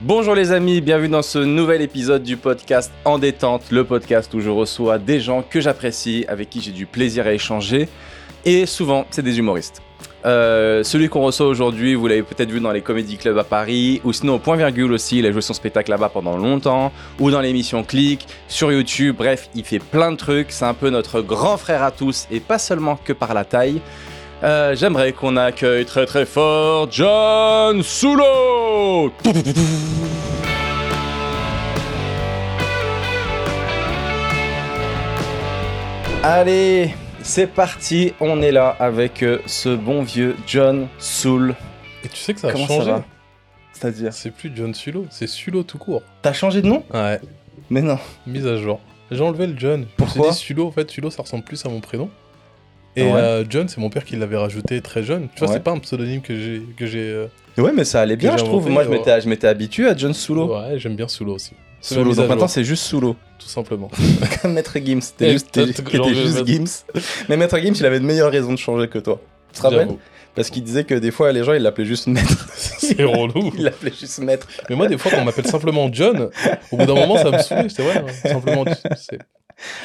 Bonjour les amis, bienvenue dans ce nouvel épisode du podcast En détente, le podcast où je reçois des gens que j'apprécie, avec qui j'ai du plaisir à échanger, et souvent c'est des humoristes. Euh, celui qu'on reçoit aujourd'hui, vous l'avez peut-être vu dans les comédie clubs à Paris, ou sinon au point virgule aussi, il a joué son spectacle là-bas pendant longtemps, ou dans l'émission Click, sur YouTube, bref, il fait plein de trucs, c'est un peu notre grand frère à tous, et pas seulement que par la taille. Euh, J'aimerais qu'on accueille très très fort John Sulo Allez, c'est parti, on est là avec euh, ce bon vieux John Soul. Et tu sais que ça a Comment changé C'est-à-dire? C'est plus John Sulo, c'est Sulo tout court. T'as changé de nom? Ouais, Mais non. mise à jour. J'ai enlevé le John. Je me Pourquoi? suis dit Sulo, en fait, Sulo ça ressemble plus à mon prénom. Et Ouais. euh, John, c'est mon père qui l'avait rajouté très jeune. Tu vois, Ouais. c'est pas un pseudonyme que j'ai. Que j'ai euh, Ouais, mais ça allait bien, je trouve. Moi, je m'étais je m'étais habitué à John Sulo. Ouais, j'aime bien Sulo aussi. À donc maintenant c'est juste Sulo. tout simplement. Comme Maître Gims, t'es juste, t'es- juste Gims. Mais Maître Gims, il avait de meilleures raisons de changer que toi. Tu te rappelles? Parce qu'il disait que des fois, les gens, ils l'appelaient juste Maître. C'est relou. Il l'appelait juste Maître. Mais moi, des fois, quand on m'appelle simplement John, au bout d'un moment, ça me saoule. C'est vrai, simplement. c'est-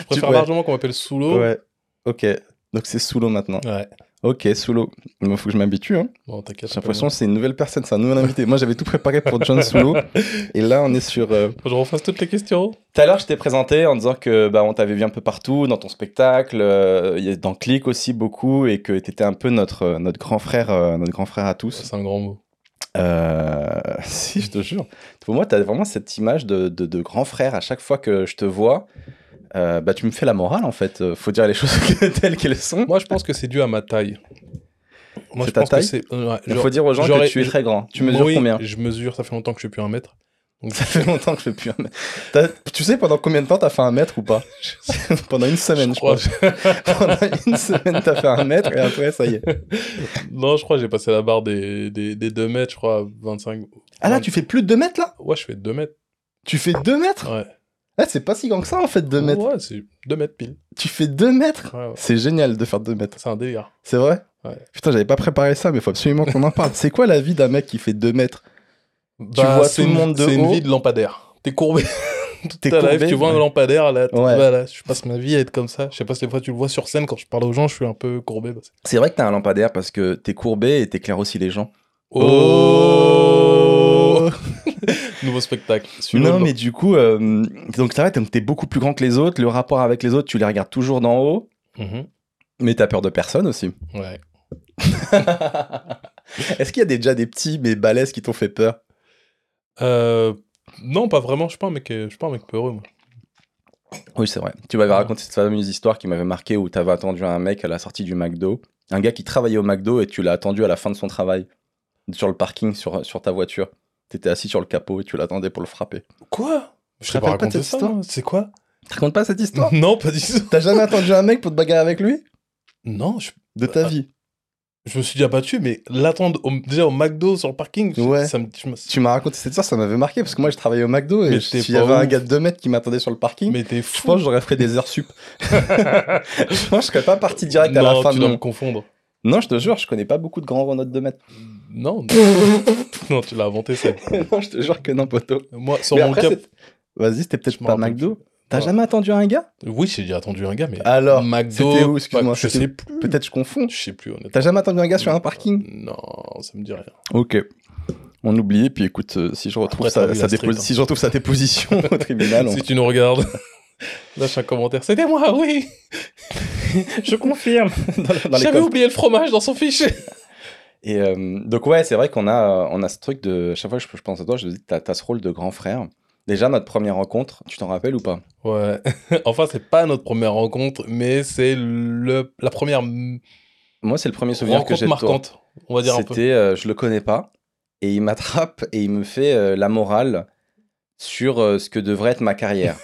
Je préfère ouais. largement qu'on m'appelle Sulo. Ouais. Ok. Donc c'est Sulo maintenant. Ouais. Ok, Sulo. Il faut que je m'habitue. Hein. Bon, t'inquiète. J'ai l'impression que c'est une nouvelle personne, c'est un nouvel invité. Moi, j'avais tout préparé pour John Sulo. Et là, on est sur. euh, Faut que je refasse toutes les questions. Tout à l'heure, je t'ai présenté en disant que bah, on t'avait vu un peu partout dans ton spectacle, euh, dans Click aussi beaucoup, et que t'étais un peu notre, euh, notre grand frère, euh, notre grand frère à tous. C'est un grand mot. Euh, si, je te jure. Pour moi, t'as vraiment cette image de, de, de grand frère à chaque fois que je te vois. Euh, bah, tu me fais la morale en fait. Euh, Faut dire les choses telles qu'elles sont. Moi, je pense que c'est dû à ma taille. Moi, je ta pense taille que c'est. euh, ouais, Il genre- faut dire aux gens que tu es très grand. Tu mesures Oui, combien Je mesure, ça fait longtemps que je fais plus un mètre. Donc, Ça fait longtemps que je fais plus un mètre. Tu sais pendant combien de temps t'as fait un mètre ou pas Pendant une semaine, je, crois- pense. pendant une semaine, t'as fait un mètre et après, ça y est. non, je crois que j'ai passé la barre des, des, des 2 mètres, je crois, à 25. Ah là, tu fais plus de 2 mètres là? Ouais, je fais 2 mètres. Tu fais 2 mètres? Ouais. Ah, c'est pas si grand que ça en fait, 2 mètres. Ouais, c'est 2 mètres pile. Tu fais 2 mètres Ouais, ouais. C'est génial de faire 2 mètres. C'est un délire. C'est vrai Ouais. Putain, j'avais pas préparé ça, mais faut absolument qu'on en parle. C'est quoi la vie d'un mec qui fait 2 mètres Bah, vois tout le monde de C'est une vie de lampadaire. T'es courbé. T'es courbé, live, tu vois ouais. un lampadaire, là, voilà, je passe ma vie à être comme ça. Je sais pas si des fois tu le vois sur scène, quand je parle aux gens, je suis un peu courbé. bah, c'est- C'est vrai que t'as un lampadaire parce que t'es courbé et t'éclaires aussi les gens. Oh Nouveau spectacle. Non, mais du coup, euh, donc ça va, t'es beaucoup plus grand que les autres. Le rapport avec les autres, tu les regardes toujours d'en haut, Mhm. mais t'as peur de personne aussi. Ouais. Est-ce qu'il y a déjà des petits mais balèzes qui t'ont fait peur? Euh, non, pas vraiment. Je suis pas un mec, euh, je suis pas un mec peureux, moi. Oui, c'est vrai. Tu m'avais Ouais. raconté cette fameuse histoire qui m'avait marqué où t'avais attendu un mec à la sortie du McDo, un gars qui travaillait au McDo et tu l'as attendu à la fin de son travail, sur le parking, sur, sur ta voiture. T'étais assis sur le capot et tu l'attendais pour le frapper. Quoi? Je te t'ai pas cette ça. histoire? moi. C'est quoi? Tu racontes pas cette histoire? Non, pas du tout. T'as jamais attendu un mec pour te bagarrer avec lui? Non, je, De ta Ah. vie? Je me suis déjà battu, mais l'attendre au- déjà au McDo sur le parking, je- Ouais. ça me, je me- Tu m'as raconté cette histoire, ça m'avait marqué parce que moi je travaillais au McDo et je- s'il y avait un gars de 2 mètres qui m'attendait sur le parking, Mais t'es je fou. pense que j'aurais fait des heures sup. je pense que je serais pas parti direct à la non, fin tu de dois mon... me confondre. Non, je te jure, je connais pas beaucoup de grands Renault de 2 mètres. Non, non, tu l'as inventé ça. non, je te jure que non, poteau. Moi, sur Mais mon cap. Vas-y, c'était peut-être pas McDo. plus. T'as jamais attendu un gars? Oui, j'ai déjà attendu un gars, mais. Alors, McDo. c'était où, excuse-moi, Je sais plus. Peut-être je confonds. Je sais plus, honnêtement. T'as jamais attendu un gars sur un parking? Non, ça me dit rien. Ok. On oublie, puis écoute, euh, si je retrouve, Après, sa, street, hein. si je retrouve sa déposition au tribunal, on- Si tu nous regardes, lâche un commentaire. C'était moi, oui je confirme. J'avais oublié le fromage dans son fichier. Et euh, donc ouais, c'est vrai qu'on a, euh, on a ce truc de... Chaque fois que je, pense à toi, je me dis, t'as as ce rôle de grand frère. Déjà, notre première rencontre, tu t'en rappelles ou pas? Ouais. enfin, c'est pas notre première rencontre, mais c'est le la première Moi, c'est le premier souvenir que j'ai de toi. marquante. On va dire un peu. C'était, euh, je le connais pas, et il m'attrape et il me fait euh, la morale sur euh, ce que devrait être ma carrière.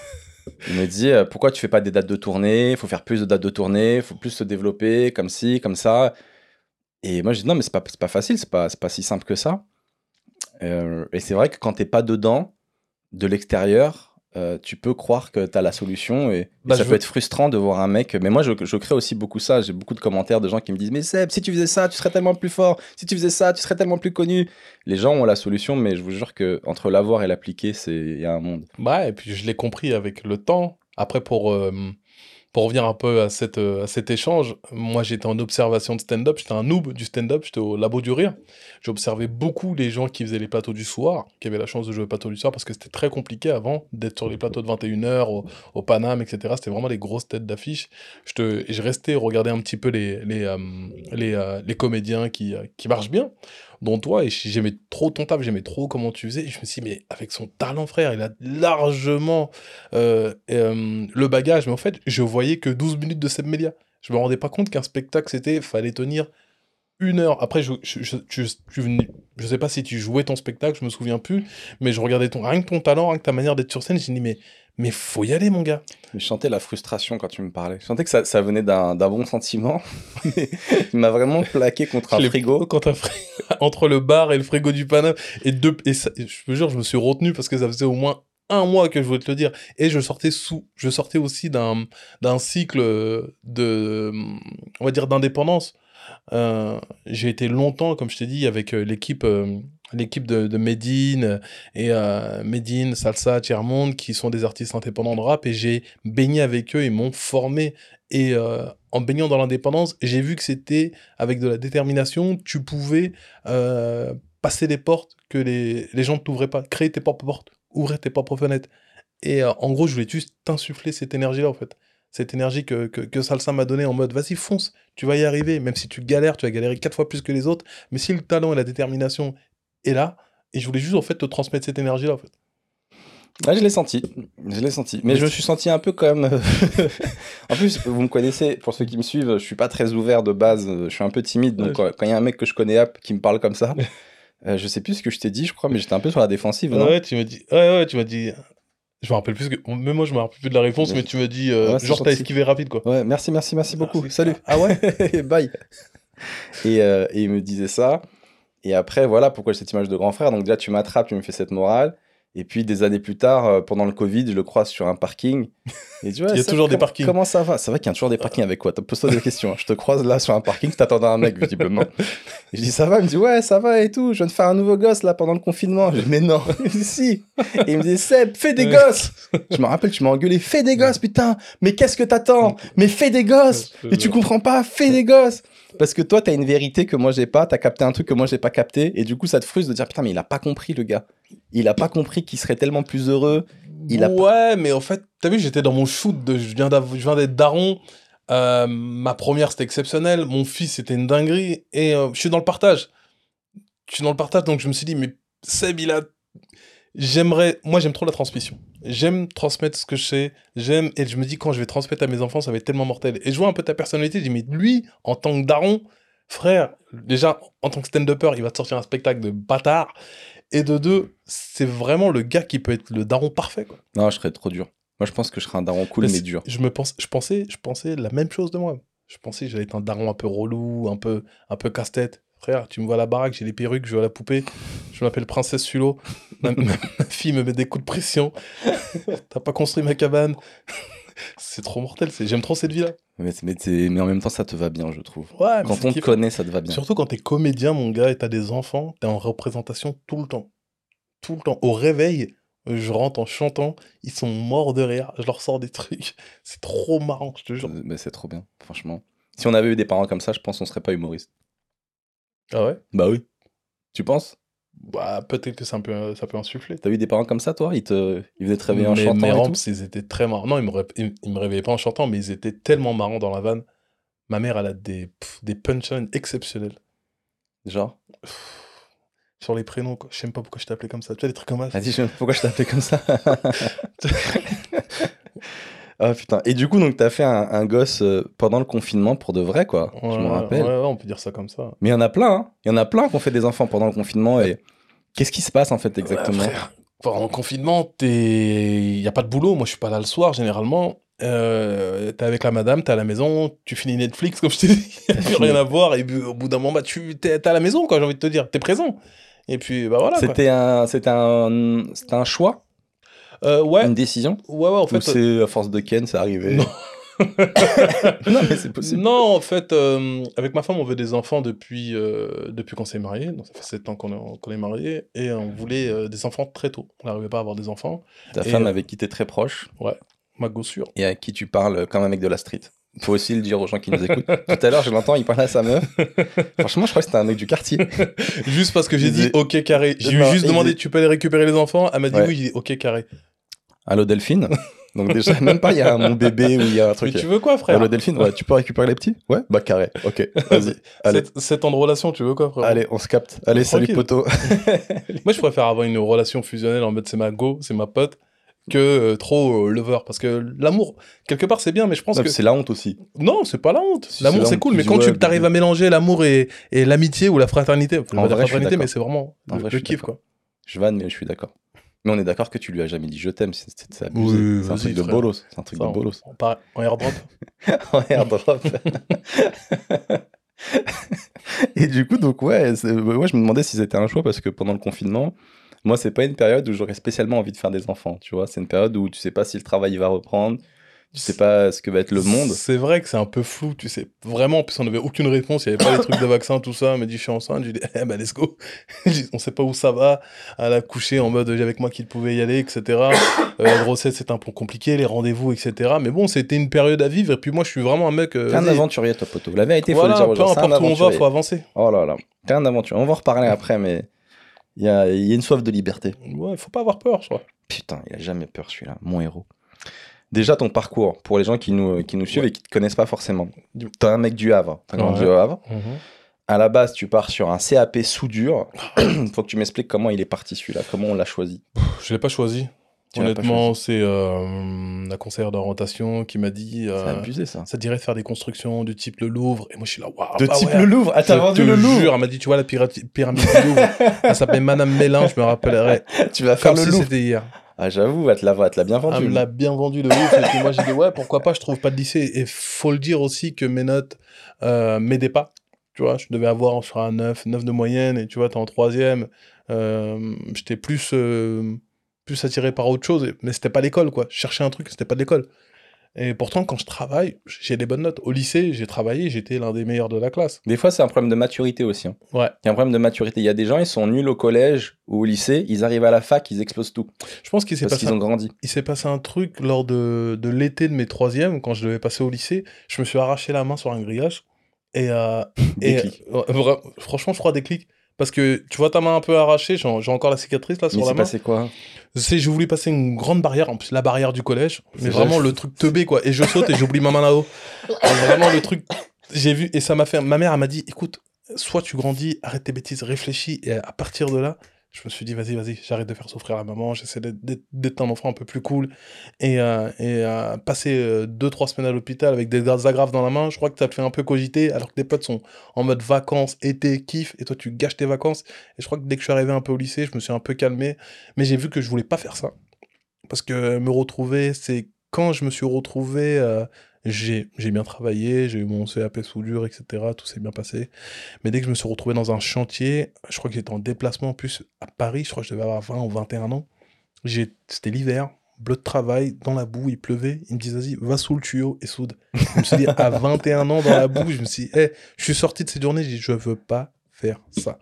Il me dit, euh, pourquoi tu fais pas des dates de tournée? Il faut faire plus de dates de tournée, il faut plus se développer, comme ci, comme ça. Et moi, je dis, non, mais c'est pas, pas facile, c'est pas, pas si simple que ça. Euh, et c'est vrai que quand t'es pas dedans, de l'extérieur, euh, tu peux croire que tu as la solution et, et Bah, ça peut veux- être frustrant de voir un mec. Mais moi, je, je crée aussi beaucoup ça. J'ai beaucoup de commentaires de gens qui me disent Mais Seb, si tu faisais ça, tu serais tellement plus fort. Si tu faisais ça, tu serais tellement plus connu. Les gens ont la solution, mais je vous jure que entre l'avoir et l'appliquer, c'est il y a un monde. Ouais, et puis je l'ai compris avec le temps. Après, pour, euh, pour revenir un peu à, cette, euh, à cet échange, moi j'étais en observation de stand-up, j'étais un noob du stand-up, j'étais au labo du rire. J'observais beaucoup les gens qui faisaient les plateaux du soir, qui avaient la chance de jouer au plateau du soir, parce que c'était très compliqué avant d'être sur les plateaux de 21h, au, au Paname, etc. C'était vraiment les grosses têtes d'affiche. Je, restais regarder un petit peu les, les, euh, les, euh, les comédiens qui, qui marchent bien dont toi, et j'aimais trop ton taf, j'aimais trop comment tu faisais, et je me suis dit, mais avec son talent, frère, il a largement euh, euh, le bagage, mais en fait, je voyais que 12 minutes de Seb Melia. Je me rendais pas compte qu'un spectacle, c'était, fallait tenir une heure. Après, je, je, je sais pas si tu jouais ton spectacle, je me souviens plus, mais je regardais ton, rien que ton talent, rien que ta manière d'être sur scène, j'ai dit, mais, mais faut y aller, mon gars. Je sentais la frustration quand tu me parlais. Je sentais que ça, ça venait d'un bon sentiment. Il m'a vraiment plaqué contre un frigo. Quand t'as fri- entre le bar et le frigo du Paname. Et, deux, et ça- je me jure, je me suis retenu parce que ça faisait au moins un mois que je voulais te le dire. Et je sortais sous, je sortais aussi d'un, d'un cycle de, on va dire, d'indépendance. Euh, j'ai été longtemps, comme je t'ai dit, avec euh, l'équipe, euh, l'équipe de, de Medine et euh, Medine, Salsa, Tiermonde, qui sont des artistes indépendants de rap, et j'ai baigné avec eux, ils m'ont formé. Et euh, en baignant dans l'indépendance, j'ai vu que c'était avec de la détermination, tu pouvais euh, passer des portes que les, les gens ne t'ouvraient pas, créer tes propres portes, ouvrir tes propres fenêtres. Et euh, en gros, je voulais juste t'insuffler cette énergie-là, en fait. Cette énergie que, que, Salsa m'a donnée en mode vas-y, fonce, tu vas y arriver. Même si tu galères, tu vas galérer quatre fois plus que les autres. Mais si le talent et la détermination est là, et je voulais juste en fait te transmettre cette énergie-là, en fait. Ouais, je l'ai senti. Je l'ai senti. Mais je me suis senti un peu comme. euh, en plus, vous me connaissez, pour ceux qui me suivent, je suis pas très ouvert de base. Je suis un peu timide. Donc, Ouais. quand il y a un mec que je connais qui me parle comme ça, euh, je sais plus ce que je t'ai dit, je crois, mais j'étais un peu sur la défensive. non? Ouais, tu m'as dit. Ouais, ouais, tu m'as dit. Je me rappelle plus que. Même moi, je me rappelle plus de la réponse, Mais- tu m'as dit. euh, Ouais, genre, t'as esquivé rapide, quoi. Ouais, merci, merci, merci beaucoup. Merci. Salut. Ah ouais? Bye. Et, euh, et il me disait ça. Et après, voilà pourquoi j'ai cette image de grand frère. Donc déjà, tu m'attrapes, tu me fais cette morale. Et puis, des années plus tard, euh, pendant le Covid, je le croise sur un parking. Et tu vois, Il y a toujours des parkings. Comment ça va? C'est vrai qu'il y a toujours des parkings avec quoi? Pose-toi des questions. hein. Je te croise là sur un parking, t'attendais un mec, visiblement. Et je dis, ça va? Il me dit, ouais, ça va et tout. Je viens de faire un nouveau gosse là pendant le confinement. Je dis, mais non. Il me dit, si. Et il me dit, Seb, fais des gosses. Je me rappelle, tu m'as engueulé, fais des gosses, putain. Mais qu'est-ce que t'attends? Mais fais des gosses. Et tu comprends pas, fais des gosses. Parce que toi, t'as une vérité que moi j'ai pas, t'as capté un truc que moi j'ai pas capté, et du coup, ça te frustre de dire putain, mais il a pas compris le gars. Il a pas compris qu'il serait tellement plus heureux. Il a ouais, mais en fait, t'as vu, j'étais dans mon shoot de. Je viens, d'être daron. Euh, ma première, c'était exceptionnel. Mon fils, c'était une dinguerie. Et euh, je suis dans le partage. Je suis dans le partage, donc je me suis dit, mais Seb, il a. J'aimerais. Moi, j'aime trop la transmission. J'aime transmettre ce que je sais. J'aime. Et je me dis, quand je vais transmettre à mes enfants, ça va être tellement mortel. Et je vois un peu ta personnalité. Je dis, mais lui, en tant que daron, frère, déjà, en tant que stand-upper, il va te sortir un spectacle de bâtard. Et de deux, c'est vraiment le gars qui peut être le daron parfait, quoi. Non, je serais trop dur. Moi, je pense que je serais un daron cool, mais, dur. Je, me pense, je, pensais, je pensais la même chose de moi. Je pensais que j'allais être un daron un peu relou, un peu, un peu casse-tête. Frère, tu me vois à la baraque, j'ai les perruques, je à la poupée. Je m'appelle Princesse Sulo. Ma, fille me met des coups de pression. T'as pas construit ma cabane. c'est trop mortel. c'est- J'aime trop cette vie-là. Mais, mais, mais en même temps, ça te va bien, je trouve. Ouais, mais Quand on te connaît, ça te va bien. Surtout quand t'es comédien, mon gars, et t'as des enfants, t'es en représentation tout le temps. Tout le temps. Au réveil, je rentre en chantant, ils sont morts de rire, je leur sors des trucs. C'est trop marrant, je te jure. Euh, Mais c'est trop bien, franchement. Si on avait eu des parents comme ça, je pense qu'on serait pas humoriste. Ah ouais? Bah oui. Tu penses? Bah, peut-être que ça peut, ça peut insuffler. T'as eu des parents comme ça, toi? Ils, te... ils venaient te réveiller en chantant mes tout ils étaient très marrants. Non, ils me, ils, ils me réveillaient pas en chantant, mais ils étaient tellement marrants dans la vanne. Ma mère, elle a des, pff, des punchlines exceptionnels. Genre? Sur les prénoms, quoi. Je sais même pas pourquoi je t'appelais comme ça. Tu vois, des trucs comme ça. Vas-y, je... pourquoi je t'appelais comme ça Ah putain. Et du coup, donc, t'as fait un, un gosse euh, pendant le confinement pour de vrai, quoi. je me Ouais, rappelle. Ouais, ouais, on peut dire ça comme ça. Mais il y en a plein, hein. Il y en a plein qui ont fait des enfants pendant le confinement. Et qu'est-ce qui se passe, en fait, exactement Ouais, frère. Pendant le confinement, il n'y a pas de boulot. Moi, je suis pas là le soir, généralement. Euh, t'es avec la madame, t'es à la maison, tu finis Netflix, comme je t'ai dit. Il n'y a plus rien à voir. Et puis, au bout d'un moment, bah, tu t'es t'es à la maison, quoi, j'ai envie de te dire. T'es présent. Et puis, bah voilà. C'était un, c'était un, c'était un choix Euh, ouais, Une décision ouais, ouais, en Ou fait. c'est à force de Ken, c'est arrivé Non. non, mais c'est possible. Non, en fait, euh, avec ma femme, on veut des enfants depuis, euh, depuis qu'on s'est mariés. Donc, ça fait 7 ans qu'on est, qu'on est mariés. Et on voulait euh, des enfants très tôt. On n'arrivait pas à avoir des enfants. Ta Et, femme euh, avec qui t'es très proche Ma gossure. et à qui tu parles comme un mec de la street. Faut aussi le dire aux gens qui nous écoutent. Tout à l'heure, je l'entends, il parlait à sa meuf. Franchement, je crois que c'était un mec du quartier. Juste parce que j'ai dit OK carré. J'ai juste demandé disait- tu peux aller récupérer les enfants? Elle m'a dit Ouais. oui. J'ai dit OK carré. Allô Delphine Donc déjà, même pas il y a mon bébé ou il y a un Mais truc. tu veux quoi, frère Allô Delphine Ouais, tu peux récupérer les petits? Ouais, bah carré. Ok, vas-y. Allez, ans de relation, tu veux quoi, frère allez, on se capte. Allez, salut poteau. Moi, je préfère avoir une relation fusionnelle en mode c'est ma go, c'est ma pote, que euh, trop euh, lover. Parce que l'amour, quelque part, c'est bien, mais je pense Non, que. C'est la honte aussi. Non, c'est pas la honte. Si, L'amour, c'est c'est la cool, mais quand tu ouais, arrives à mélanger l'amour et, et l'amitié ou la fraternité, En vrai, je suis fraternité, mais c'est vraiment En le, vrai, je le kiff, quoi. Je vanne, mais je suis d'accord. Mais on est d'accord que tu lui as jamais dit je t'aime. C'est abusé. Oui, c'est un truc de bolos. C'est un truc Ça, de bolos. On part en airdrop. en airdrop. et du coup, donc ouais, ouais, je me demandais si c'était un choix parce que pendant le confinement, moi, c'est pas une période où j'aurais spécialement envie de faire des enfants. Tu vois, c'est une période où tu sais pas si le travail il va reprendre, tu sais pas ce que va être le monde. C'est vrai que c'est un peu flou, tu sais. Vraiment, en plus, on n'avait aucune réponse. Il n'y avait pas les trucs de vaccin, tout ça. Elle m'a dit, je suis enceinte. J'ai dit, eh ben, let's go. On sait pas où ça va. Elle a couché en mode, avec moi qu'il pouvait y aller, etc. Euh, la grossesse, c'était un peu compliqué, les rendez-vous, etc. Mais bon, c'était une période à vivre. Et puis moi, je suis vraiment un mec. euh, un aventurier, toi, poteau. La vérité, faut Voilà, le dire peu. C'est importe où on va, faut avancer. Oh là là. T'es un aventurier. On va en reparler après, mais il y a, il y a une soif de liberté. Ouais, faut pas avoir peur, je crois. Putain, il a jamais peur celui-là, mon héros. Déjà ton parcours, pour les gens qui nous, qui nous suivent et qui te connaissent pas forcément. T'es un mec du Havre, t'as grandi Ouais. au Havre. À la base, tu pars sur un CAP soudure. Faut que tu m'expliques comment il est parti celui-là, comment on l'a choisi? Je l'ai pas choisi. Tu Honnêtement, c'est euh, la conseillère d'orientation qui m'a dit. euh, C'est abusé ça. ça te dirait de faire des constructions du type le Louvre. Et moi, je suis là, waouh. De bah type ouais. le Louvre? Ah, t'as vendu le Louvre? jure, elle m'a dit, tu vois la pyra- pyramide du Louvre. Elle s'appelait Madame Mélin, je me rappellerai. Tu vas faire Comme le si Louvre. c'était hier. Ah, j'avoue, elle te l'a elle bien Elle vendu. me l'a bien vendu le Louvre. Et puis moi, j'ai dit, ouais, pourquoi pas, je trouve pas de lycée. Et faut le dire aussi que mes notes euh, m'aidaient pas. Tu vois, je devais avoir sur un 9, 9 de moyenne. Et tu vois, t'es en troisième. Euh, J'étais plus, euh, plus attiré par autre chose. Mais c'était pas l'école, quoi. Je cherchais un truc, c'était pas de l'école. Et pourtant, quand je travaille, j'ai des bonnes notes. Au lycée, j'ai travaillé, j'étais l'un des meilleurs de la classe. Des fois, c'est un problème de maturité aussi. hein. Ouais. Il y a un problème de maturité. Il y a des gens, ils sont nuls au collège ou au lycée, ils arrivent à la fac, ils explosent tout. Je pense qu'il s'est Parce passé qu'ils ont grandi. il s'est passé un truc lors de, de l'été de mes troisièmes, quand je devais passer au lycée. Je me suis arraché la main sur un grillage. Et, euh, et franchement, je crois des clics. Parce que tu vois ta main un peu arrachée, j'ai encore la cicatrice là Mais sur la main. passé quoi C'est j'ai voulu passer une grande barrière, en plus la barrière du collège, mais vraiment vrai. le truc teubé quoi. Et je saute et j'oublie ma main là-haut. Vraiment le truc, j'ai vu et ça m'a fait. Ma mère elle m'a dit, écoute, soit tu grandis, arrête tes bêtises, réfléchis et à partir de là, je me suis dit vas-y vas-y, j'arrête de faire souffrir la maman, j'essaie d'être- un enfant un peu plus cool et euh, euh, passer euh, deux trois semaines à l'hôpital avec des agrafes dans la main, je crois que ça te fait un peu cogiter alors que tes potes sont en mode vacances, été, kiff et toi tu gâches tes vacances. Et je crois que dès que je suis arrivé un peu au lycée, je me suis un peu calmé, mais j'ai vu que je voulais pas faire ça. Parce que me retrouver, c'est quand je me suis retrouvé, euh, j'ai bien travaillé, j'ai eu mon CAP soudure, etc. Tout s'est bien passé. Mais dès que je me suis retrouvé dans un chantier, je crois que j'étais en déplacement en plus à Paris, je crois que je devais avoir 20 ou 21 ans. C'était l'hiver, bleu de travail, dans la boue, il pleuvait. Ils me disent, vas-y, va sous le tuyau et soude. Je me suis dit, à 21 ans dans la boue, je me suis dit, hey, je suis sorti de cette journée, j'ai dit, je veux pas faire ça.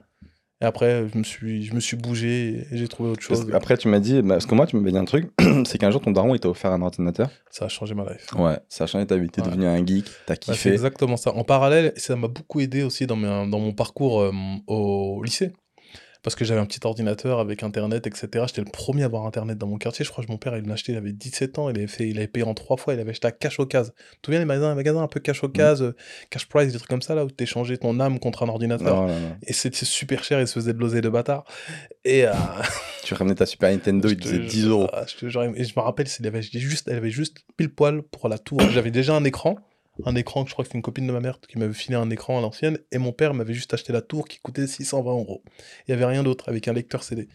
Et après, je me suis, je me suis bougé et j'ai trouvé autre chose. Après, tu m'as dit, bah, parce que moi, tu m'avais dit un truc, c'est qu'un jour, ton daron, il t'a offert un ordinateur. Ça a changé ma life. Ouais, ça a changé ta vie. T'es Ouais. devenu un geek, t'as Bah, c'est kiffé. exactement ça. En parallèle, ça m'a beaucoup aidé aussi dans, mes- dans mon parcours euh, au lycée. Parce que j'avais un petit ordinateur avec Internet, etc. J'étais le premier à avoir Internet dans mon quartier. Je crois que mon père, il l'a acheté, il avait 17 ans. Il avait, fait, il avait payé en trois fois. Il avait acheté à cash au case. Tu te souviens les magasins, les magasins un peu cash au case, euh, cash price, des trucs comme ça, là, où tu échangeais ton âme contre un ordinateur. Non, non, non. Et c'était super cher, il se faisait de l'oseille de bâtard. Et euh, Tu ramenais ta Super Nintendo, il faisait jure, 10 euros. ah, je te jure, et je me rappelle, avait juste, elle avait juste pile poil pour la tour. J'avais déjà un écran, un écran que je crois que c'est une copine de ma mère qui m'avait filé un écran à l'ancienne, et mon père m'avait juste acheté la tour qui coûtait 620 euros. Il y avait rien d'autre avec un lecteur CD.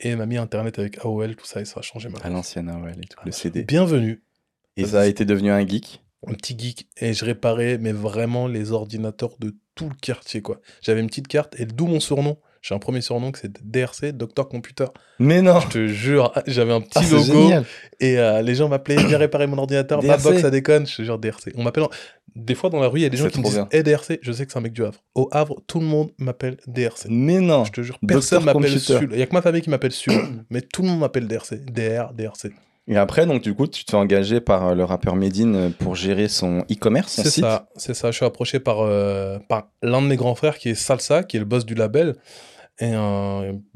Et m'a mis internet avec AOL, tout ça, et ça a changé ma À l'ancienne, ah les trucs, Ah, le bah, CD. Bienvenue, Et ça a été devenu un geek? un petit geek, et je réparais, mais vraiment les ordinateurs de tout le quartier, quoi. J'avais une petite carte, et d'où mon surnom? J'ai un premier surnom que c'est DRC, Docteur Computer. Mais non Je te jure, j'avais un petit Ah, c'est logo génial. et euh, les gens m'appelaient Viens réparer mon ordinateur, ma box ça déconne. Je te jure DRC. On m'appelle. en- Des fois dans la rue, il y a des gens C'est qui me disent. Hey DRC, je sais que c'est un mec du Havre. Au Havre, tout le monde m'appelle DRC. Mais non Je te jure, personne m'appelle. Sul. Il y a que ma famille qui m'appelle Sul, mais tout le monde m'appelle DRC. DR, DRC. Et après, donc, du coup, tu te fais engager par euh, le rappeur Medine euh, pour gérer son e-commerce, son C'est site. ça, c'est ça. Je suis approché par, euh, par l'un de mes grands frères qui est Salsa, qui est le boss du label. Et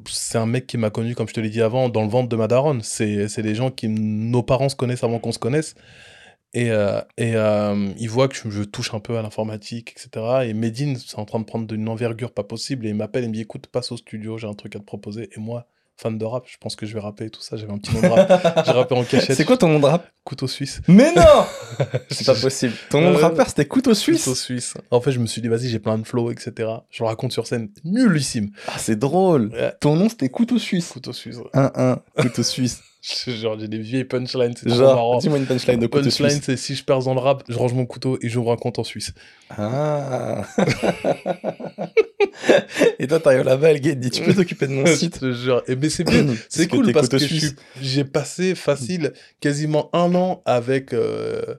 c'est un mec qui m'a connu, comme je te l'ai dit avant, dans le ventre de ma daronne. C'est des gens qui, nos parents se connaissent avant qu'on se connaisse. Et, euh, et euh, ils voient que je, je touche un peu à l'informatique, etc. Et Medine, c'est en train de prendre une envergure pas possible. Et il m'appelle et me dit Écoute, passe au studio, j'ai un truc à te proposer. Et moi, fan de rap, je pense que je vais rapper et tout ça. J'avais un petit nom de rap. j'ai rappé en cachette. C'est quoi ton nom de rap? Couteau suisse. Mais non C'est pas possible. Ton nom de Ouais. rappeur, c'était Couteau Suisse Couteau suisse. En fait, je me suis dit, vas-y, j'ai plein de flow, etc. Je le raconte sur scène. Nullissime. Ah, c'est drôle Ouais. Ton nom, c'était Couteau Suisse. Couteau suisse. ouais. 1-1, Couteau Suisse. Genre, j'ai des vieilles punchlines, c'est trop Genre, marrant. dis-moi une punchline de Punchline, c'est si je perds dans le rap, je range mon couteau et j'ouvre un compte en Suisse. Ah Et toi, t'arrives là-bas, le gars, il te dit Tu peux t'occuper de mon Je site te jure. Et mais c'est bien. C'est cool parce que je j'ai passé facile quasiment un an avec euh,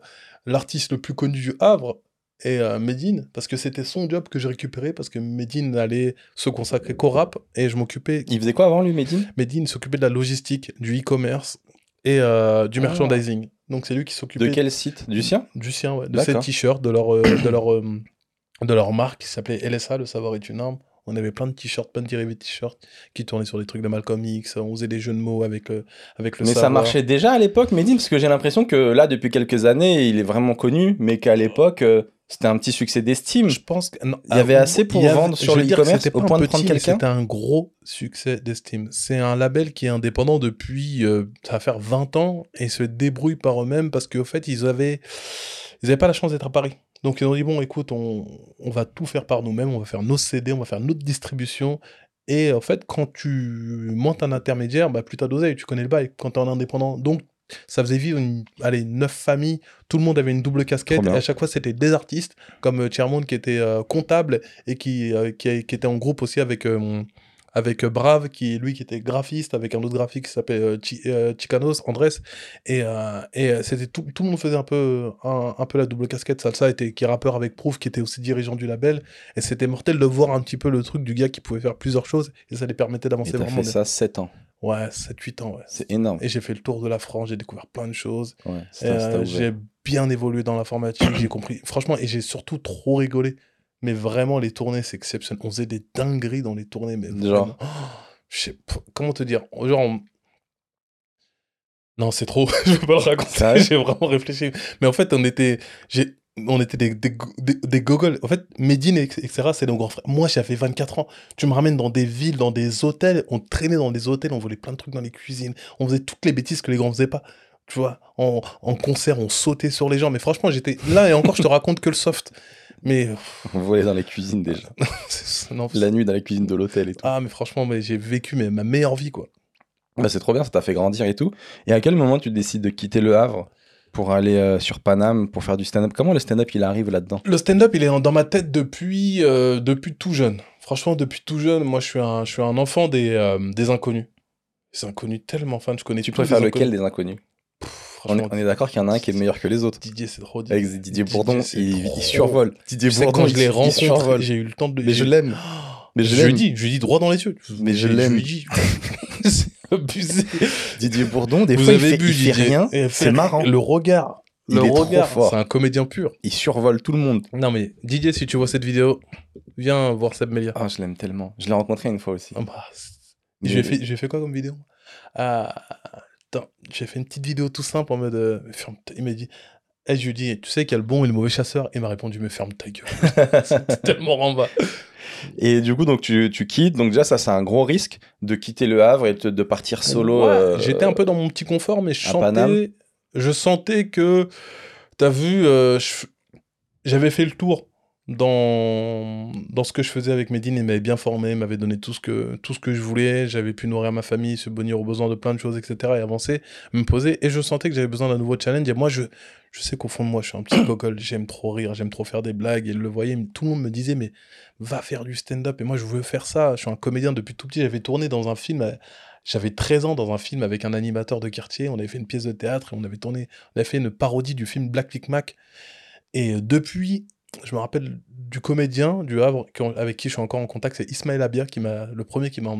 l'artiste le plus connu du Havre et euh, Medine, parce que c'était son job que j'ai récupéré, parce que Medine allait se consacrer qu'au rap et je m'occupais Il faisait quoi avant, lui, Medine? Medine s'occupait de la logistique, du e-commerce et euh, du Ah. merchandising. Donc c'est lui qui s'occupait De quel site? Du sien? du sien, ouais, de D'accord. t-shirts, de leur, euh, de leur, euh, de leur marque qui s'appelait LSA, le savoir est une arme. On avait plein de t-shirts, plein de dérivés de t-shirts qui tournaient sur des trucs de Malcolm X. On faisait des jeux de mots avec, avec le Mais ça marchait déjà à l'époque, Medine, parce que j'ai l'impression que là, depuis quelques années, il est vraiment connu, mais qu'à l'époque, euh, c'était un petit succès d'estime. Je pense qu'il Il y avait assez pour vendre sur le e-commerce au point de prendre quelqu'un C'était un gros succès d'estime. C'est un label qui est indépendant depuis, euh, ça va faire 20 ans et se débrouille par eux-mêmes parce qu'au fait, ils avaient, ils avaient pas la chance d'être à Paris. Donc ils ont dit, bon, écoute, on, on va tout faire par nous-mêmes, on va faire nos CD, on va faire notre distribution. Et en fait, quand tu montes un intermédiaire, bah, plus t'as d'oseille, tu connais le bail quand t'es en indépendant. Donc, ça faisait vivre une, allez, neuf familles, tout le monde avait une double casquette, et à chaque fois c'était des artistes, comme euh, Chairman qui était euh, comptable et qui, euh, qui était en groupe aussi avec, euh, avec euh, Brave, qui lui qui était graphiste, avec un autre graphiste qui s'appelait euh, Chi- euh, Chicanos, Andrés, et, et c'était tout, tout le monde faisait un peu, un, un peu la double casquette, Salsa était qui est rappeur avec Proof, qui était aussi dirigeant du label, et c'était mortel de voir un petit peu le truc du gars qui pouvait faire plusieurs choses, et ça les permettait Et d'avancer vraiment fait ça 7 ans. Ouais, 7-8 ans, ouais. C'est énorme. Et j'ai fait le tour de la France, j'ai découvert plein de choses. Ouais, euh, j'ai bien évolué dans l'informatique, j'ai compris. Franchement, et j'ai surtout trop rigolé. Mais vraiment, les tournées, c'est exceptionnel. On faisait des dingueries dans les tournées. Mais Genre vraiment. Oh, je sais pas- comment te dire Genre, on- non, c'est trop. je peux pas le raconter. J'ai vraiment réfléchi. Mais en fait, on était, j'ai, on était des, des, go- des, des gogoles. En fait, Medine, etc., c'est nos grands frères. Moi, j'avais 24 ans. Tu me ramènes dans des villes, dans des hôtels. On traînait dans des hôtels, on volait plein de trucs dans les cuisines. On faisait toutes les bêtises que les grands faisaient pas. Tu vois, en, en concert, on sautait sur les gens. Mais franchement, j'étais là et encore, je te raconte que le soft. Mais On volait dans les cuisines déjà. non, La nuit dans la cuisine de l'hôtel et tout. ah, mais franchement, mais j'ai vécu mais, ma meilleure vie, quoi. Bah, c'est trop bien, ça t'a fait grandir et tout. Et à quel moment tu décides de quitter le Havre pour aller euh, sur Paname pour faire du stand-up? Comment le stand-up il arrive là-dedans? Le stand-up, il est dans ma tête depuis, euh, depuis tout jeune. Franchement, depuis tout jeune, moi, je suis un, je suis un enfant des, euh, des inconnus. Des inconnus tellement fans, je connais Tu préfères lequel inconnus. des inconnus? On est, franchement, on est d'accord qu'il y en a un qui est meilleur que les autres. Didier, c'est trop Avec Didier Bourdon, il, survole. Didier Tu sais, Bourdon, quand je rencontré, survole. j'ai eu le temps de... Mais je l'aime. Mais je je lui dis, je lui dis droit dans les yeux. Mais je l'aime. c'est abusé. Didier Bourdon, des Vous fois, il fait, vu il fait Didier. rien. C'est marrant. Le regard. Il le regard. C'est un comédien pur. Il survole tout le monde. Non, mais Didier, si tu vois cette vidéo, viens voir Seb Melia. Ah, je l'aime tellement. Je l'ai rencontré une fois aussi. Ah bah, J'ai fait, quoi comme vidéo? Ah, J'ai fait une petite vidéo tout simple en mode. euh, ferme ta- Il m'a dit. Eh, je lui dis, tu sais qu'il y a le bon et le mauvais chasseur? Il m'a répondu, mais ferme ta gueule. C'était tellement ramba. Et du coup, donc tu, tu quittes. Donc déjà, ça, c'est un gros risque de quitter le Havre et de, de partir solo. Ouais, euh, J'étais un peu dans mon petit confort, mais je sentais, je sentais que, t'as vu, euh, j'avais fait le tour dans, dans ce que je faisais avec Medine, il m'avait bien formé, il m'avait donné tout ce, que, tout ce que je voulais, j'avais pu nourrir ma famille, subvenir aux besoins de plein de choses, etc. et avancer, me poser, et je sentais que j'avais besoin d'un nouveau challenge, et moi, je, je sais qu'au fond de moi, je suis un petit cocole, j'aime trop rire, j'aime trop faire des blagues, et il le voyait, tout le monde me disait, mais va faire du stand-up, et moi, je veux faire ça, je suis un comédien depuis tout petit, j'avais tourné dans un film... J'avais 13 ans dans un film avec un animateur de quartier, on avait fait une pièce de théâtre, et on avait tourné, on avait fait une parodie du film Black Lick Mac, et depuis, je me rappelle du comédien du Havre avec qui je suis encore en contact, c'est Ismaël Abia, qui m'a, le premier qui m'a,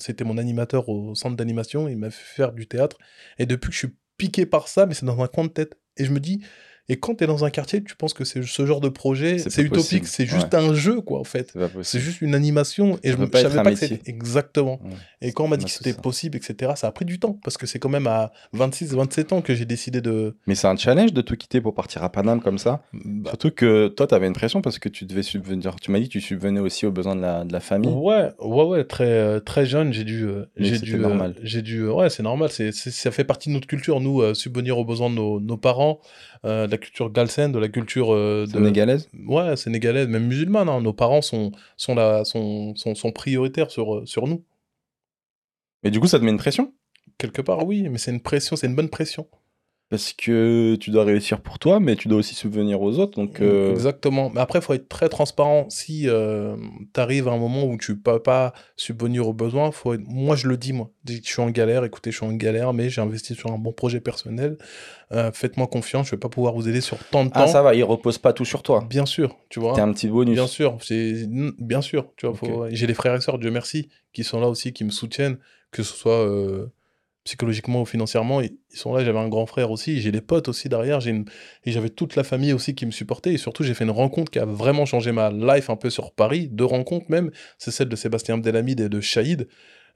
c'était mon animateur au centre d'animation, il m'a fait faire du théâtre. Et depuis que je suis piqué par ça, mais c'est dans un coin de tête. Et je me dis, et quand tu es dans un quartier, tu penses que c'est ce genre de projet, C'est c'est utopique, c'est juste un jeu, quoi, en fait. C'est C'est juste une animation. Et Ça je être savais pas que c'était exactement. Ouais. Et quand on m'a dit que c'était possible, etc., ça a pris du temps. Parce que c'est quand même à 26, 27 ans que j'ai décidé de. Mais c'est un challenge de tout quitter pour partir à Paname comme ça. bah, Surtout que toi, tu avais une pression parce que tu devais subvenir. Tu m'as dit que tu subvenais aussi aux besoins de la, de la famille. Ouais, ouais, ouais, très, euh, très jeune, j'ai dû, euh, j'ai dû, euh, normal. j'ai dû, ouais, c'est normal, c'est, c'est- ça fait partie de notre culture, nous, euh, subvenir aux besoins de nos, nos parents, euh, de la culture galsen, de la culture euh, de, Sénégalaise ouais, sénégalaise, même musulmane, hein, nos parents sont, sont, sont, sont prioritaires sur, euh, sur nous. Mais du coup, ça te met une pression? Quelque part, oui, mais c'est une pression, c'est une bonne pression. Parce que tu dois réussir pour toi, mais tu dois aussi subvenir aux autres. Donc, euh, Exactement. Mais après, il faut être très transparent. Si tu arrives à un moment où tu peux pas subvenir aux besoins, faut être- moi je le dis, moi. Je suis en galère, écoutez, je suis en galère, mais j'ai investi sur un bon projet personnel. Euh, Faites-moi confiance, je vais pas pouvoir vous aider sur tant de temps. ah, ça va, il repose pas tout sur toi. Bien sûr, tu vois. T'es un petit bonus. Bien sûr, c'est bien sûr, tu vois. Faut- J'ai les frères et sœurs, Dieu merci, qui sont là aussi, qui me soutiennent, que ce soit euh, psychologiquement ou financièrement. Ils sont là. J'avais un grand frère aussi, j'ai des potes aussi derrière. J'ai une... et j'avais toute la famille aussi qui me supportait. Et surtout, j'ai fait une rencontre qui a vraiment changé ma life un peu sur Paris. Deux rencontres même. C'est celle de Sébastien Abdelhamid et de Shahid.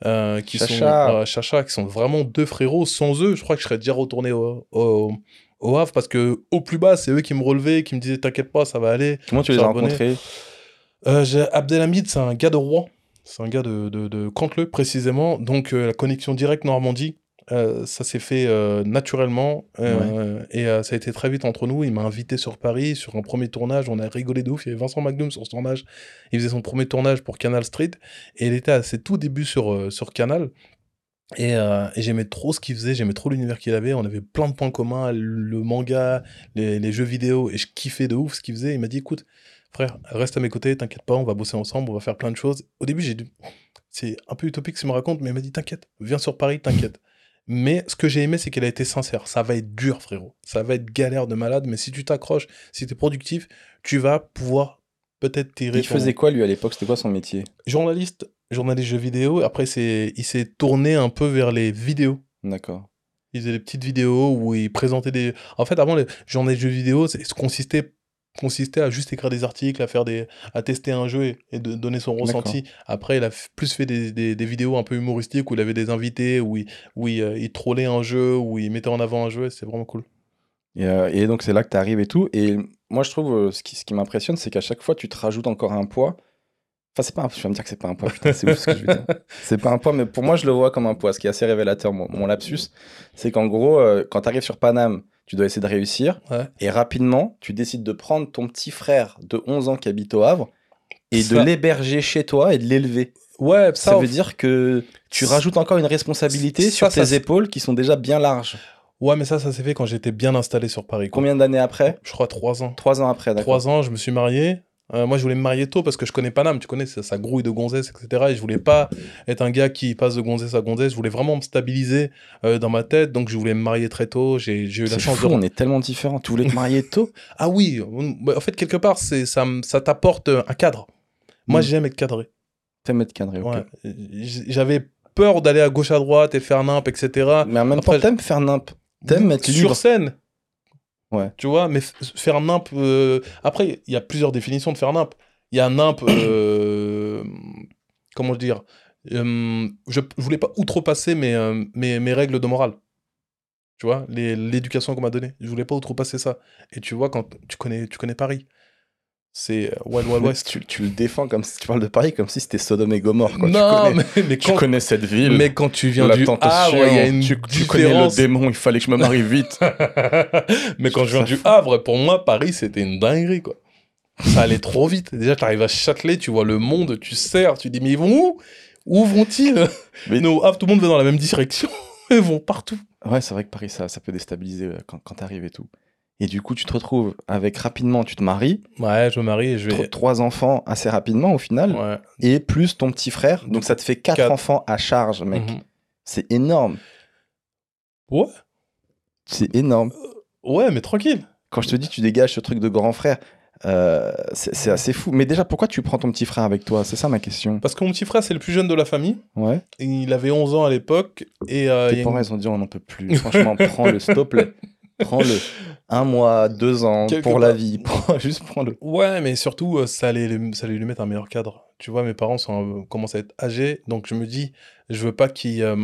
euh, qui Chacha. sont euh, Chacha, qui sont vraiment deux frérots. Sans eux, je crois que je serais déjà retourné au, au, au Havre parce que au plus bas, c'est eux qui me relevaient, qui me disaient t'inquiète pas, ça va aller. Comment tu les as rencontrés? Euh, Abdelhamid, c'est un gars de Rouen. C'est un gars de, de, de précisément. Donc, euh, la connexion directe Normandie, euh, ça s'est fait euh, naturellement. Et ça a été très vite entre nous. Il m'a invité sur Paris, sur un premier tournage. On a rigolé de ouf. Il y avait Vincent Magnum sur ce tournage. Il faisait son premier tournage pour Canal Street. Et il était à ses tout débuts sur, sur Canal. Et, euh, et j'aimais trop ce qu'il faisait, j'aimais trop l'univers qu'il avait. On avait plein de points communs, le manga, les, les jeux vidéo, et je kiffais de ouf ce qu'il faisait. Il m'a dit écoute, frère, reste à mes côtés, t'inquiète pas, on va bosser ensemble, on va faire plein de choses. Au début, j'ai dû. C'est un peu utopique ce qu'il me raconte, mais il m'a dit t'inquiète, viens sur Paris, t'inquiète. Mais ce que j'ai aimé, c'est qu'elle a été sincère. Ça va être dur, frérot. Ça va être galère de malade, mais si tu t'accroches, si t'es productif, tu vas pouvoir peut-être tirer. Il ton- faisait quoi lui à l'époque? C'était quoi son métier? Journaliste, journaliste jeux vidéo. Après, c'est, il s'est tourné un peu vers les vidéos. D'accord. Il faisait des petites vidéos où il présentait des. En fait, avant, les journées de jeux vidéo, c'est- ça consistait, consistait à juste écrire des articles, à faire des, à tester un jeu et, et de donner son ressenti. Après, il a plus fait des, des, des vidéos un peu humoristiques où il avait des invités, où il, où il, euh, il trollait un jeu, où il mettait en avant un jeu. et C'est vraiment cool. Et, euh, et donc c'est là que tu arrives et tout. Et moi je trouve euh, ce qui, ce qui m'impressionne, c'est qu'à chaque fois tu te rajoutes encore un poids. Enfin, c'est pas un... Tu vas me dire que c'est pas un poids, putain, c'est ouf ce que je veux dire. C'est pas un poids, mais pour moi je le vois comme un poids. Ce qui est assez révélateur, mon, mon lapsus, c'est qu'en gros, euh, quand tu arrives sur Paname, tu dois essayer de réussir. Ouais. Et rapidement, tu décides de prendre ton petit frère de 11 ans qui habite au Havre et de l'héberger chez toi et de l'élever. Ouais, Ça, ça, veut dire que tu rajoutes encore une responsabilité ça, sur tes épaules qui sont déjà bien larges. ouais, mais ça, ça s'est fait quand j'étais bien installé sur Paris. quoi. Combien d'années après? Je crois trois ans. Trois ans après, d'accord. Trois ans, je me suis marié. Euh, moi, je voulais me marier tôt parce que je connais Paname, tu connais, ça, ça grouille de gonzesse, etc. Et je voulais pas être un gars qui passe de gonzesse à gonzesse. Je voulais vraiment me stabiliser euh, dans ma tête. Donc, je voulais me marier très tôt. J'ai eu la chance fou, de. on est tellement différents. Tu voulais te marier tôt? Ah oui, bah, en fait, quelque part, c'est ça, ça t'apporte un cadre. Moi, Mm. j'aime être cadré. T'aimes être cadré, ok. Ouais. J'avais peur d'aller à gauche à droite et faire nimp, etc. Mais en même Après, temps, t'aimes faire nimp. T'aimes être libre. sur scène. Tu vois, mais faire nimp. euh, Après, il y a plusieurs définitions de faire nimp. Il y a nimp. euh, Comment dire Euh, Je je voulais pas outrepasser mes, euh, mes, mes règles de morale. Tu vois, l'éducation qu'on m'a donnée. Je voulais pas outrepasser ça. Et tu vois, quand tu connais, tu connais Paris, c'est euh, Wild Wild West. tu, tu le défends comme si tu parles de Paris comme si c'était Sodome et Gomorre. Quoi. non, tu connais, mais, mais tu quand, connais cette ville. mais quand tu viens la du tentation, Havre, il y a une tu, tu connais le démon, il fallait que je me marie vite. mais quand je viens du Havre, pour moi, Paris, c'était une dinguerie, quoi. Ça allait trop vite. Déjà, tu arrives à Châtelet, tu vois le monde, tu serres, tu dis, mais ils vont où? Où vont-ils? Mais- Nos Havre, tout le monde va dans la même direction. Ils vont partout. Ouais, c'est vrai que Paris, ça, ça peut déstabiliser euh, quand, quand t'arrives et tout. Et du coup, tu te retrouves avec rapidement, tu te maries, Ouais, je me marie et je vais. trois enfants assez rapidement au final, Ouais. et plus ton petit frère. Donc ça te fait quatre, Quatre. enfants à charge, mec. Mhm. C'est énorme. Ouais. C'est énorme. Ouais, mais tranquille. Quand je te dis, tu dégages ce truc de grand frère, euh, c'est assez fou. Mais déjà, pourquoi tu prends ton petit frère avec toi? C'est ça ma question. Parce que mon petit frère, c'est le plus jeune de la famille. Ouais. Il avait 11 ans à l'époque. Et euh, Tes parents, une- ils ont dit, on n'en peut plus. Franchement, prends-le, s'il te plaît. Prends-le. Un mois, deux ans, Quelque pour la vie. Juste prends-le. Ouais, mais surtout, euh, ça allait, ça allait lui mettre un meilleur cadre. Tu vois, mes parents sont, euh, commencent à être âgés, donc je me dis, je veux pas qu'ils... euh,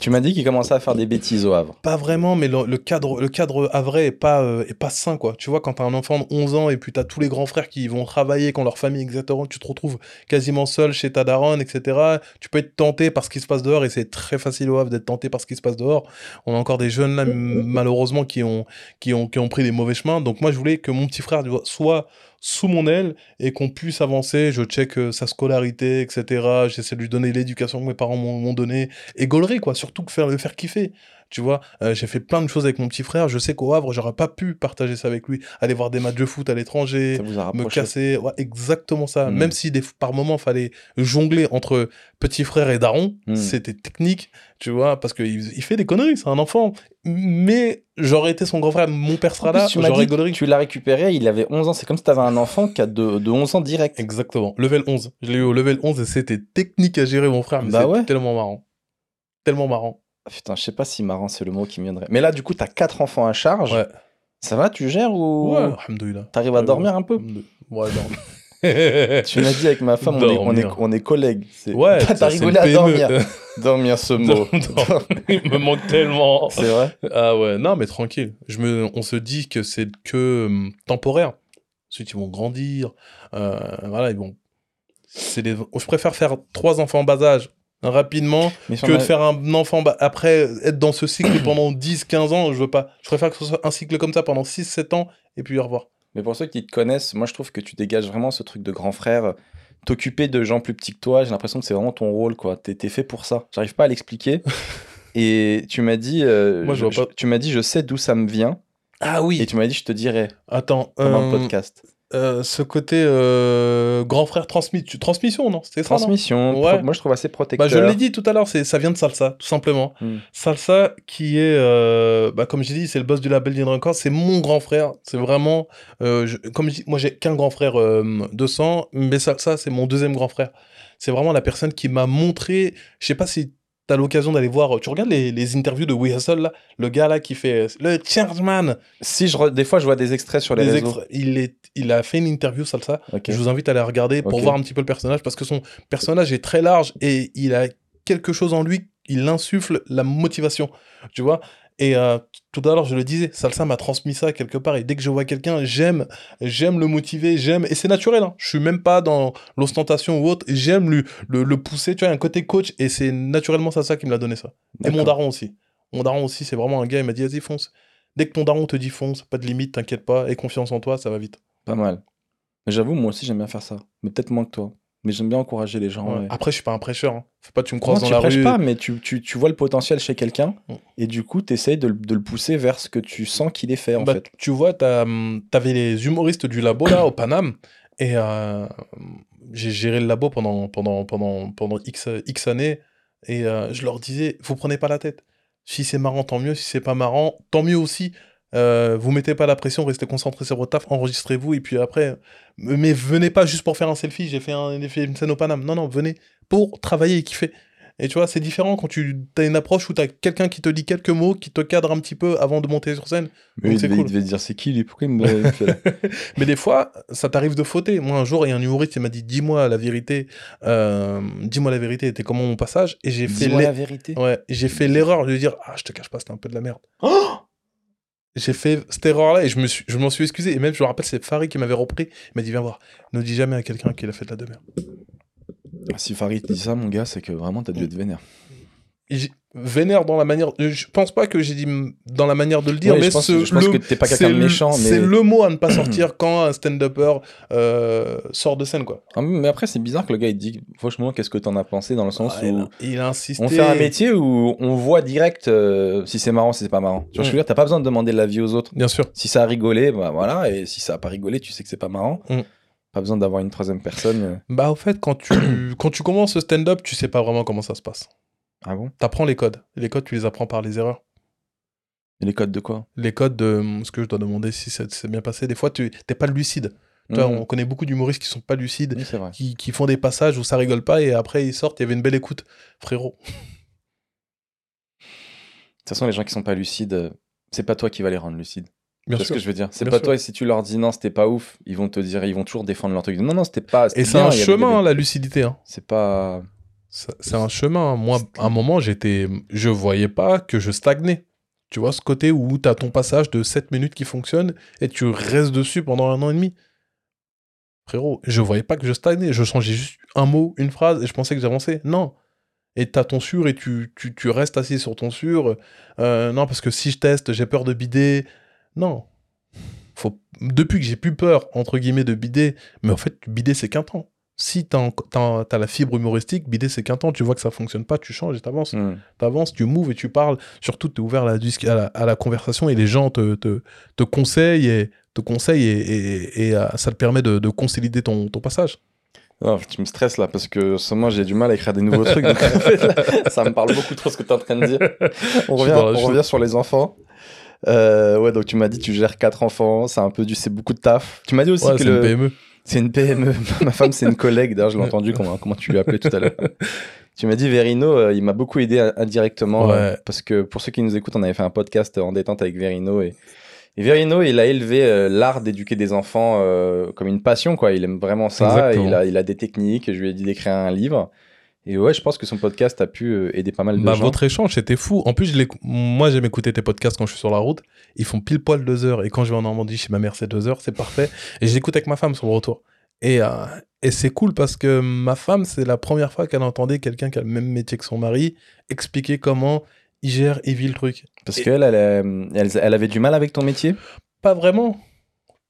Tu m'as dit qu'il commençait à faire des bêtises au Havre. pas vraiment, mais le, le cadre, le cadre havrais est pas, euh, est pas sain, quoi. Tu vois, quand t'as un enfant de 11 ans et puis t'as tous les grands frères qui vont travailler, qui ont leur famille, etc., tu te retrouves quasiment seul chez ta daronne, etc. Tu peux être tenté par ce qui se passe dehors, et c'est très facile au Havre d'être tenté par ce qui se passe dehors. On a encore des jeunes, là, m- malheureusement, qui ont, qui, ont, qui ont pris des mauvais chemins. Donc moi, je voulais que mon petit frère soit sous mon aile et qu'on puisse avancer. Je check euh, sa scolarité, etc. J'essaie de lui donner l'éducation que mes parents m'ont donnée. Et gaulerie, quoi. Surtout que faire le faire kiffer. Tu vois, Euh, j'ai fait plein de choses avec mon petit frère. Je sais qu'au Havre, j'aurais pas pu partager ça avec lui. Aller voir des matchs de foot à l'étranger, me casser. Ouais, exactement ça. Mm. Même si des, par moments, fallait jongler entre petit frère et daron, Mm. c'était technique, tu vois, parce qu'il il fait des conneries, c'est un enfant. Mais j'aurais été son grand frère, mon père sera là, j'aurais que tu l'as récupéré, il avait 11 ans. C'est comme si tu avais un enfant qui a de, de 11 ans direct. Exactement. Level 11. Je l'ai eu au level 11 et c'était technique à gérer, mon frère. Mais Bah ouais. tellement marrant. Tellement marrant. Ah, Putain, je sais pas si marrant c'est le mot qui me viendrait. Mais là, du coup, t'as quatre enfants à charge. Ouais. Ça va, tu gères ou Ouais, alhamdoulilah. t'arrives à dormir un peu. Ouais, dormir. Tu m'as dit avec ma femme, on est, on est, on est collègues. Ouais, t'as rigolé à le dormir. Dormir ce mot. Il me manque tellement. c'est vrai Ah ouais, non, mais tranquille. Je me, on se dit que c'est que hum, temporaire. Ensuite, ils vont grandir. euh, voilà, ils vont. Des... Je préfère faire trois enfants en bas âge rapidement Mais que de faire un enfant ba- après être dans ce cycle pendant 10 15 ans je veux pas je préfère que ce soit un cycle comme ça pendant 6 7 ans et puis au revoir Mais pour ceux qui te connaissent, moi je trouve que tu dégages vraiment ce truc de grand frère. T'occuper de gens plus petits que toi, j'ai l'impression que c'est vraiment ton rôle, quoi. T'es fait pour ça. J'arrive pas à l'expliquer. Et tu m'as dit, euh, Moi, je tu m'as dit, je sais d'où ça me vient. ah oui Et tu m'as dit, je te dirai attends pendant euh, le podcast. Euh, ce côté euh, grand frère transmis tu- transmission non? C'était ça non? Transmission, Ouais. moi je trouve assez protecteur. Bah, je l'ai dit tout à l'heure, c'est ça vient de Salsa, tout simplement. Hmm. Salsa, qui est, euh, bah, comme j'ai dit, c'est le boss du label Dine Records, c'est mon grand frère. C'est vraiment, euh, je- comme je dis, moi j'ai qu'un grand frère euh, de sang, mais Salsa, c'est mon deuxième grand frère. C'est vraiment la personne qui m'a montré, je sais pas si t'as l'occasion d'aller voir, tu regardes les, les interviews de We Hustle, là, le gars là qui fait euh, le Chargeman, Si je re- des fois je vois des extraits sur les, réseaux. extraits, il, est, il a fait une interview Salsa, Ok. je vous invite à aller regarder pour Ok. voir un petit peu le personnage parce que son personnage est très large et il a quelque chose en lui, il insuffle la motivation, tu vois. Et euh, tout à l'heure, je le disais, Salsa m'a transmis ça quelque part et dès que je vois quelqu'un, j'aime, j'aime le motiver, j'aime et c'est naturel. Hein. Je suis même pas dans l'ostentation ou autre, j'aime le, le, le pousser, tu vois, un côté coach et c'est naturellement ça, ça qui me l'a donné ça. Et mon daron aussi. Mon daron aussi, c'est vraiment un gars, il m'a dit, vas-y, fonce. Dès que ton daron te dit fonce, pas de limite, t'inquiète pas, et confiance en toi, ça va vite. Pas mal. Mais j'avoue, moi aussi j'aime bien faire ça. Mais peut-être moins que toi. Mais j'aime bien encourager les gens. Ouais. ouais. Après, je suis pas un prêcheur. Hein. Faut pas que tu me Non, croises tu dans la prêches rue. pas, mais tu, tu, tu vois le potentiel chez quelqu'un Mm. et du coup, tu essayes de, le- de le pousser vers ce que tu sens qu'il est fait en Bah, fait. Tu vois, t'as, hum, t'avais les humoristes du labo là au Paname et euh, j'ai géré le labo pendant, pendant, pendant, pendant X, X années et euh, je leur disais, vous prenez pas la tête. Si c'est marrant, tant mieux. Si c'est pas marrant, tant mieux aussi. Euh, vous mettez pas la pression, restez concentrés sur votre taf, enregistrez-vous et puis après, mais venez pas juste pour faire un selfie. J'ai fait, un, fait une scène au Paname. Non, non, venez pour travailler et kiffer. Et tu vois, c'est différent quand tu as une approche où tu as quelqu'un qui te dit quelques mots, qui te cadre un petit peu avant de monter sur scène. Mais donc il, c'est devait, il cool. devait dire c'est qui lui Pourquoi il me il fait là Mais des fois, ça t'arrive de fauter. Moi, un jour, il y a un humoriste qui m'a dit Dis-moi la vérité, euh, dis-moi la vérité, était comment mon passage? Et j'ai fait la vérité. Ouais, j'ai fait l'erreur de lui dire Ah, je te cache pas, c'était un peu de la merde. J'ai fait cette erreur-là et je me suis, je m'en suis excusé. Et même, je me rappelle, c'est Farid qui m'avait repris. Il m'a dit Viens voir, ne dis jamais à quelqu'un qu'il a fait de la demeure. Si Farid dit ça, mon gars, c'est que vraiment t'as dû être vénère. Vénère dans la manière. Je pense pas que j'ai dit dans la manière de le dire, Ouais, mais je pense, ce- je pense le- que t'es pas quelqu'un de méchant, mais. C'est le mot à ne pas sortir quand un stand-upper euh, sort de scène, quoi. Ah, mais après, c'est bizarre que le gars il dit franchement, qu'est-ce que t'en as pensé dans le sens Ah, où a, il a insisté. on fait un métier où on voit direct euh, si c'est marrant, si c'est pas marrant. Tu vois, que je veux dire, t'as pas besoin de demander de l'avis aux autres. Bien sûr. Si ça a rigolé, bah voilà, et si ça a pas rigolé, tu sais que c'est pas marrant. Mm. Pas besoin d'avoir une troisième personne. euh. Bah, au fait, quand tu, quand tu commences le stand-up, tu sais pas vraiment comment ça se passe. Ah bon? T'apprends les codes. Les codes, tu les apprends par les erreurs. Et les codes de quoi? Les codes de hum, ce que je dois demander si ça s'est bien passé. Des fois, tu t'es pas lucide. Mhm. on connaît beaucoup d'humoristes qui sont pas lucides, Oui, qui, qui font des passages où ça rigole pas et après ils sortent, il y avait une belle écoute. Frérot. De toute façon, les gens qui sont pas lucides, euh, c'est pas toi qui vas les rendre lucides. Bien C'est ce que je veux dire? C'est pas sûr. toi, et si tu leur dis non, c'était pas ouf, ils vont te dire, ils vont toujours défendre leur truc. Non, non, c'était pas. Et c'est un chemin, avait- la lucidité. hein. C'est pas. C'est un chemin. Moi, à un moment, j'étais, je voyais pas que je stagnais. Tu vois, ce côté où tu as ton passage de 7 minutes qui fonctionne et tu restes dessus pendant un an et demi. Frérot, je voyais pas que je stagnais. Je changeais juste un mot, une phrase et je pensais que j'avançais. Non. Et t'as ton sur et tu, tu, tu restes assis sur ton sur. Euh, non, parce que si je teste, j'ai peur de bider. Non. Faut... Depuis que j'ai plus peur, entre guillemets, de bider, mais en fait, bider, c'est qu'un temps. Si t'as- t'as la fibre humoristique, bider, c'est qu'un temps. Tu vois que ça fonctionne pas, tu changes et t'avances. Hmm. T'avances, tu moves et tu parles. Surtout, t'es ouvert à la, à, la, à la conversation et les gens te, te, te conseillent et, te conseillent et, et, et, euh, ça te permet de, de consolider ton, ton passage. Non, tu me stresses là parce que moi j'ai du mal à écrire des nouveaux trucs. Donc ça me parle beaucoup trop ce que tu es en train de dire. On revient, dois- on je- revient sur les enfants. Euh, ouais, donc tu m'as dit tu gères quatre enfants, c'est un peu du, c'est beaucoup de taf. Tu m'as dit aussi Ouais, que le, une PME. C'est une PME. Ma femme c'est une collègue. D'ailleurs, je l'ai entendu comment, comment tu lui appelé tout à l'heure. Tu m'as dit Verino, euh, il m'a beaucoup aidé indirectement Ouais. euh, parce que pour ceux qui nous écoutent, on avait fait un podcast en détente avec Verino et, et Verino, il a élevé euh, l'art d'éduquer des enfants comme une passion quoi. Il aime vraiment ça. Il a, il a des techniques. Je lui ai dit d'écrire un livre. Et ouais, je pense que son podcast a pu aider pas mal de Bah, gens. votre échange, c'était fou. En plus, je moi, j'aime écouter tes podcasts quand je suis sur la route. Ils font pile poil deux heures. Et quand je vais en Normandie chez ma mère, c'est deux heures. C'est parfait. Et je l'écoute avec ma femme sur le retour. Et, euh, et c'est cool parce que ma femme, c'est la première fois qu'elle entendait quelqu'un qui a le même métier que son mari expliquer comment il gère et vit le truc. Parce Et- qu'elle, elle, euh, elle, elle avait du mal avec ton métier? Pas vraiment.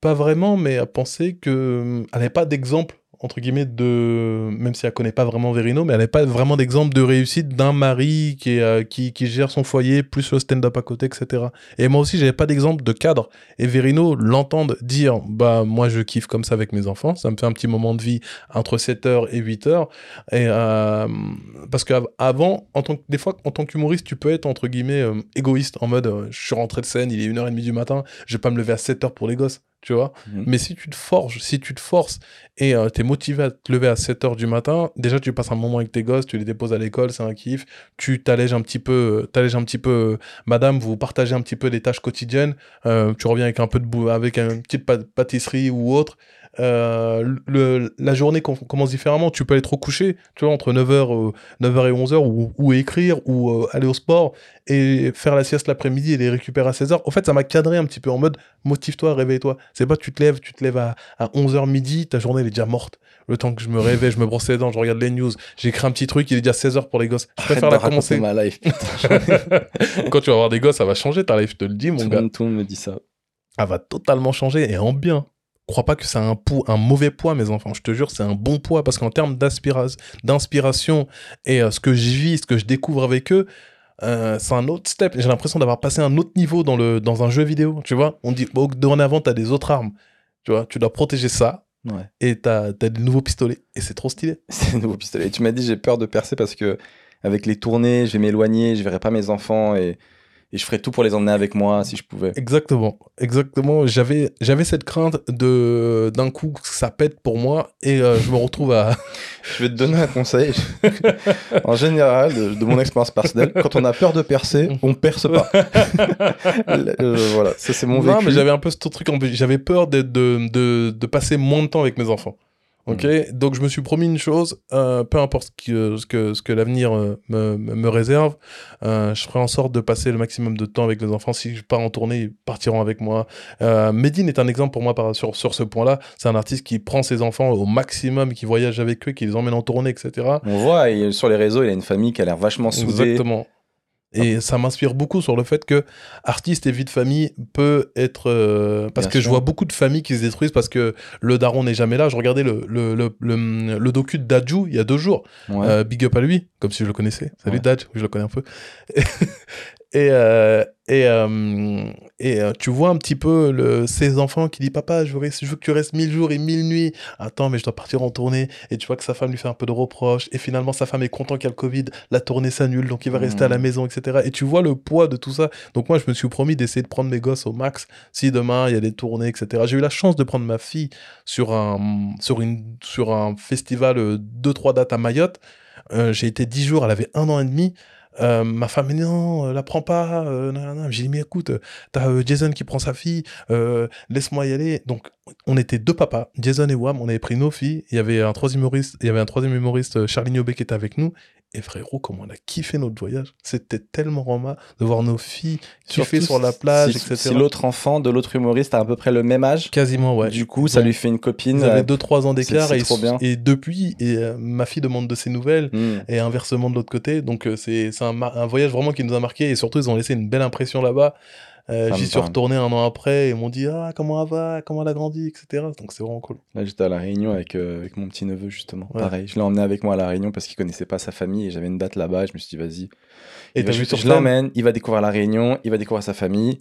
Pas vraiment, mais à penser que elle n'avait pas d'exemple entre guillemets de même si elle connaît pas vraiment Verino, mais elle n'avait pas vraiment d'exemple de réussite d'un mari qui, euh, qui qui gère son foyer plus le stand-up à côté, etc. Et moi aussi, j'avais pas d'exemple de cadre. Et Verino l'entendre dire bah moi je kiffe comme ça avec mes enfants, ça me fait un petit moment de vie entre 7h et 8h. Et euh, parce qu'avant, en tant que, des fois, en tant qu'humoriste, tu peux être entre guillemets euh, égoïste en mode euh, je suis rentré de scène, il est 1h30 du matin, je vais pas me lever à 7h pour les gosses, tu vois. Mhm. Mais si tu te forges, si tu te forces et euh, tu es motivé à te lever à 7h du matin, déjà tu passes un moment avec tes gosses, tu les déposes à l'école, c'est un kiff, tu t'allèges un petit peu, euh, t'allèges un petit peu, euh, madame, vous partagez un petit peu des tâches quotidiennes, euh, tu reviens avec un peu de bou- avec une petite pâtisserie ou autre. Euh, le, la journée com- commence différemment. Tu peux aller trop coucher, tu vois, entre 9h, 9h et 11h, ou, ou écrire, ou euh, aller au sport, et faire la sieste l'après-midi et les récupérer à 16h. En fait, ça m'a cadré un petit peu en mode motive-toi, réveille-toi. C'est pas tu te lèves, tu te lèves à, à 11h midi, ta journée elle est déjà morte. Le temps que je me réveille, je me brosse les dents, je regarde les news, j'écris un petit truc, il est déjà 16h pour les gosses. Je préfère la commencer. ma life. Quand tu vas avoir des gosses, ça va changer ta life, je te le dis, mon tout, gars. monde, tout le monde me dit ça. Elle va totalement changer et en bien. Crois pas que c'est un, mauvais poids, mes enfants. Je te jure, c'est un bon poids parce qu'en termes d'inspiration et euh, ce que je vis, ce que je découvre avec eux, euh, c'est un autre step. J'ai l'impression d'avoir passé un autre niveau dans, le, dans un jeu vidéo. Tu vois, on dit, bon, dorénavant, t'as des autres armes. Tu vois, tu dois protéger ça Ouais. et t'as as des nouveaux pistolets et c'est trop stylé. C'est un nouveau pistolet. Et tu m'as dit j'ai peur de percer parce que avec les tournées, je vais m'éloigner, je verrai pas mes enfants et, et je ferai tout pour les emmener avec moi si je pouvais. Exactement, exactement. J'avais, j'avais cette crainte de d'un coup que ça pète pour moi et euh, je me retrouve à. Je vais te donner un conseil. en général, de, de mon expérience personnelle, quand on a peur de percer, on perce pas. Euh, voilà, ça c'est mon non, vécu. mais j'avais un peu ce truc. en plus, J'avais peur de, de, de, de passer moins de temps avec mes enfants. Ok, donc je me suis promis une chose, euh, peu importe ce que, ce que, ce que l'avenir euh, me, me, me réserve, euh, je ferai en sorte de passer le maximum de temps avec les enfants. Si je pars en tournée, ils partiront avec moi. Euh, Medine est un exemple pour moi par, sur, sur ce point-là. C'est un artiste qui prend ses enfants au maximum, qui voyage avec eux, qui les emmène en tournée, etc. On voit et sur les réseaux, il a une famille qui a l'air vachement soudée. Exactement. Et ça m'inspire beaucoup sur le fait que artiste et vie de famille peut être euh, parce Bien que je vois beaucoup de familles qui se détruisent parce que le daron n'est jamais là. Je regardais le le, le, le, le docu de Dadju il y a deux jours. Ouais. Euh, big up à lui, comme si je le connaissais. Salut Ouais. Dad, je le connais un peu. et euh, et, euh, et euh, tu vois un petit peu le, ces enfants qui disent Papa, je veux, je veux que tu restes mille jours et mille nuits. Attends, mais je dois partir en tournée. Et tu vois que sa femme lui fait un peu de reproches. Et finalement, sa femme est contente qu'il y a le Covid. La tournée s'annule, donc il va rester à la Mhm. maison, etc. Et tu vois le poids de tout ça. Donc moi, je me suis promis d'essayer de prendre mes gosses au max. Si demain, il y a des tournées, etc. J'ai eu la chance de prendre ma fille sur un, sur une, sur un festival, euh, deux, trois dates à Mayotte. Euh, j'ai été dix jours, elle avait un an et demi. Euh, ma femme me dit non, euh, la prends pas. Euh. J'ai dit mais écoute, t'as euh, Jason qui prend sa fille, euh, laisse-moi y aller. Donc on était deux papas, Jason et Wam, on avait pris nos filles. Il y avait un troisième humoriste, il y avait un troisième humoriste, euh, Charlie Niobé qui était avec nous. Et frérot, comment on a kiffé notre voyage. C'était tellement romain de voir nos filles kiffer sur la plage, si, etc. Si l'autre enfant de l'autre humoriste a à peu près le même âge, Quasiment, ouais. du coup, ça Donc, lui fait une copine. Ils avaient euh, 2-3 ans d'écart et, et depuis, et, euh, ma fille demande de ses nouvelles hmm. et inversement de l'autre côté. Donc euh, c'est c'est un, un voyage vraiment qui nous a marqué et surtout ils ont laissé une belle impression là-bas. Euh, J'y suis retourné un an après et ils m'ont dit ah comment elle va, comment elle a grandi, etc. Donc c'est vraiment cool. Là, j'étais à La Réunion avec, euh, avec mon petit neveu, justement. Ouais. Pareil, je l'ai emmené avec moi à La Réunion parce qu'il connaissait pas sa famille et j'avais une date là-bas. Je me suis dit, vas-y. Et Il va- je je l'emmène, il va découvrir La Réunion, il va découvrir sa famille.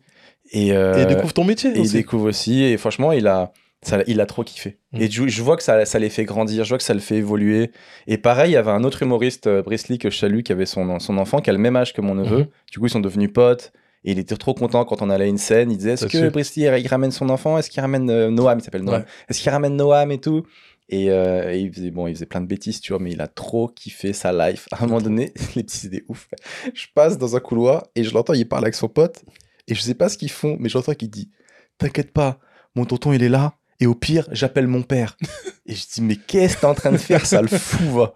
Et, euh, et découvre ton métier et il aussi. découvre aussi. Et franchement, il a, ça, il a trop kiffé. Mm. Et je, je vois que ça, ça les fait grandir, je vois que ça le fait évoluer. Et pareil, il y avait un autre humoriste, Lee, que je salue, qui avait son, son enfant, qui a le même âge que mon neveu. Mhm. Du coup, ils sont devenus potes. Et il était trop content quand on allait à une scène. Il disait Est-ce que Lee, il ramène son enfant? Est-ce qu'il ramène euh, Noam? Il s'appelle Noam. Ouais. Est-ce qu'il ramène Noam et tout? Et, euh, et il faisait bon, il faisait plein de bêtises, tu vois, mais il a trop kiffé sa life. À un moment donné, les petits des ouf. Je passe dans un couloir et je l'entends, il parle avec son pote et je sais pas ce qu'ils font, mais j'entends qu'il dit "T'inquiète pas, mon tonton il est là et au pire, j'appelle mon père." et je dis "Mais qu'est-ce que t'es en train de faire, ça le fou va?"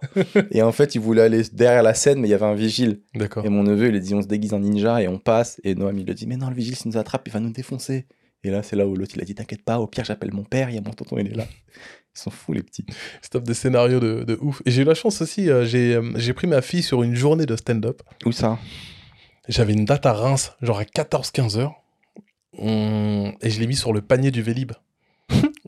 Et en fait, il voulait aller derrière la scène, mais il y avait un vigile. D'accord. Et mon neveu, il a dit "On se déguise en ninja et on passe." Et Noam, il lui dit "Mais non, le vigile s'il nous attrape, il va nous défoncer." Et là, c'est là où l'autre, il a dit "T'inquiète pas, au pire, j'appelle mon père, il y a mon tonton, il est là." Ils sont fous les petits. Stop des scénarios de, de ouf. Et j'ai eu la chance aussi, euh, j'ai euh, j'ai pris ma fille sur une journée de stand-up. Où ça? J'avais une date à Reims, genre à 14-15 heures. Et je l'ai mis sur le panier du Vélib.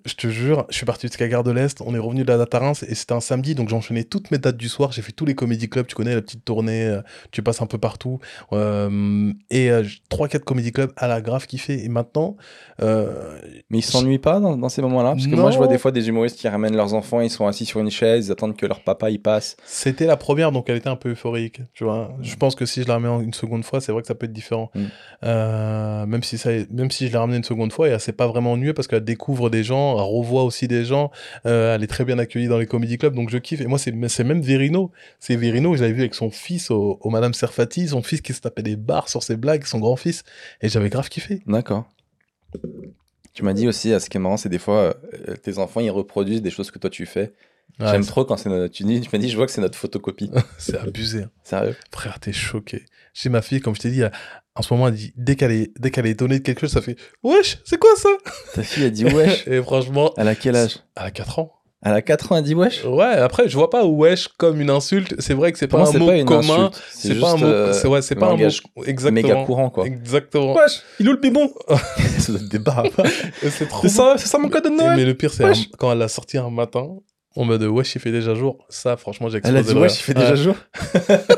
Je te jure, je suis parti jusqu'à Gare de l'Est, on est revenu de la date à Reims et c'était un samedi, donc j'ai enchaîné toutes mes dates du soir. J'ai fait tous les comédie clubs, tu connais la petite tournée, euh, tu passes un peu partout. Euh, et 3-4 comédie clubs à la grave kiffé. Et maintenant, euh, Mais ils s'ennuient pas dans, dans ces moments-là? Parce que moi, je vois des fois des humoristes qui ramènent leurs enfants, ils sont assis sur une chaise, ils attendent que leur papa y passe. C'était la première, donc elle était un peu euphorique. Tu vois, je pense que si je la en une seconde fois, c'est vrai que ça peut être différent. Mm. Euh, même si ça, même si je l'ai ramenée une seconde fois, et elle s'est pas vraiment ennuyée parce qu'elle découvre des gens, elle revoit aussi des gens. euh, elle est très bien accueillie dans les comédie clubs, donc je kiffe. Et moi, c'est, même Verino. C'est Verino, je l'avais vu avec son fils au, au Madame Serfati, son fils qui se tapait des barres sur ses blagues, son grand-fils, et j'avais grave kiffé. D'accord. Tu m'as dit aussi, ah, ce qui est marrant, c'est des fois, euh, tes enfants, ils reproduisent des choses que toi tu fais. Ouais, J'aime trop quand c'est notre... Tu, dis, tu m'as dit, je vois que c'est notre photocopie. c'est abusé. hein. Sérieux? Frère, t'es choqué. Chez ma fille, comme je t'ai dit, elle- en ce moment, elle dit, dès qu'elle est, dès qu'elle est étonnée de quelque chose, ça fait Wesh, c'est quoi ça? Ta fille a dit wesh. Et franchement, Elle a quel âge? Elle a 4 ans. Elle a 4 ans, elle dit wesh? Ouais, après, je vois pas wesh comme une insulte. C'est vrai que c'est pas un c'est mot commun. C'est pas un mot. euh, c'est ouais, c'est pas un mot. langage Exactement. méga courant, quoi. Exactement. Wesh, il est où le bibon des barres. Et C'est trop. C'est ça, c'est ça mon code de Noël? mais le pire, c'est quand elle l'a sorti un matin, on mode wesh, il fait déjà jour. Ça, franchement, j'ai Elle a explosé dit wesh, il fait déjà Ouais. jour.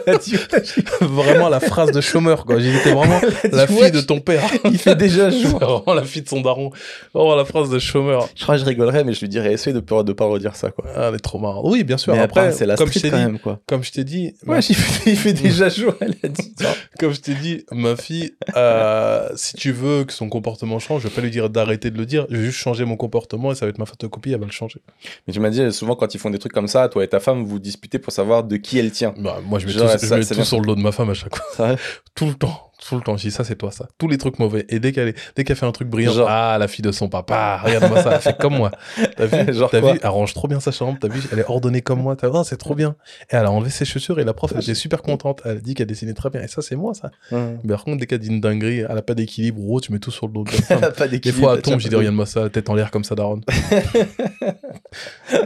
Vraiment la phrase de chômeur, quoi. T'es vraiment la fille wesh, de ton père. Il fait déjà jour. vraiment la fille de son daron. Vraiment la phrase de chômeur. Je crois que je rigolerais, mais je lui dirais, essaye de pas, de pas redire ça, quoi. Ah, elle est trop marrante. Oui, bien sûr. mais après, après, c'est la comme je t'ai dit, quoi. comme je t'ai dit, Wesh, il fait, il fait déjà jour, elle a dit. comme je t'ai dit, ma fille, euh, si tu veux que son comportement change, je vais pas lui dire d'arrêter de le dire. Je vais juste changer mon comportement et ça va être ma photocopie, elle va le changer. Mais tu m'as dit, souvent, quand ils font des trucs comme ça, toi et ta femme, vous disputez pour savoir de qui elle tient. Bah, moi, je mets Genre, tout, ça- je mets ça tout sur le dos de ma femme à chaque fois. Tout le temps. Tout le temps, je dis ça, c'est toi, ça. Tous les trucs mauvais. Et dès qu'elle est- dès qu'elle fait un truc brillant, Genre. ah, la fille de son papa, regarde-moi ça, elle fait comme moi. T'as vu, Genre vu, elle range trop bien sa chambre, t'as vu, elle est ordonnée comme moi, t'as vu, oh, c'est trop bien. Et elle a enlevé ses chaussures et la prof, elle était super contente. Elle a dit qu'elle dessinait très bien. Et ça, c'est moi, ça. Mais par contre, dès qu'elle dit une dinguerie, elle a pas d'équilibre, gros, tu mets tout sur le dos de Elle a pas Des fois, elle tombe, j'ai dit, regarde-moi ça, tête en l'air comme ça, daronne.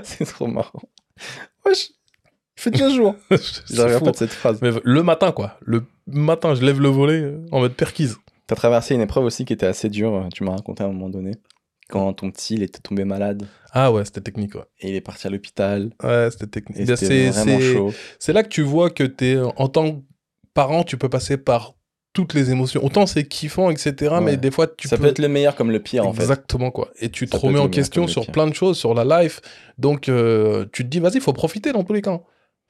C'est trop marrant. Wesh, je fais déjà jour. J'arrive pas de cette phrase. Mais le matin, quoi. Le matin, je lève le volet euh, en mode perquise. T'as traversé une épreuve aussi qui était assez dure, tu m'as raconté à un moment donné. Quand ton petit, il était tombé malade Ah ouais, c'était technique, ouais. et il est parti à l'hôpital. Ouais, c'était technique. C'était c'est- vraiment chaud. C'est là que tu vois que t'es, en tant que parent, tu peux passer par toutes les émotions. Autant c'est kiffant, etc. Mais des fois, tu ça peux... peut être le meilleur comme le pire en fait. Exactement, quoi. Et tu te remets en question sur pire. plein de choses, sur la life. Donc, euh, tu te dis, vas-y, faut profiter dans tous les cas.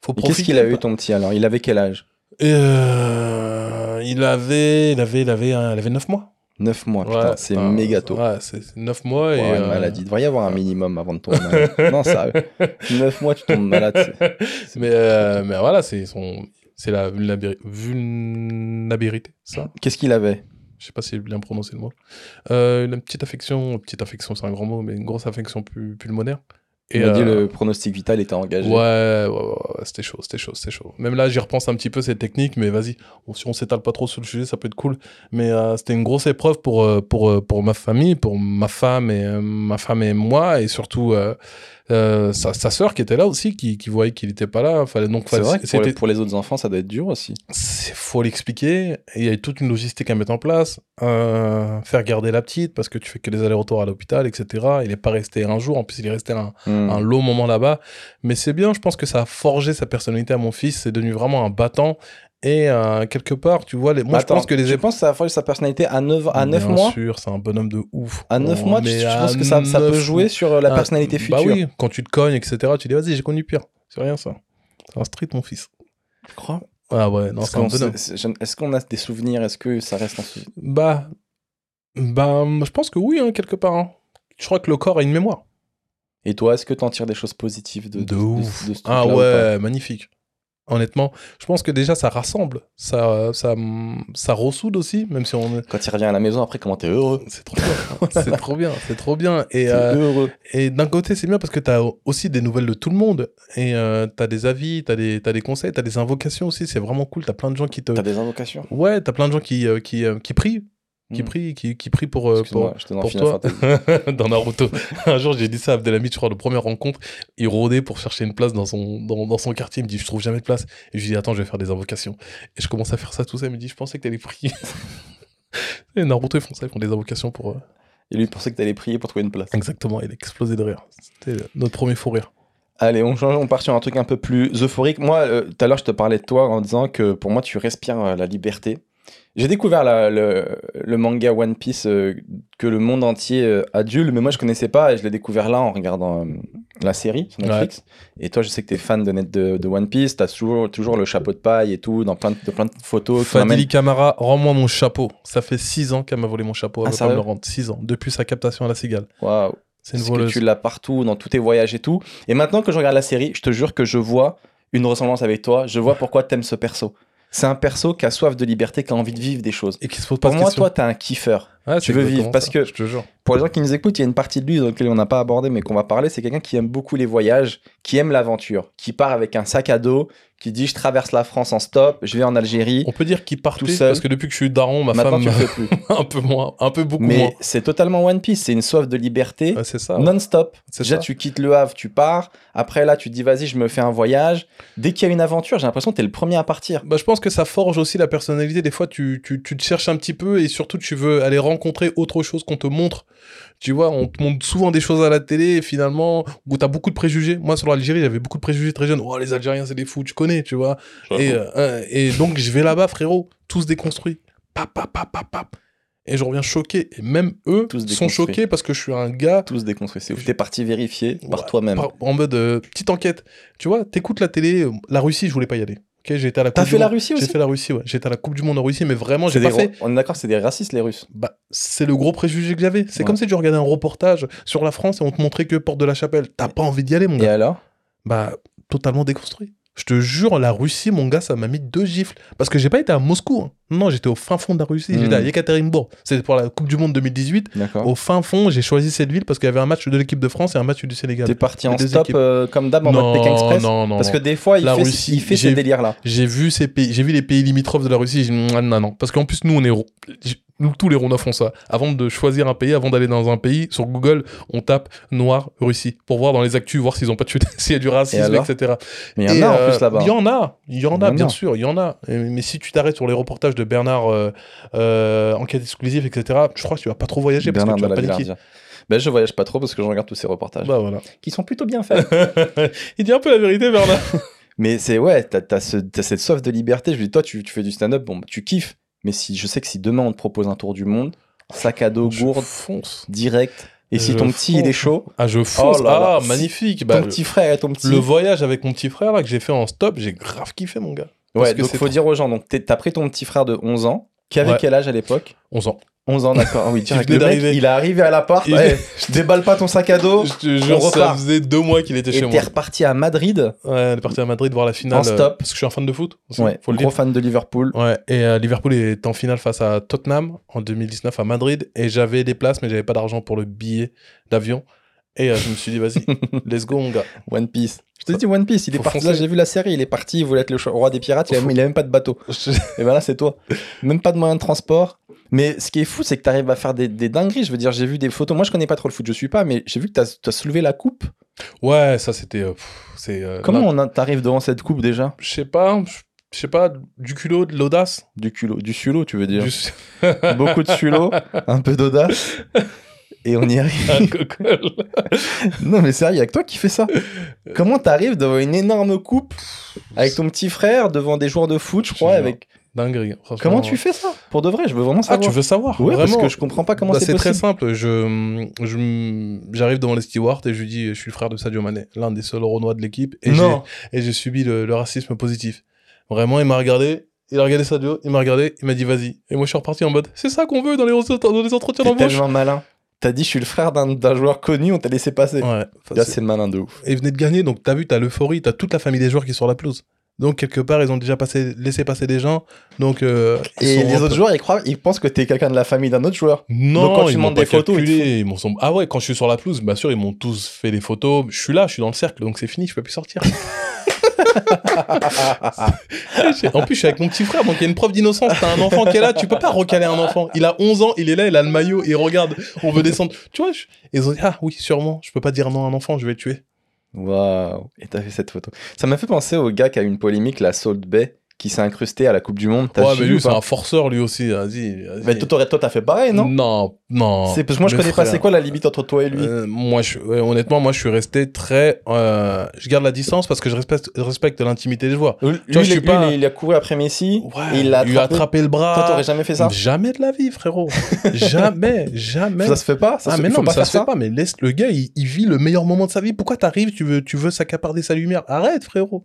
Faut Et profiter. Qu'est-ce qu'il a eu ton petit alors? Il avait quel âge? Euh, il avait, il avait, il avait, un- il avait 9 mois. 9 mois, putain, Ouais, c'est méga tôt. Ouais, c'est 9 mois. et, Ouais, une euh, maladie. Il devrait y avoir un minimum avant de tomber malade. non, ça. 9 mois, tu tombes malade. mais, euh, mais voilà, c'est son, c'est la vulnérabili- vulnérabilité, ça. Qu'est-ce qu'il avait? Je sais pas si j'ai bien prononcé le mot. Euh, une petite affection, petite affection, c'est un grand mot, mais une grosse affection pu- pulmonaire. Il m'a dit euh, le pronostic vital était engagé. Ouais, ouais, ouais, ouais, c'était chaud, c'était chaud, c'était chaud. Même là, j'y repense un petit peu, cette technique, mais vas-y, si on s'étale pas trop sur le sujet, ça peut être cool. Mais euh, c'était une grosse épreuve pour, euh, pour, euh, pour ma famille, pour ma femme et, euh, ma femme et moi, et surtout euh, euh, sa, sa sœur qui était là aussi, qui, qui voyait qu'il était pas là. Fallait donc fallait- vrai que pour c'était les, pour les autres enfants, ça doit être dur aussi. faut l'expliquer. Il y a toute une logistique à mettre en place. Euh, faire garder la petite parce que tu fais que des allers-retours à l'hôpital, etc. Il n'est pas resté un jour. En plus, il est resté un, Hmm. un long moment là-bas. Mais c'est bien. Je pense que ça a forgé sa personnalité à mon fils. C'est devenu vraiment un battant. Et euh, quelque part, tu vois, les... moi, Attends, je pense que les Je pense que ça a forgé sa personnalité à 9, à 9 Bien mois sûr, c'est un bonhomme de ouf. À 9 Oh, mois, tu, tu penses que ça, ça peut jouer sur euh, la Ah, personnalité future? Bah oui, quand tu te cognes, etc., tu dis, vas-y, j'ai connu pire. C'est rien, ça. C'est un street, mon fils. Tu crois? Ah ouais, non, c'est un bonhomme. Est-ce qu'on a des souvenirs? Est-ce que ça reste un souvenir? Bah, bah, je pense que oui, hein, quelque part. hein. Je crois que le corps a une mémoire. Et toi, est-ce que tu en tires des choses positives de, De, de, ouf. de ce ah ouais, magnifique. Honnêtement, je pense que déjà ça rassemble, ça, ça, ça ressoude aussi, même si on. Quand il revient à la maison, après, comment t'es heureux C'est trop bien, c'est trop bien, c'est trop bien. Et, euh, heureux. et d'un côté, c'est bien parce que tu as aussi des nouvelles de tout le monde. Et euh, tu as des avis, tu as, des- t'as des conseils, tu as des invocations aussi. C'est vraiment cool. Tu as plein de gens qui te. T'as des invocations Ouais, tu as plein de gens qui, euh, qui, euh, qui prient. Qui Hmm. prient, qui, qui prient pour, euh, pour, pour toi. Dans Naruto. Un jour, j'ai dit ça à Abdelhamid, je crois, la première rencontre. Il rôdait pour chercher une place dans son, dans, dans son quartier. Il me dit, je trouve jamais de place. Et je lui dis, attends, je vais faire des invocations. Et je commence à faire ça tout ça. Il me dit, je pensais que t'allais prier. Et Naruto, ils font ça, ils font des invocations pour. euh, Et lui, il pensait que t'allais prier pour trouver une place. Exactement, il a explosé de rire. C'était notre premier fou rire. Allez, on change, on part sur un truc un peu plus euphorique. Moi, euh, tout à l'heure, je te parlais de toi en disant que pour moi, tu respires euh, la liberté. J'ai découvert la- le, le manga One Piece euh, que le monde entier euh, adulte, mais moi, je connaissais pas et je l'ai découvert là en regardant euh, la série sur Netflix. Et toi, je sais que tu es fan de, net de, de One Piece, tu as toujours, toujours le chapeau de paille et tout, dans plein de, de plein de photos. Fadili Camara, rends-moi mon chapeau. Ça fait 6 ans qu'elle m'a volé mon chapeau. Elle Ah, veut pas me sérieux le rendre. 6 ans. Depuis sa captation à la cigale. Waouh. C'est une Parce que voleuse. tu l'as partout, dans tous tes voyages et tout? Et maintenant que je regarde la série, je te jure que je vois une ressemblance avec toi. Je vois pourquoi t'aimes ce perso. C'est un perso qui a soif de liberté, qui a envie de vivre des choses. Et qui se pose pas Pour de moi, toi, t'es un kiffeur. Ouais, tu veux vivre, parce ça, que- Je te jure. Pour les gens qui nous écoutent, il y a une partie de lui dans laquelle on n'a pas abordé, mais qu'on va parler. C'est quelqu'un qui aime beaucoup les voyages, qui aime l'aventure, qui part avec un sac à dos, qui dit je traverse la France en stop, je vais en Algérie. On peut dire qu'il partait Tout seul. parce que depuis que je suis daron, ma Maintenant, femme tu le fais plus. un peu moins, un peu beaucoup moins. mais c'est totalement One Piece. C'est une soif de liberté. Ouais, c'est ça. ouais. non-stop. Déjà, ça. tu quittes le Havre, tu pars. Après, là, tu te dis, vas-y, je me fais un voyage. Dès qu'il y a une aventure, j'ai l'impression que t'es le premier à partir. Bah, je pense que ça forge aussi la personnalité. Des fois, tu, tu, tu te cherches un petit peu et surtout, tu veux aller rencontrer autre chose qu'on te montre. Tu vois, on te montre souvent des choses à la télé et finalement, où t'as beaucoup de préjugés. Moi, sur l'Algérie, j'avais beaucoup de préjugés très jeune. Oh, les Algériens, c'est des fous, tu connais, tu vois. Et, euh, et donc, je vais là-bas, frérot, tous déconstruits. Pap, pap, pap, pap, pap. Et je reviens choqué. Et même eux Tous sont choqués parce que je suis un gars Tous déconstruits. C'est ouf. T'es parti vérifier par Ouais, toi-même. en mode euh, petite enquête. Tu vois, t'écoutes la télé. euh, La Russie, je voulais pas y aller. Ok, j'ai été à la T'as fait la. Russie J'ai aussi fait la Russie, ouais. J'étais à la Coupe du Monde en Russie, mais vraiment, j'ai des fait. On est d'accord, c'est des racistes, les Russes. Bah, c'est le gros préjugé que j'avais. C'est Ouais. comme si tu regardais un reportage sur la France et on te montrait que Porte de la Chapelle. T'as pas envie d'y aller, mon Et gars. alors? Bah, totalement déconstruit. Je te jure, la Russie, mon gars, ça m'a mis deux gifles. Parce que j'ai pas été à Moscou. hein. Non, j'étais au fin fond de la Russie. J'étais Mm. à Yekaterinbourg. C'était pour la Coupe du Monde 2018. D'accord. Au fin fond, j'ai choisi cette ville parce qu'il y avait un match de l'équipe de France et un match du Sénégal. T'es parti en stop euh, comme d'hab en mode Pékin Express non, non. Parce que des fois, il La fait, Russie, il fait j'ai- ces délires-là. J'ai vu ces pays, j'ai vu les pays limitrophes de la Russie. J'ai dit, non, non. Parce qu'en plus, nous, on est, nous, tous les Rwandais font ça. Avant de choisir un pays, avant d'aller dans un pays, sur Google, on tape noir Russie pour voir dans les actus, voir s'ils ont pas tué, s'il y a du racisme, etc. Mais il y en a en euh, plus là-bas. Il y en a, il y en a, en bien sûr, il y en a. Et- Mais si tu t'arrêtes sur les reportages de Bernard, euh, euh, enquête exclusive, etc., je crois que tu vas pas trop voyager Bernard parce que tu vas de paniquer. Ben, je voyage pas trop parce que je regarde tous ces reportages Bah voilà. qui sont plutôt bien faits. il dit un peu la vérité, Bernard. Mais c'est ouais, t'as as, ce- cette soif de liberté. Je lui dis, toi, tu, tu fais du stand-up, bon, bah, tu kiffes. Mais si je sais que si demain on te propose un tour du monde, sac à dos, Je gourde, fonce. direct. Et si Je ton petit il est fonce. chaud, Ah, je fonce. Oh là là. ah, magnifique. Bah, ton petit frère et ton petit. Le voyage avec mon petit frère là que j'ai fait en stop, j'ai grave kiffé mon gars. parce ouais, que donc faut trop- dire aux gens, donc t'as pris ton petit frère de 11 ans, qui avait Ouais. quel âge à l'époque? 11 ans. 11 ans, d'accord. Ah oui, direct. venait Le mec, d'arriver. il est arrivé à l'appart. Il- ouais, je déballe pas ton sac à dos. Je te jure, ça repart. faisait deux mois qu'il était Et chez t'es moi. reparti à Madrid. Ouais, est parti à Madrid voir la finale. En stop. euh, parce que je suis un fan de foot. aussi, Ouais, faut le gros dire. fan de Liverpool. Ouais, et euh, Liverpool est en finale face à Tottenham en 2019 à Madrid. Et j'avais des places, mais j'avais pas d'argent pour le billet d'avion. Et euh, je me suis dit, vas-y, let's go, mon gars. One Piece. Je te dis One Piece, il est Faut parti. foncer. Là, j'ai vu la série, il est parti, il voulait être le roi des pirates, il a, il a même pas de bateau. Et ben là, c'est toi. Même pas de moyen de transport. Mais ce qui est fou, c'est que tu arrives à faire des, des dingueries. Je veux dire, j'ai vu des photos. Moi, je connais pas trop le foot, je suis pas, mais j'ai vu que tu as, soulevé la coupe. ouais, ça c'était. euh, euh, Comment là, on a- t'arrives devant cette coupe déjà? Je sais pas, je je sais pas, du culot, de l'audace? Du culot, du sulot, tu veux dire. du- Beaucoup de sulot, un peu d'audace. Et on y arrive. un. Non, mais sérieux, il y a que toi qui fais ça. Comment t'arrives devant une énorme coupe avec ton petit frère devant des joueurs de foot, je crois, avec. Dinguerie. Comment tu fais ça? Pour de vrai, je veux vraiment Ah, savoir. tu veux savoir Vraiment parce que je comprends pas comment Bah, c'est c'est très simple. Je, je, j'arrive devant les stewards et je lui dis, je suis le frère de Sadio Mané, l'un des seuls Renois de l'équipe, et Non. j'ai, et j'ai subi le, le racisme positif. Vraiment, il m'a regardé, il a regardé Sadio, il m'a regardé, il m'a dit vas-y. Et moi, je suis reparti en mode, c'est ça qu'on veut dans les, dans les entretiens d'embauche. tellement malin. T'as dit, je suis le frère d'un joueur connu, on t'a laissé passer. Ouais. Là, c'est malin de ouf. Et venait de gagner, donc t'as vu, t'as l'euphorie, t'as toute la famille des joueurs qui est sur la pelouse. Donc quelque part, ils ont déjà passé, laissé passer des gens. Donc euh, Et sont les autres joueurs, ils croient, ils pensent que t'es quelqu'un de la famille d'un autre joueur. Non, Donc, quand tu ils demandes m'ont des photos, ils calculé, ils m'ont sont- Ah ouais, quand je suis sur la pelouse, bien sûr, ils m'ont tous fait des photos. Je suis là, je suis dans le cercle, donc c'est fini, je peux plus sortir. en plus, je suis avec mon petit frère, donc il y a une preuve d'innocence. T'as un enfant qui est là, tu peux pas recaler un enfant. Il a 11 ans, il est là, il a le maillot, il regarde, on veut descendre. Tu vois, ils ont dit, ah oui, sûrement, je peux pas dire non à un enfant, je vais le tuer. Waouh. Et t'as fait cette photo. Ça m'a fait penser au gars qui a une polémique, la Salt Bay, qui s'est incrusté à la Coupe du Monde. T'as Ouais, mais lui, c'est pas un forceur, lui aussi. Vas-y. Mais toi, t'as fait pareil, non? Non, non. C'est parce que moi, je connais pas. frère, C'est quoi la limite entre toi et lui? Euh, moi, je, ouais, honnêtement, moi, je suis resté très. euh, je garde la distance parce que je respecte, l'intimité des joueurs. Lui, vois, je il, suis lui, pas- il- il a couru après Messi. Ouais, et il l'a lui a attrapé. attrapé le bras. Toi, t'aurais jamais fait ça? Jamais de la vie, frérot. jamais, jamais. Ça se fait pas ça ah se... mais non, pas mais ça se fait pas. Mais laisse le gars, il, il vit le meilleur moment de sa vie. Pourquoi t'arrives, tu veux, tu veux s'accaparer sa lumière? Arrête, frérot.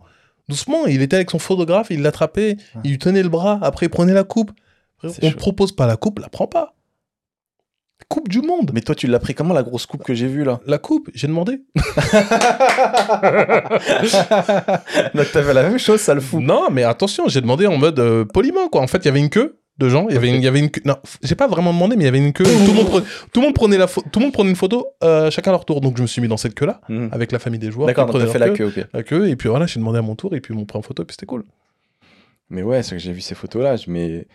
Doucement. Il était avec son photographe, il l'attrapait, il lui tenait le bras. Après, il prenait la coupe. On chaud. propose pas la coupe, la prends pas. Coupe du monde. Mais toi, tu l'as pris comment la grosse coupe que j'ai vue là? La coupe, j'ai demandé. Donc t'as fait la même chose, ça le fout. Non, mais attention, j'ai demandé en mode euh, poliment, quoi. En fait, il y avait une queue de gens. Il y avait une, il y avait une queue. Non, j'ai pas vraiment demandé, mais il y avait une queue. tout, le monde prenait, tout le monde prenait la tout le monde prenait une photo, euh, chacun à leur tour. Donc, je me suis mis dans cette queue-là, Mhm. avec la famille des joueurs. D'accord, prenaient fait la queue, ok. La queue, et puis voilà, j'ai demandé à mon tour, et puis ils m'ont pris en photo, et puis c'était cool. Mais ouais, c'est que j'ai vu ces photos-là, je- mais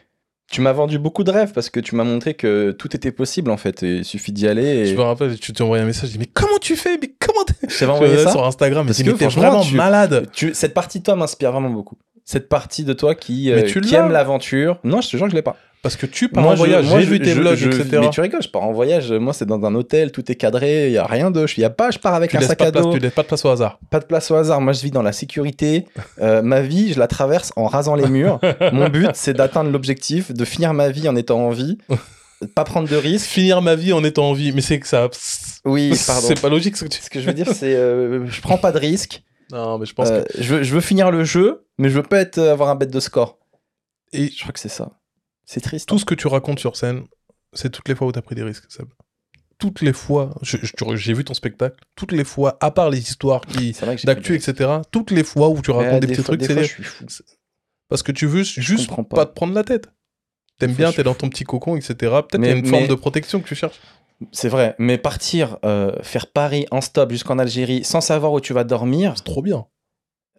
tu m'as vendu beaucoup de rêves parce que tu m'as montré que tout était possible en fait. Et il suffit d'y aller. Je Et... me rappelle, tu t'es envoyé un message, j'ai dit, mais comment tu fais? Mais comment Je t'avais envoyé ça. sur Instagram, Parce mais que t'es vraiment tu- malade. Tu- Cette partie de toi m'inspire vraiment beaucoup. Cette partie de toi qui, euh, qui aime l'aventure. Non, je te jure que je l'ai pas. Parce que tu pars Moi, en voyage, moi, j'ai vu tes vlogs, etc. Mais tu rigoles, je pars en voyage. Moi, c'est dans un hôtel, tout est cadré, il y a rien de. Il y a pas, je pars avec Tu un sac à de place, dos. tu laisses pas de place au hasard. Pas de place au hasard. Moi, je vis dans la sécurité. Euh, ma vie, je la traverse en rasant les murs. Mon but, c'est d'atteindre l'objectif, de finir ma vie en étant en vie, pas prendre de risques. Finir ma vie en étant en vie, mais c'est que ça. Oui, pardon. C'est pas logique ce que tu. Ce que je veux dire, c'est euh, je prends pas de risques. Non, mais je pense Euh, je, veux, je veux finir le jeu, mais je veux pas être, avoir un bête de score. Et Je crois que c'est ça. C'est triste. tout ce que tu racontes sur scène, c'est toutes les fois où t'as pris des risques, Seb. toutes les fois, j'ai vu ton spectacle, toutes les fois, à part les histoires qui d'actu, etc., toutes les fois où tu racontes Ouais, des, petits fois- trucs, c'est fou. parce que tu veux juste pas. pas. te prendre la tête. T'aimes bien, t'es dans ton petit cocon, etc. Peut-être qu'il y a Mais- une forme de protection que tu cherches. C'est vrai, mais partir, euh, faire Paris en stop jusqu'en Algérie sans savoir où tu vas dormir, C'est trop bien.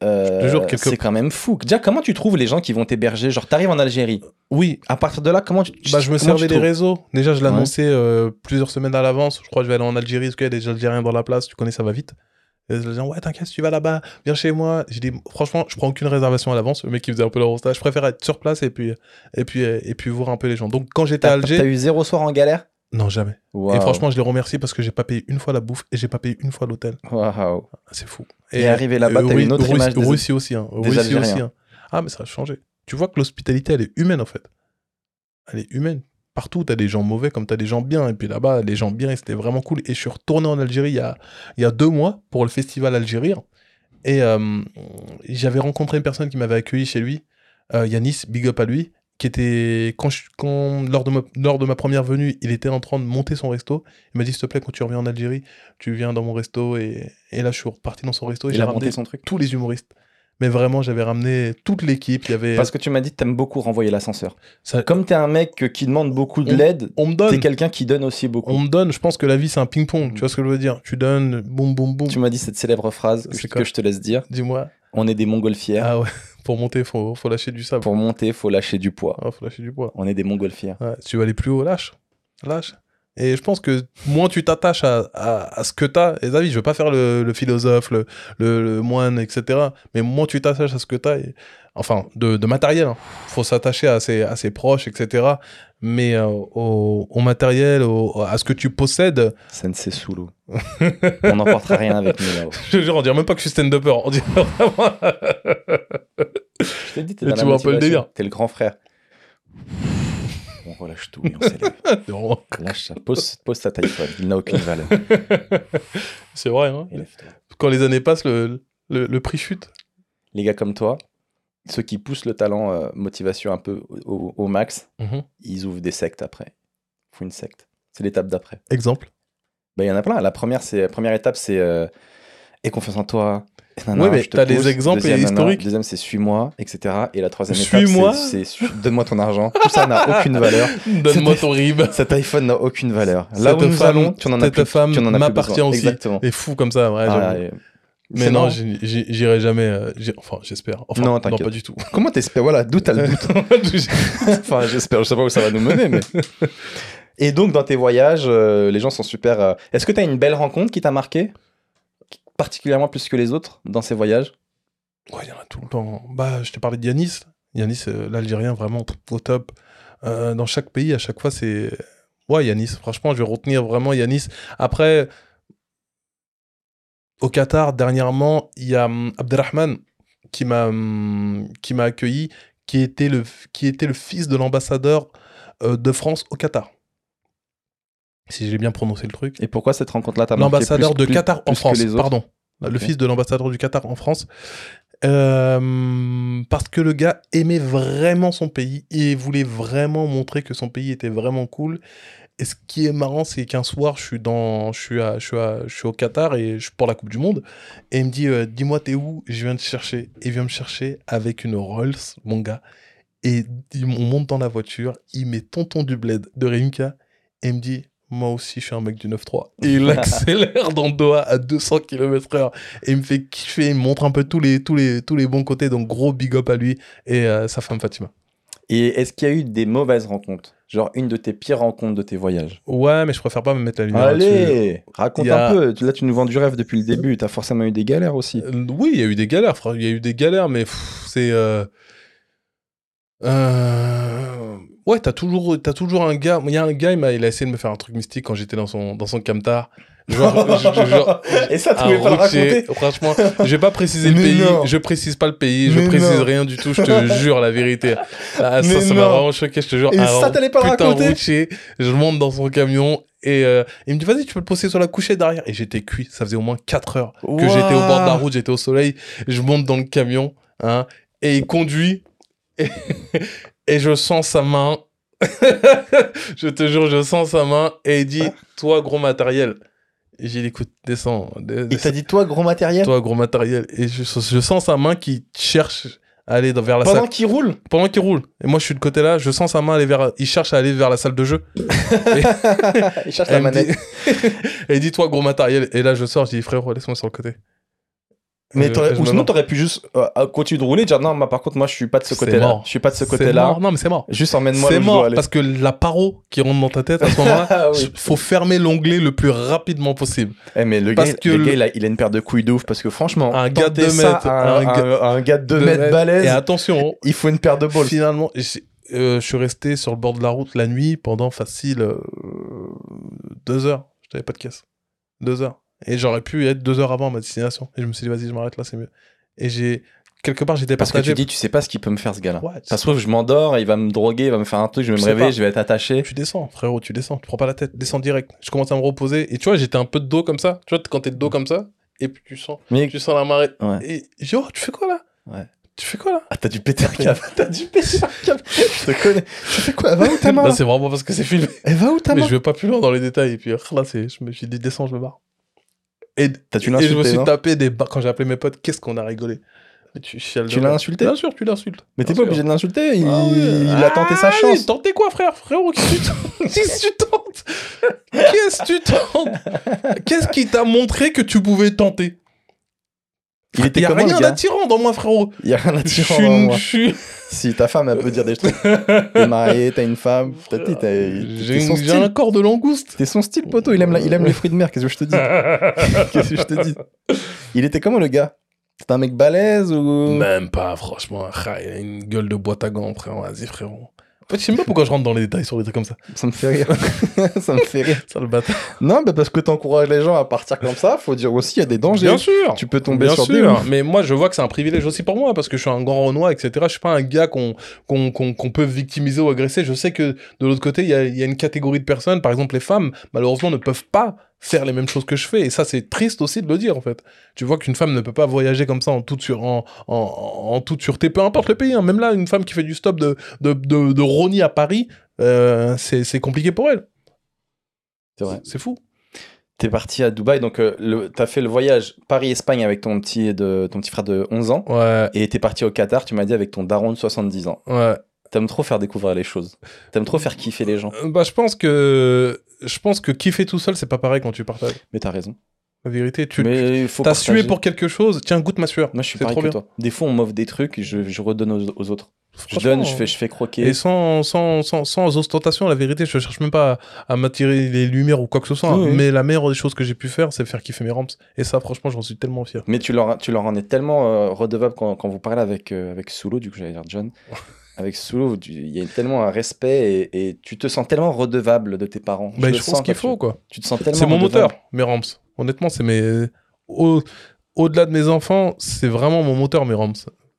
Euh, jure, quelque- c'est quand même fou. Déjà, comment tu trouves les gens qui vont t'héberger? Genre, t'arrives en Algérie. Oui, À partir de là, comment tu. bah, je me servais des réseaux. Déjà, je Ouais. l'annonçais euh, plusieurs semaines à l'avance. Je crois que je vais aller en Algérie parce qu'il y a des Algériens dans la place. Tu connais, ça va vite. Et je disais, ouais, t'inquiète, tu vas là-bas, viens chez moi. J'ai dit, franchement, je prends aucune réservation à l'avance. Le mec qui faisait un peu l'Eurostar, je préfère être sur place et puis, et puis, et puis voir un peu les gens. Donc, quand j'étais à Alger, t'as eu zéro soir en galère? Non, jamais. Et franchement, je les remercie parce que j'ai pas payé une fois la bouffe et j'ai pas payé une fois l'hôtel. Waouh. C'est fou. Et arrivé là-bas, t'as une autre Russie- image des- Russie aussi. Hein. Russie aussi. hein. Ah, mais ça a changé. Tu vois que l'hospitalité, elle est humaine en fait. Elle est humaine. Partout, t'as des gens mauvais comme t'as des gens bien. Et puis là-bas, les gens bien, c'était vraiment cool. Et je suis retourné en Algérie il y a, il y a deux mois pour le festival algérien. Et euh, j'avais rencontré une personne qui m'avait accueilli chez lui, euh, Yanis, big up à lui, qui était, quand, je- quand lors, de ma, lors de ma première venue, il était en train de monter son resto. Il m'a dit, s'il te plaît, quand tu reviens en Algérie, tu viens dans mon resto. Et, et là, je suis reparti dans son resto. Et j'ai a ramené son truc. tous les humoristes. Mais vraiment, j'avais ramené toute l'équipe. Il y avait. Parce que tu m'as dit que t'aimes beaucoup renvoyer l'ascenseur. ça- Comme t'es un mec qui demande beaucoup de l'aide, on me t'es donne. quelqu'un qui donne aussi beaucoup. On me donne. Je pense que la vie, c'est un ping-pong. Mm. Tu vois ce que je veux dire? Tu donnes, boum, boum, boum. Tu m'as dit cette célèbre phrase que, que je te laisse dire. Dis-moi. On est des montgolfières. Ah ouais. Pour monter, faut, faut lâcher du sable. Pour monter, faut lâcher du poids. Ah, faut lâcher du poids. On est des montgolfières. Ouais, tu veux aller plus haut, lâche. Lâche. Et je pense que moins tu t'attaches à, à, à ce que t'as, et David, je veux pas faire le, le philosophe, le, le, le moine, etc. Mais moins tu t'attaches à ce que t'as, et- enfin, de, de matériel, hein. faut s'attacher à ses, à ses proches, etc. Mais euh, au, au matériel, au- à ce que tu possèdes, Sensei Sulu. on n'emportera rien avec nous là-haut. je veux dire, on dirait même pas que je suis stand-upper, on dirait vraiment... Je t'ai dit, t'es dans tu la vois un peu le motivation. délire. T'es le grand frère. On relâche tout et on s'élève. Lâche ça. Pose, pose ta téléphone. Il n'a aucune valeur. C'est vrai, hein. Quand les années passent, le, le, le prix chute. Les gars comme toi, ceux qui poussent le talent euh, motivation un peu au, au max, Mhm. ils ouvrent des sectes après. Ils font une secte. C'est l'étape d'après. Exemple. Bah, Il y en a plein. La première, la première étape, c'est euh, aie confiance en toi. Ouais, mais te t'as des exemples Deuxième, nanana. historiques. Deuxième, c'est suis-moi, etc. Et la troisième étape, c'est, donne-moi ton argent. Tout ça n'a aucune valeur. Donne-moi ton rib. Cet iPhone n'a aucune valeur. Là où Cette nous femme- allons, tu n'en as cette plus. femme tu as plus m'appartient aussi. Exactement. Et fou comme ça, ouais. Ah, et- mais non, j'irai jamais. euh, enfin, j'espère. Enfin, Non, pas du tout. Comment t'espères Voilà, d'où t'as le doute Enfin, j'espère, je sais pas où ça va nous mener, mais. Et donc, dans tes voyages, euh, les gens sont super. euh, Est-ce que tu as une belle rencontre qui t'a marqué? Particulièrement plus que les autres dans ces voyages? Ouais, il y en a tout le temps. Bah, je t'ai parlé de Yanis. Yanis, l'Algérien, vraiment au top. Dans chaque pays, à chaque fois, c'est. Ouais, Yanis. Franchement, je vais retenir vraiment Yanis. Après, au Qatar, dernièrement, il y a hum, Abderrahman qui m'a hum, qui m'a accueilli, qui était le, qui était le fils de l'ambassadeur euh, de France au Qatar. Si j'ai bien prononcé le truc. Et pourquoi cette rencontre-là t'a L'ambassadeur de plus- Qatar en plus France, pardon. Le fils de l'ambassadeur du Qatar en France. Euh, parce que le gars aimait vraiment son pays et voulait vraiment montrer que son pays était vraiment cool. Et ce qui est marrant, c'est qu'un soir, je suis, dans, je, suis à, je, suis à- je suis au Qatar et je suis pour la Coupe du Monde. Et il me dit euh, Dis-moi, t'es où? Je viens te chercher. Et il vient me chercher avec une Rolls, mon gars. Et on monte dans la voiture. Il met Tonton du Bled de Rimka et il me dit Moi aussi, je suis un mec du 9-3. Et il accélère dans Doha à 200 km/h. Et il me fait kiffer. Il me montre un peu tous les, tous les, tous les bons côtés. Donc, gros big up à lui et euh, sa femme Fatima. Et est-ce qu'il y a eu des mauvaises rencontres? Genre une de tes pires rencontres de tes voyages? Ouais, mais je préfère pas me mettre la lumière. Allez Raconte a- un peu. Là, tu nous vends du rêve depuis le début. T'as forcément eu des galères aussi. Euh, Oui, il y a eu des galères, frère. Il y a eu des galères, mais c'est. euh, euh, Ouais, t'as toujours, toujours un gars. Il y a un gars, il a essayé de me faire un truc mystique quand j'étais dans son, dans son camtar. Genre, je- genre, Et ça, tu pouvais pas le raconter Franchement, je vais pas préciser le pays. non. Je précise pas le pays. Je Mais précise non. rien du tout. Je te jure la vérité. Ah, ça, ça m'a vraiment choqué. Je te jure. Et Un ça, t'allais pas le raconter routier. Je monte dans son camion et euh, il me dit vas-y, tu peux te poser sur la couchette derrière. Et j'étais cuit. Ça faisait au moins 4 heures que j'étais au bord de la route. J'étais au soleil. Je monte dans le camion, hein, et il conduit et, et je sens sa main je te jure, je sens sa main et il dit Toi, gros matériel. Et j'ai dit Écoute, descends. Il descends. t'a dit toi, gros matériel Toi, gros matériel. Et je, je sens sa main qui cherche à aller vers la Pendant salle. qu'il roule Pendant qu'il roule. Et moi, je suis de côté là, je sens sa main aller vers. Il cherche à aller vers la salle de jeu. Il cherche Et la dit- manette. et il dit Toi, gros matériel. Et là, je sors, je dis Frérot, laisse-moi sur le côté. Mais ou sinon, t'aurais pu juste euh, continuer de rouler et dire non, moi, par contre, moi, je suis pas de ce côté-là. Je suis pas de ce côté-là. Non, mais c'est mort. Juste emmène-moi C'est mort parce que la paro qui rentre dans ta tête à ce moment-là, Ah oui. faut fermer l'onglet le plus rapidement possible. Eh, mais le Parce gars, que le gars, il a, il a une paire de couilles de ouf parce que franchement, Un gars de tenter deux ça mètres, à un, un gars- un- un gars de 2 Deux mètres mètres. balèze, Et attention, il faut une paire de balles. finalement, euh, je suis resté sur le bord de la route la nuit pendant facile euh, deux heures. Je n'avais pas de caisse. Deux heures. Et j'aurais pu être deux heures avant ma destination. Et je me suis dit, vas-y, je m'arrête là, c'est mieux. Et j'ai. Quelque part, j'étais Parce que tu dis, tu sais pas ce qu'il peut me faire ce gars-là. Ouais, Ça se trouve, je m'endors, il va me droguer, il va me faire un truc, je vais Je me réveiller, pas. je vais être attaché. tu descends, frérot, tu descends. Tu prends pas la tête, descends direct. Je commence à me reposer. Et tu vois, j'étais un peu de dos comme ça. Tu vois, quand t'es de dos comme ça, et puis tu sens, Mais tu sens la marée. Ouais. Et je dis, oh, tu fais quoi là? Ouais. Tu fais quoi là? Ah, t'as dû péter un câble. T'as dû péter un câble. je te connais. Tu fais quoi? Va où ta main? Là, là c'est vraiment parce que c'est filmé. Elle va où ta Mais main? je vais pas plus loin dans les détails. Et puis là, c'est, je me suis dit, descends, je me barre. Et, T'as dû et je me suis tapé des barres. Quand j'ai appelé mes potes, qu'est-ce qu'on a rigolé Tu, Tu l'as insulté Bien sûr, tu l'insultes. Mais t'es pas obligé de l'insulter, il, Ah oui. il a tenté sa Ah chance. oui, Tenter quoi, frère? Frérot, tu Qu'est-ce que tu tentes? Qu'est-ce que tu tentes? Qu'est-ce qui t'a montré que tu pouvais tenter? Il était y a comment, rien d'attirant dans moi, frérot. Il y a rien en une- moi. Si ta femme, elle peut dire des trucs. T'es marié, t'as une femme. T'as- J'ai un corps de langouste. T'es son style, poteau. Il aime, la- il aime les fruits de mer. Qu'est-ce que je te dis? Qu'est-ce que je te dis? Il était comment, le gars? C'était un mec balèze ou. Même pas, franchement. Il a une gueule de boîte à gants, frérot. Vas-y, frérot. En fait, je sais même pas pourquoi je rentre dans les détails sur des trucs comme ça. Ça me fait rire. ça me fait rire. Ça le bâtard. Non, bah parce que t'encourages les gens à partir comme ça, faut dire aussi, il y a des dangers. Bien sûr. Tu peux tomber Bien sur des ouf. Mais moi, je vois que c'est un privilège aussi pour moi parce que je suis un grand Renoir, etc. Je suis pas un gars qu'on qu'on qu'on qu'on peut victimiser ou agresser. Je sais que de l'autre côté, il y a, il y a une catégorie de personnes, par exemple les femmes, malheureusement, ne peuvent pas faire les mêmes choses que je fais. Et ça, c'est triste aussi de le dire, en fait. Tu vois qu'une femme ne peut pas voyager comme ça en toute, sur, en, en, en toute sûreté, peu importe le pays. hein. Même là, une femme qui fait du stop de, de, de, de Rony à Paris, euh, c'est compliqué pour elle. C'est vrai. C'est fou. T'es parti à Dubaï, donc euh, t'as fait le voyage Paris-Espagne avec ton petit, de, ton petit frère de 11 ans. Ouais, Et t'es parti au Qatar, tu m'as dit, avec ton daron de 70 ans. ouais. T'aimes trop faire découvrir les choses. T'aimes trop faire kiffer les gens. Euh, Bah, je pense que je pense que kiffer tout seul, c'est pas pareil quand tu partages. Mais t'as raison. La vérité, tu t'as sué pour quelque chose. Tiens, goûte ma sueur. Moi, je suis pareil trop que bien. toi. Des fois, on m'offre des trucs, je, je redonne aux, aux autres. Je donne, je fais, je fais croquer. Et sans, sans, sans, sans ostentation, la vérité, je cherche même pas à, à m'attirer les lumières ou quoi que ce soit. Oui, oui. Mais la meilleure des choses que j'ai pu faire, c'est faire kiffer mes ramps. Et ça, franchement, j'en suis tellement fier. Mais tu leur, tu leur en es tellement euh, redevable quand, quand vous parlez avec, euh, avec du coup, j'allais dire John. avec Soulo, tu- il y a tellement un respect et, et tu te sens tellement redevable de tes parents. Bah, je, sens pense qu'il faut, quoi. Tu te sens tellement C'est mon moteur, mes ramps. Honnêtement, c'est mes. Au- Au-delà de mes enfants, c'est vraiment mon moteur, mes ramps.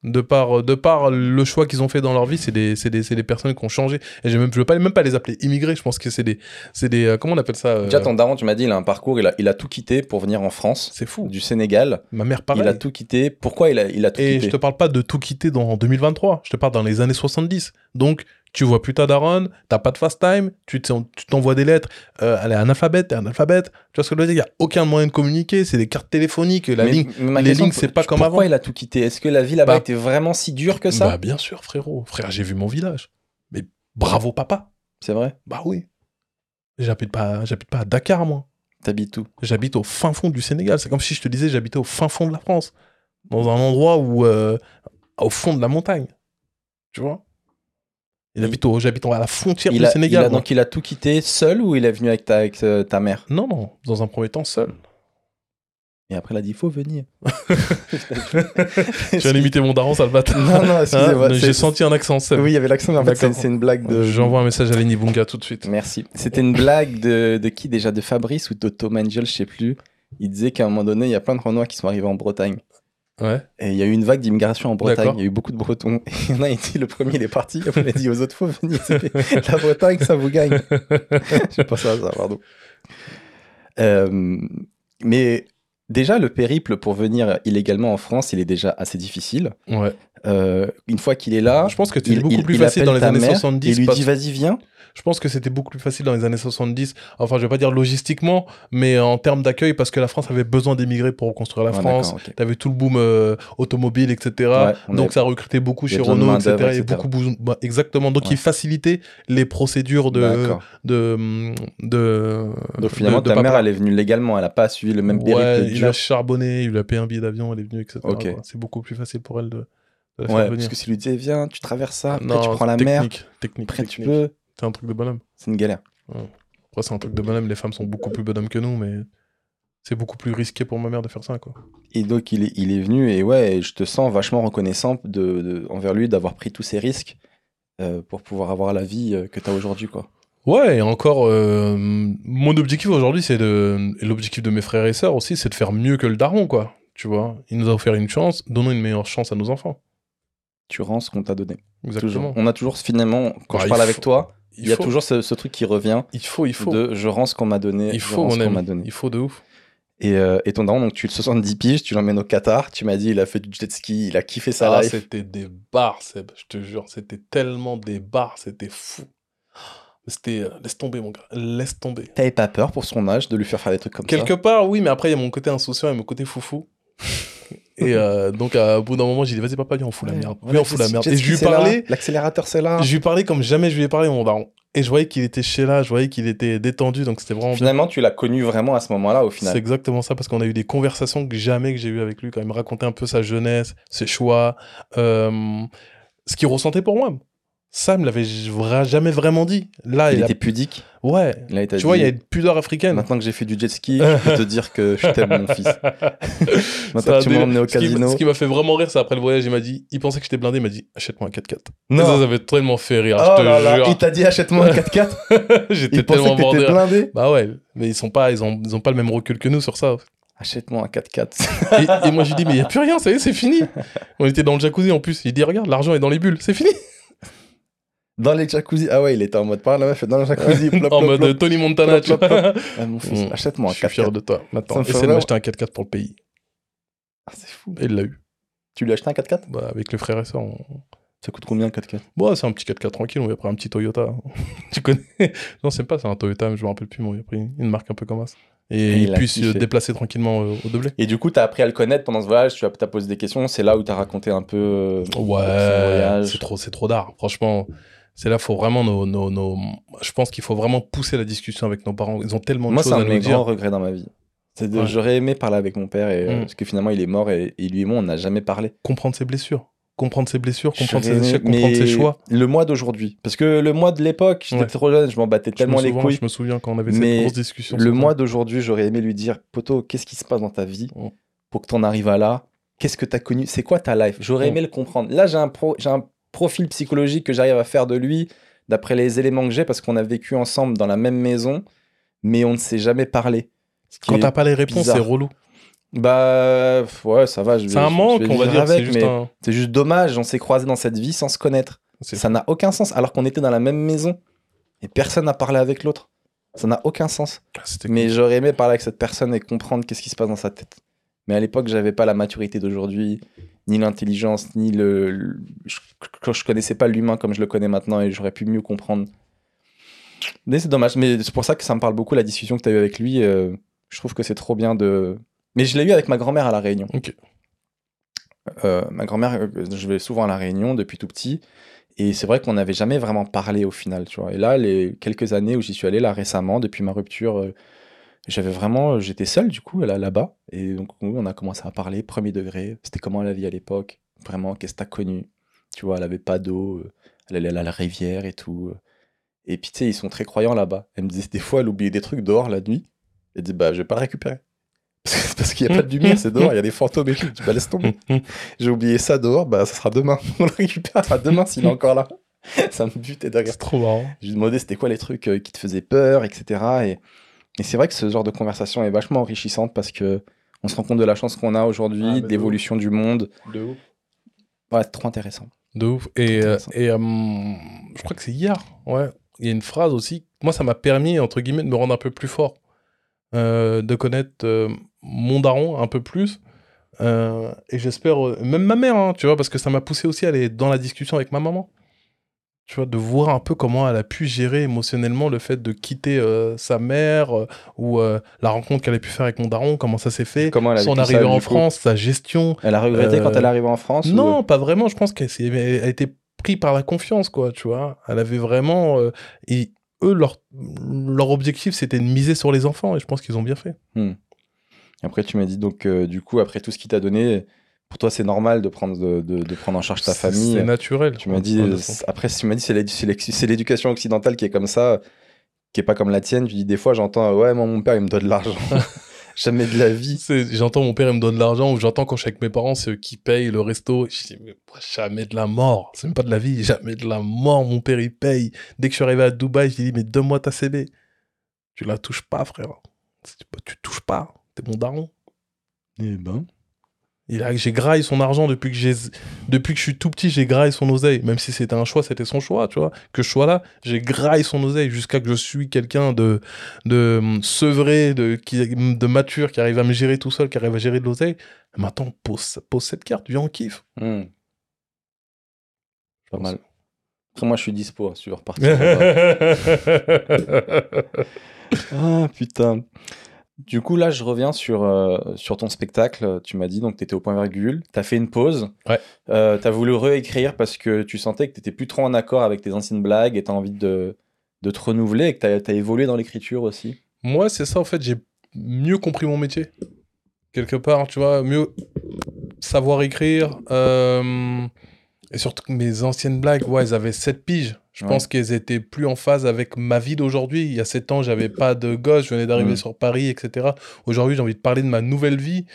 De par, de par le choix qu'ils ont fait dans leur vie, c'est des, des, c'est des personnes qui ont changé. Et même, je veux pas, même pas les appeler immigrés. Je pense que c'est des, des, euh, comment on appelle ça euh, Déjà, ton daron, tu m'as dit, il a un parcours, il a, il a tout quitté pour venir en France, C'est fou. du Sénégal. Ma mère, pareil. Il a tout quitté. Pourquoi il a, il a tout Et quitté je te parle pas de tout quitter dans 2023, je te parle dans les années 70. Donc, tu vois plus ta daronne, t'as pas de fast time, tu t'en- tu t'envoies des lettres, euh, elle est analphabète, t'es analphabète. Tu vois ce que je veux dire? Il y a aucun moyen de communiquer, c'est des cartes téléphoniques, la Mais- ligne. mais ma les lignes, c'est pas comme Pourquoi avant. il a tout quitté? Est-ce que la vie là-bas Bah- était vraiment si dure que ça? Bah, bien sûr, frérot. Frère, j'ai vu mon village. Mais bravo, papa. C'est vrai? Bah oui. J'habite pas, j'habite pas à Dakar, moi. T'habites où? J'habite au fin fond du Sénégal. C'est comme si je te disais, j'habitais au fin fond de la France. Dans un endroit où. euh, au fond de la montagne. Tu vois? Il habite au- J'habite à la frontière il du a, Sénégal. il a- donc il a tout quitté seul ou il est venu avec ta, avec, euh, ta mère? Non, non. Dans un premier temps, seul. Et après il a dit il faut venir. Tu viens d'imiter mon daron, sale bâtard. Non, non, excusez-moi. Hein, J'ai senti un accent seul. Oui, il y avait l'accent, mais en fait c'est une blague de... J'envoie un message à Lenny Bunga tout de suite. Merci. C'était une blague de, de qui déjà? De Fabrice ou de Tom Angel, je sais plus. Il disait qu'à un moment donné, il y a plein de Renois qui sont arrivés en Bretagne. Ouais. Et il y a eu une vague d'immigration en Bretagne. Il y a eu beaucoup de Bretons. Et il y en a, dit le premier, il est parti. Après, il a dit aux autres, faut venir. La Bretagne, ça vous gagne. Je pas ça, ça, pardon. Euh, mais déjà, le périple pour venir illégalement en France, il est déjà assez difficile. Ouais. euh, une fois qu'il est là, Je pense que il- beaucoup il- plus il facile dans les années mère, 70. il lui dit vas-y viens. Je pense que c'était beaucoup plus facile dans les années 70. Enfin, je vais pas dire logistiquement, mais en termes d'accueil, parce que la France avait besoin d'émigrer pour reconstruire la Ouais, France. d'accord, ok. T'avais tout le boom euh, automobile, etc. Ouais, on Donc avait- ça recrutait beaucoup a chez Renault, etc. Et beaucoup, bah, exactement. Donc Ouais. il facilitait les procédures de, de, de, Donc finalement, de- de ta mère, elle est venue légalement, elle a pas suivi le même périple il a charbonné, il lui a payé un billet d'avion, elle est venue, etc. C'est beaucoup plus facile pour elle de, Ouais, parce que s'il lui disait viens, tu traverses ça, après Non, tu prends la mer, technique, technique, après tu technique. peux. C'est un truc de bonhomme. C'est une galère. Après, c'est un truc de bonhomme. Les femmes sont beaucoup plus bonhommes que nous, mais c'est beaucoup plus risqué pour ma mère de faire ça, quoi. Et donc il est, il est venu et ouais, je te sens vachement reconnaissant de, de- envers lui d'avoir pris tous ces risques euh, pour pouvoir avoir la vie euh, que tu as aujourd'hui quoi. Ouais, et encore, euh, mon objectif aujourd'hui, c'est de. Et l'objectif de mes frères et sœurs aussi, c'est de faire mieux que le daron, quoi. Tu vois, il nous a offert une chance, donnons une meilleure chance à nos enfants. Tu rends ce qu'on t'a donné. Exactement. Toujours. On a toujours finalement quand Bah, je parle faut- avec toi, il y a faut, toujours ce, ce truc qui revient Il faut, il faut. de je rends ce qu'on m'a donné, il faut, mon ami. donné. Il faut de ouf. Et, euh, et ton daron donc tu le 70 piges, tu l'emmènes au Qatar, tu m'as dit il a fait du jet ski, il a kiffé sa Ah, life. c'était des bars, Seb, je te jure. C'était tellement des bars, c'était fou. C'était. euh, Laisse tomber, mon gars. Laisse tomber. T'avais pas peur pour son âge de lui faire faire des trucs comme Quelque ça? part, oui, mais après, il y a mon côté insouciant et mon côté foufou. Et euh, donc, à, au bout d'un moment, j'ai dit, vas-y, papa, viens, on fout la merde. Viens, on fout la merde. Et je lui parlais, L'accélérateur c'est là. je lui parlais comme jamais je lui ai parlé, mon daron. Et je voyais qu'il était chez là, je voyais qu'il était détendu, donc c'était vraiment bien. Finalement, tu l'as connu vraiment à ce moment-là au C'est final. exactement ça, parce qu'on a eu des conversations que jamais que j'ai eues avec lui, quand il me racontait un peu sa jeunesse, ses choix, euh, ce qu'il ressentait pour moi. Me l'avait jamais vraiment dit. Là, Il il, a- était pudique. Ouais. Là, Tu vois, il y a une pudeur africaine. Maintenant que j'ai fait du jet ski, je peux te dire que je t'aime, mon fils. Maintenant que tu m'as emmené au casino. Ce qui m'a fait vraiment rire, c'est après le voyage, il m'a dit, il pensait que j'étais blindé, il m'a dit, achète-moi un 4x4. Non. Et ça, ça m'a tellement fait rire, Oh je te là là, jure. il t'a dit achète-moi un 4x4. J'étais tellement que t'étais blindé. Bah ouais, mais ils sont pas, ils ont, ils ont pas le même recul que nous sur ça. Achète-moi un 4x4. Et, et moi, j'ai dit, mais il y a plus rien, ça y est, c'est fini. On était dans le jacuzzi en plus. Il dit, regarde, l'argent est dans les bulles, c'est fini. Dans les jacuzzi. Ah ouais, il était en mode par la meuf dans le jacuzzi. plop, en plop, mode plop. Tony Montana, tu vois. Ah, mon fils, Mm. achète-moi un Je suis fier 4x4. de toi. Ça Maintenant, essaie de m'acheter un 4x4 pour le pays. Ah, c'est fou. Et il l'a eu. Tu lui as acheté un 4x4 Bah, avec les frères et on- Ça coûte combien un 4x4 Bon, c'est un petit 4x4 tranquille, on lui a pris un petit Toyota. tu connais? Non, c'est pas, c'est un Toyota, mais je me rappelle plus, mais on lui a pris une marque un peu comme ça. Et, Et il puisse se déplacer tranquillement euh, au doublé. Et du coup, t'as appris à le connaître pendant ce voyage, tu as, t'as posé des questions, c'est là où t'as raconté un peu euh, Ouais, c'est trop, c'est trop d'art. Franchement, c'est là, faut vraiment nos, nos, nos- Je pense qu'il faut vraiment pousser la discussion avec nos parents. Ils ont tellement de Moi, c'est choses un à nous dire. grands regrets dans ma vie. C'est de, Ouais. J'aurais aimé parler avec mon père, et, euh, Mm. parce que finalement, il est mort, et, et lui et moi, on n'a jamais parlé. Comprendre ses blessures, comprendre ses blessures, comprendre ses échecs, comprendre ses choix. Le mois d'aujourd'hui. Parce que le mois de l'époque, j'étais Ouais. trop jeune, je m'en battais tellement les couilles. je me souviens quand on avait cette grosse discussion. Le mois d'aujourd'hui, j'aurais aimé lui dire Poto, qu'est-ce qui se passe dans ta vie pour que tu en arrives à là? Qu'est-ce que tu as connu? C'est quoi ta life? J'aurais aimé le comprendre. Là, j'ai un, pro- j'ai un profil psychologique que j'arrive à faire de lui, d'après les éléments que j'ai, parce qu'on a vécu ensemble dans la même maison, mais on ne s'est jamais parlé. Quand t'as pas les réponses, c'est relou. Bah, ouais, ça va. C'est un manque, on va dire. avec, C'est juste mais un. c'est juste dommage, on s'est croisés dans cette vie sans se connaître. Ça n'a aucun sens, alors qu'on était dans la même maison et personne n'a parlé avec l'autre. Ça n'a aucun sens. c'était Mais j'aurais aimé parler avec cette personne et comprendre qu'est-ce qui se passe dans sa tête. Mais à l'époque, j'avais pas la maturité d'aujourd'hui, ni l'intelligence, ni le. le- je, je connaissais pas l'humain comme je le connais maintenant et j'aurais pu mieux comprendre. Mais c'est dommage. Mais c'est pour ça que ça me parle beaucoup la discussion que tu as eue avec lui. euh, je trouve que c'est trop bien de. Mais je l'ai eu avec ma grand-mère à La Réunion. Ok. Euh, ma grand-mère, euh, je vais souvent à La Réunion depuis tout petit. Et c'est vrai qu'on n'avait jamais vraiment parlé au final, tu vois. Et là, les quelques années où j'y suis allé, là récemment, depuis ma rupture, euh, j'avais vraiment, j'étais seul du coup là là-bas. Et donc on a commencé à parler, premier degré. C'était comment la vie à l'époque? Vraiment, qu'est-ce que t'as connu? Tu vois, elle avait pas d'eau, euh, elle allait à la rivière et tout. euh. Et puis tu sais, ils sont très croyants là-bas. Elle me disait des fois, elle oubliait des trucs dehors la nuit. Elle dit bah je vais pas le récupérer. Parce qu'il n'y a pas de lumière, c'est dehors, il y a des fantômes et tout. Dis, bah laisse tomber. J'ai oublié ça dehors, bah ça sera demain. On le récupérera demain s'il est encore là. ça me butait de rire. C'est trop marrant. Je lui demandais c'était quoi les trucs euh, qui te faisaient peur, etc. Et, et c'est vrai que ce genre de conversation est vachement enrichissante parce que on se rend compte de la chance qu'on a aujourd'hui, Ah, de d'évolution du monde. De ouf. Ouais, trop intéressant. De ouf. Et, euh, et euh, je crois que c'est hier. Ouais. Il y a une phrase aussi. Moi, ça m'a permis, entre guillemets, de me rendre un peu plus fort. Euh, de connaître euh, mon daron un peu plus. Et j'espère, même ma mère, hein, tu vois, parce que ça m'a poussé aussi à aller dans la discussion avec ma maman. Tu vois, de voir un peu comment elle a pu gérer émotionnellement le fait de quitter euh, sa mère euh, ou euh, la rencontre qu'elle a pu faire avec mon daron, comment ça s'est fait, Comment elle son ça, arrivée en France, sa gestion. Elle a regretté quand elle est arrivée en France ou- Non, pas vraiment. Je pense qu'elle a été prise par la confiance, quoi, tu vois. Elle avait vraiment... et eux, leur, leur objectif, c'était de miser sur les enfants, et je pense qu'ils ont bien fait. Après, tu m'as dit donc, du coup, après tout ce qu'il t'a donné, pour toi, c'est normal de prendre, de, de- de prendre en charge ta famille. C'est naturel. Tu m'as dit, Ouais, euh, après, tu m'as dit, c'est l'éducation occidentale qui est comme ça, qui est pas comme la tienne. Tu dis, des fois, j'entends, ouais, moi, mon père, il me donne de l'argent. Jamais de la vie. C'est- J'entends mon père, il me donne de l'argent, ou j'entends quand je suis avec mes parents, c'est eux qui payent le resto. Je dis, mais jamais de la mort. C'est même pas de la vie, jamais de la mort. Mon père, il paye. Dès que je suis arrivé à Dubaï, je lui ai dit, mais donne-moi ta CB. Tu la touches pas, frère. Tu tu touches pas. T'es mon daron. Eh ben. J'ai graillé son argent depuis que, j'ai, depuis que je suis tout petit, j'ai graillé son oseille. Même si c'était un choix, c'était son choix, tu vois. Que je sois là, j'ai graillé son oseille jusqu'à que je suis quelqu'un de, de hum, sevré, de, qui, de mature, qui arrive à me gérer tout seul, qui arrive à gérer de l'oseille. Maintenant, pose, pose cette carte, viens, on kiffe. Hmm. Pas mal. Après, moi, je suis dispo, hein, si tu veux repartir. ah, putain. Du coup, là, je reviens sur, euh, sur ton spectacle. Tu m'as dit, donc, tu étais au point virgule. Tu as fait une pause. Ouais. Euh, tu as voulu réécrire parce que tu sentais que tu étais plus trop en accord avec tes anciennes blagues et tu as envie de, de te renouveler et que tu as, évolué dans l'écriture aussi. Moi, c'est ça, en fait, j'ai mieux compris mon métier. Quelque part, tu vois, mieux savoir écrire. euh, et surtout que mes anciennes blagues, ouais, elles avaient 7 piges. Je Ouais. pense qu'elles étaient plus en phase avec ma vie d'aujourd'hui. Il y a 7 ans, j'avais pas de gosse, je venais d'arriver sur Paris, etc. Aujourd'hui, j'ai envie de parler de ma nouvelle vie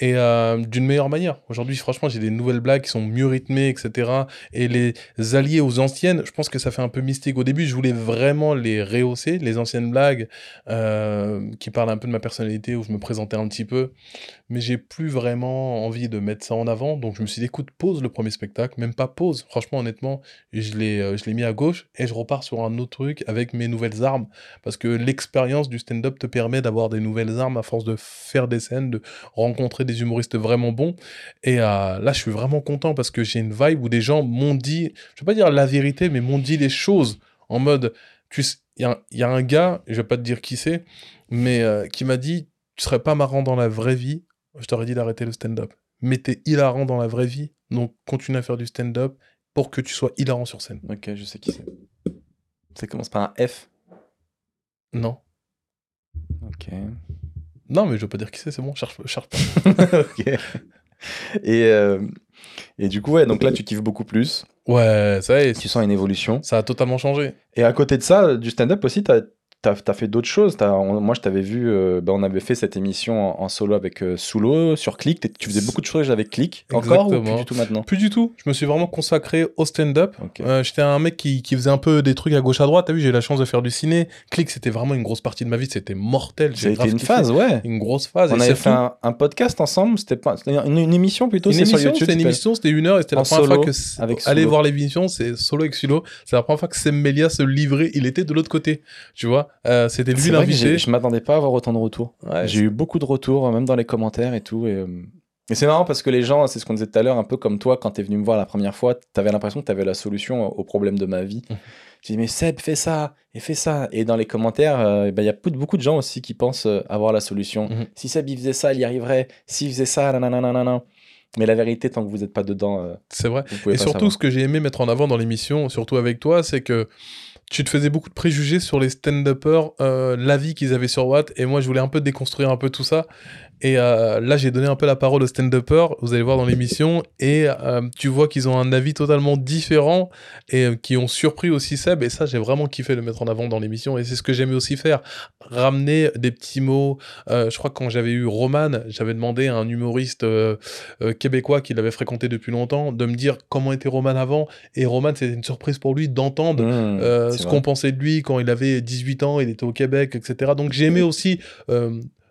et euh, d'une meilleure manière. Aujourd'hui, franchement, j'ai des nouvelles blagues qui sont mieux rythmées, etc. Et les alliés aux anciennes, je pense que ça fait un peu mystique. Au début, je voulais vraiment les rehausser, les anciennes blagues euh, qui parlent un peu de ma personnalité, où je me présentais un petit peu. Mais j'ai plus vraiment envie de mettre ça en avant. Donc, je me suis dit, écoute, pause le premier spectacle, même pas pause. Franchement, honnêtement, je l'ai euh, je l'ai mis à gauche et je repars sur un autre truc avec mes nouvelles armes. Parce que l'expérience du stand-up te permet d'avoir des nouvelles armes à force de faire des scènes, de rencontrer des humoristes vraiment bons. Et euh, là, je suis vraiment content parce que j'ai une vibe où des gens m'ont dit, je vais pas dire la vérité, mais m'ont dit les choses en mode, tu sais, il y, a un- il y a un gars, je vais pas te dire qui c'est, mais euh, qui m'a dit, tu serais pas marrant dans la vraie vie, je t'aurais dit d'arrêter le stand-up. Mais t'es hilarant dans la vraie vie, donc continue à faire du stand-up pour que tu sois hilarant sur scène. Ok, je sais qui c'est. Ça commence par un F? Non. Ok. Non, mais je veux pas dire qui c'est, c'est bon, cherche, cherche pas. Et, euh, et du coup, ouais, donc là, tu kiffes beaucoup plus. Ouais, ça y est, Tu sens une évolution. ça a totalement changé. Et à côté de ça, du stand-up aussi, t'as as, fait d'autres choses. T'as- on- moi, je t'avais vu, euh, ben, on avait fait cette émission en, en solo avec euh, Soulo sur Click. Tu faisais beaucoup de choses avec Click. Encore ou plus Exactement. du tout maintenant? Plus du tout. Je me suis vraiment consacré au stand-up. Ok. Euh, J'étais un mec qui, qui faisait un peu des trucs à gauche à droite. T'as vu, j'ai eu la chance de faire du ciné. Click, c'était vraiment une grosse partie de ma vie. C'était mortel. J'ai été grave une phase, ouais. Une grosse phase. On Et avait fait un, un podcast ensemble. C'était pas c'était une, une émission plutôt. une émission, c'était une c'était- émission, c'était une heure et c'était la première solo fois que Sulo. voir l'émission, c'est solo avec Sulo. C'est la première fois que Sem Melia se livrait. Il était de l'autre côté, tu vois. Euh, c'était lui l'invité. je m'attendais pas à avoir autant de retours. Ouais, J'ai eu beaucoup de retours, même dans les commentaires et tout. Et, euh, et c'est marrant parce que les gens, c'est ce qu'on disait tout à l'heure, un peu comme toi, quand t'es venu me voir la première fois, t'avais l'impression que t'avais la solution au problème de ma vie. Mhm. Je dis, mais Seb, fais ça, et fais ça. Et dans les commentaires, euh, ben, il y a beaucoup de- gens aussi qui pensent euh, avoir la solution. Mhm. Si Seb, il faisait ça, il y arriverait. S'il faisait ça, nanana. Mais la vérité, tant que vous n'êtes pas dedans, euh, c'est vrai. vous pouvez Et pas surtout, savoir. ce que j'ai aimé mettre en avant dans l'émission, surtout avec toi, c'est que tu te faisais beaucoup de préjugés sur les stand-uppers, euh, l'avis qu'ils avaient sur Watt, et moi je voulais un peu déconstruire un peu tout ça. Et euh, là, j'ai donné un peu la parole aux stand-uppers, vous allez voir dans l'émission, et euh, tu vois qu'ils ont un avis totalement différent et euh, qui ont surpris aussi Seb. Et ça, j'ai vraiment kiffé de mettre en avant dans l'émission, et c'est ce que j'aimais aussi faire, ramener des petits mots. Euh, je crois que quand j'avais eu Roman, j'avais demandé à un humoriste québécois qui l'avait fréquenté depuis longtemps de me dire comment était Roman avant. Et Roman, c'était une surprise pour lui d'entendre Mmh, ce qu'on pensait de lui quand il avait 18 ans, il était au Québec, etc. Donc j'ai aimé aussi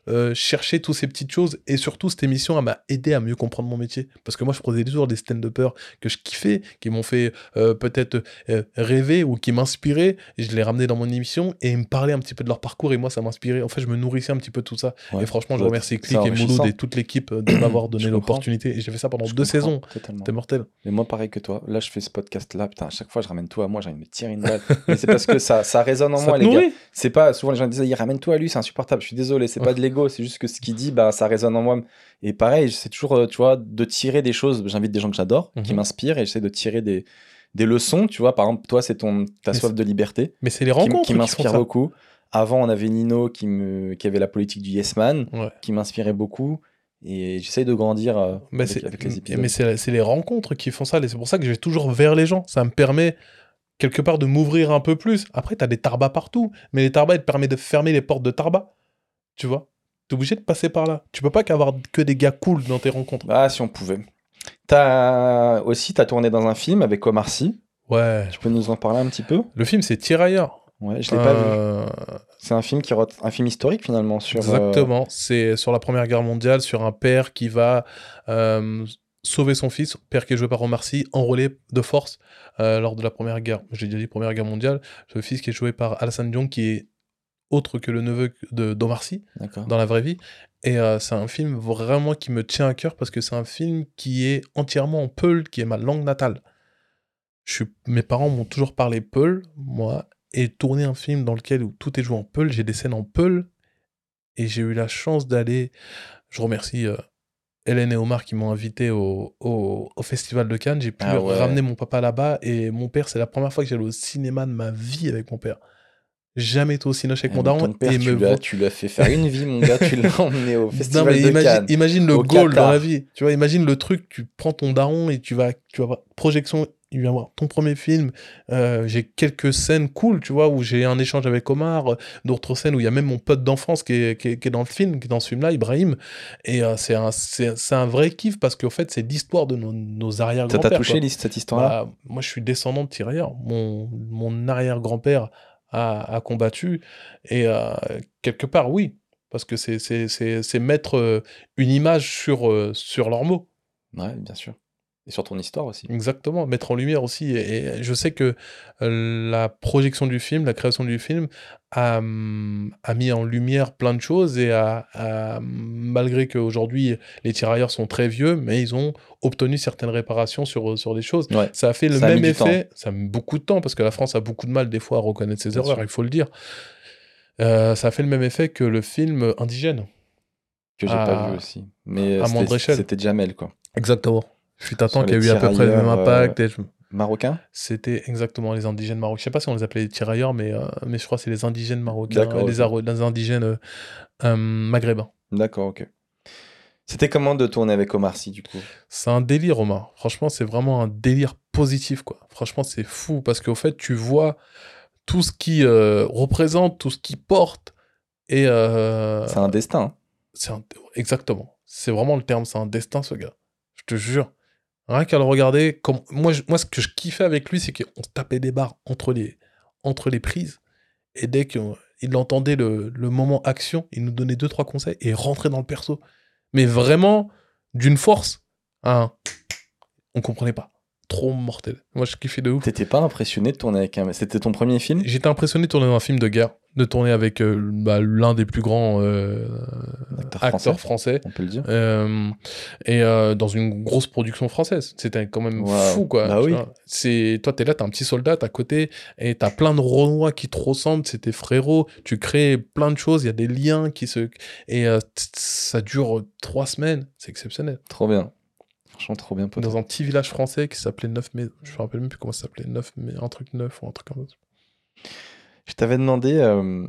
euh, chercher toutes ces petites choses. Et surtout, cette émission, elle m'a aidé à mieux comprendre mon métier. Parce que moi, je prenais toujours des stand-uppers que je kiffais, qui m'ont fait euh, peut-être euh, rêver ou qui m'inspiraient. Et je les ramenais dans mon émission et ils me parlaient un petit peu de leur parcours. Et moi, ça m'inspirait. En fait, je me nourrissais un petit peu de tout ça. Ouais. Et franchement, je remercie Click et. Mouloud et toute l'équipe de m'avoir donné l'opportunité. Et j'ai fait ça pendant Je deux saisons. C'était mortel. Mais moi, pareil que toi. Là, je fais ce podcast-là. Putain, à chaque fois, je ramène tout à moi. J'ai envie de me tirer une balle. Mais c'est parce que ça, ça résonne en Ça moi, les gars. C'est pas souvent les gens disent il ramène tout à lui, c'est insupportable. Je suis désolé, c'est pas de c'est juste que ce qu'il dit, bah ça résonne en moi. Et pareil, c'est toujours, euh, tu vois, de tirer des choses. J'invite des gens que j'adore, qui Mhm. m'inspirent, et j'essaie de tirer des, des leçons. Tu vois, par exemple, toi, c'est ton ta soif de liberté Mais c'est les rencontres qui qui, font m'inspire ça. beaucoup. Avant, on avait Nino qui me, qui avait la politique du Yes Man, Ouais. qui m'inspirait beaucoup. Et j'essaie de grandir euh, Mais avec, les épisodes. mais c'est les rencontres qui font ça. et C'est pour ça que je vais toujours vers les gens. Ça me permet quelque part de m'ouvrir un peu plus. Après, tu as des tarbas partout. Mais les tarbas, ils te permettent de fermer les portes de tarba. Tu vois? Tu es obligé de passer par là. Tu peux pas qu'avoir que des gars cool dans tes rencontres. Ah, si on pouvait. T'as aussi, t'as tourné dans un film avec Omar Sy. Ouais. Tu peux nous en parler un petit peu? Le film, c'est Tirailleurs. Ouais, je l'ai pas vu. Euh, C'est un film qui un film historique finalement sur. euh, Exactement. C'est sur la Première Guerre mondiale, sur un père qui va euh, sauver son fils, père qui est joué par Omar Sy, enrôlé de force lors de la Première Guerre. J'ai déjà dit Première Guerre mondiale. Ce fils qui est joué par Alassane Diong, qui est autre que le neveu de- d'Omar Sy D'accord. dans la vraie vie. Et euh, c'est un film vraiment qui me tient à cœur parce que c'est un film qui est entièrement en peul, qui est ma langue natale. Je suis... Mes parents m'ont toujours parlé peul, moi, et tourner un film dans lequel où tout est joué en peul, j'ai des scènes en peul, et j'ai eu la chance d'aller. Je remercie euh, Hélène et Omar qui m'ont invité au, au, au Festival de Cannes. J'ai pu Ah ouais. ramener mon papa là-bas, et mon père, c'est la première fois que j'allais au cinéma de ma vie avec mon père. Jamais été au cinéma avec Eh, mon daron. et tu me tu l'as fait faire une vie, mon gars. Tu l'as emmené au non, festival mais de imagine, Cannes. imagine le goal Qatar. dans la vie. Tu vois, imagine le truc, tu prends ton daron et tu vas, tu vas voir projection, il va voir ton premier film. Euh, j'ai quelques scènes cool, tu vois, où j'ai un échange avec Omar, d'autres scènes où il y a même mon pote d'enfance qui est, qui, est, qui est dans le film, qui est dans ce film-là, Ibrahim. Et euh, c'est un, c'est, c'est un vrai kiff parce qu'au fait, c'est l'histoire de nos, nos Ça arrière-grands-pères. t'a touché quoi. Cette histoire-là? Bah, moi, je suis descendant de tirailleurs. Mon, mon arrière-grand-père a, combattu. Et euh, quelque part, oui. Parce que c'est mettre euh, une image sur, euh, sur leurs mots. Ouais, bien sûr. Et sur ton histoire aussi. Exactement. Mettre en lumière aussi. Et, et je sais que euh, la projection du film, la création du film, a, hum, a mis en lumière plein de choses. Et a, a- malgré qu'aujourd'hui, les tirailleurs sont très vieux, mais ils ont obtenu certaines réparations sur, sur des choses. Ouais. Ça a fait le Ça même effet. Ça a mis beaucoup de temps parce que la France a beaucoup de mal des fois à reconnaître ses Bien erreurs, sûr. il faut le dire. Euh, ça a fait le même effet que le film Indigène. Que j'ai à- pas vu aussi. Mais euh, à moindre c'était- échelle. c'était Jamel, quoi. Exactement. Fut un temps qu'il y a eu à peu près le même impact. et je- Marocain C'était exactement les indigènes marocains. Je sais pas si on les appelait les tirailleurs, mais, euh, mais je crois que c'est les indigènes marocains, les, ok. Aro- les indigènes euh, euh, maghrébins. D'accord, ok. C'était comment de tourner avec Omar Sy, du coup? C'est un délire, Omar. Franchement, c'est vraiment un délire positif, quoi. Franchement, c'est fou parce qu'au fait, tu vois tout ce qui euh, représente, tout ce qui porte. Et euh, C'est un destin. hein. c'est un- exactement. C'est vraiment le terme. C'est un destin, ce gars. Je te jure. Rien qu'à le regarder, moi, ce que je kiffais avec lui, c'est qu'on tapait des barres entre les, entre les prises. Et dès qu'il entendait le, le moment action, il nous donnait deux, trois conseils et rentrait dans le perso. Mais vraiment, d'une force, hein, on comprenait pas. Trop mortel. Moi, je kiffais de ouf. T'étais pas impressionné de tourner avec un. C'était ton premier film? J'étais impressionné de tourner dans un film de guerre, de tourner avec euh, bah, l'un des plus grands euh, Acteur acteurs français. On peut le dire. Euh, et dans une grosse production française. C'était quand même fou, quoi. Bah oui. C'est, toi, t'es là, t'as un petit soldat à côté, et t'as plein de Renois qui te ressemblent, c'est tes frérots, tu crées plein de choses, il y a des liens qui se... Et ça dure trois semaines, c'est exceptionnel. Trop bien. Franchement, trop bien, pote. Dans un petit village français qui s'appelait Neuf mai je me rappelle même plus comment ça s'appelait, Neuf mai un truc neuf ou un truc comme ça. Je t'avais demandé euh,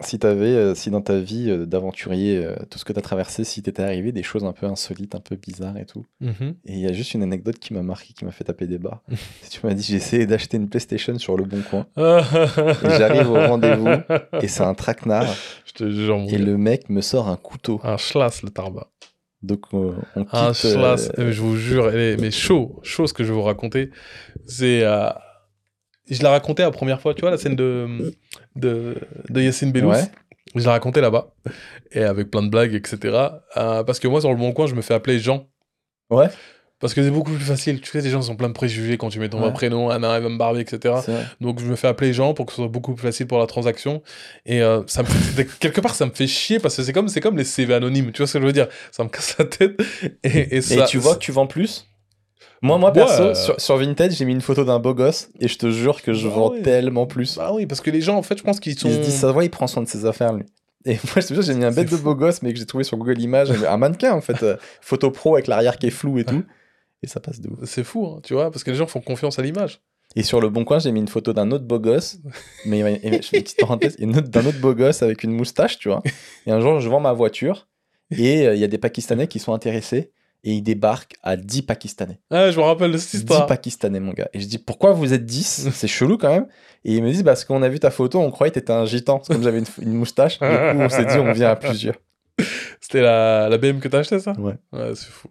si t'avais, euh, si dans ta vie euh, d'aventurier, euh, tout ce que t'as traversé, si t'étais arrivé des choses un peu insolites, un peu bizarres et tout. Mhm. Et il y a juste une anecdote qui m'a marqué, qui m'a fait taper des barres. tu m'as dit, j'ai essayé d'acheter une PlayStation sur le bon coin. Et j'arrive au rendez-vous, Et c'est un traquenard. Je te jure, Et le mec me sort un couteau. Un schlass, le tarba. Donc euh, on quitte. Un schlass, euh, euh, je vous jure, elle est, mais chaud, chaud ce que je vais vous raconter. C'est. euh, je l'ai raconté la première fois, tu vois, la scène de, de, de Yacine Bellous. Ouais. Je l'ai raconté là-bas, et avec plein de blagues, etc. Euh, parce que moi, sur le bon coin, je me fais appeler Jean. Ouais. Parce que c'est beaucoup plus facile. Tu sais, les gens sont plein de préjugés quand tu mets ton Ouais. prénom, Anna, elle va me barber, etc. Donc je me fais appeler Jean pour que ce soit beaucoup plus facile pour la transaction. Et euh, ça me fait- quelque part, ça me fait chier parce que c'est comme, comme les CV anonymes. Tu vois ce que je veux dire? Ça me casse la tête. Et, et Et ça, tu vois que tu vends plus? Moi, moi Ouais. perso, sur, sur Vinted, j'ai mis une photo d'un beau gosse et je te jure que je Bah vends tellement plus. Bah oui, parce que les gens, en fait, je pense qu'ils sont. Il se dit, ça voit, il prend soin de ses affaires, lui. Et moi, je te jure, j'ai mis un bête de beau gosse, mais que j'ai trouvé sur Google Images, un mannequin, en fait, euh, photo pro avec l'arrière qui est flou et tout. Et ça passe de ouf. C'est fou, hein, tu vois, parce que les gens font confiance à l'image. Et sur le bon coin, j'ai mis une photo d'un autre beau gosse, mais et je fais une petite parenthèse, d'un autre beau gosse avec une moustache, tu vois. Et un jour, je vends ma voiture et euh, il y a des Pakistanais qui sont intéressés et ils débarquent à 10 Pakistanais. Ah, je me rappelle de cette 10 histoire. Pakistanais, mon gars. Et je dis, pourquoi vous êtes 10 C'est chelou quand même. Et ils me disent, parce qu'on a vu ta photo, on croyait que t'étais un gitan. Parce que comme j'avais une, une moustache, du coup, on s'est dit, on vient à plusieurs. C'était la, la BM que t'as acheté, ça? Ouais. Ouais, c'est fou.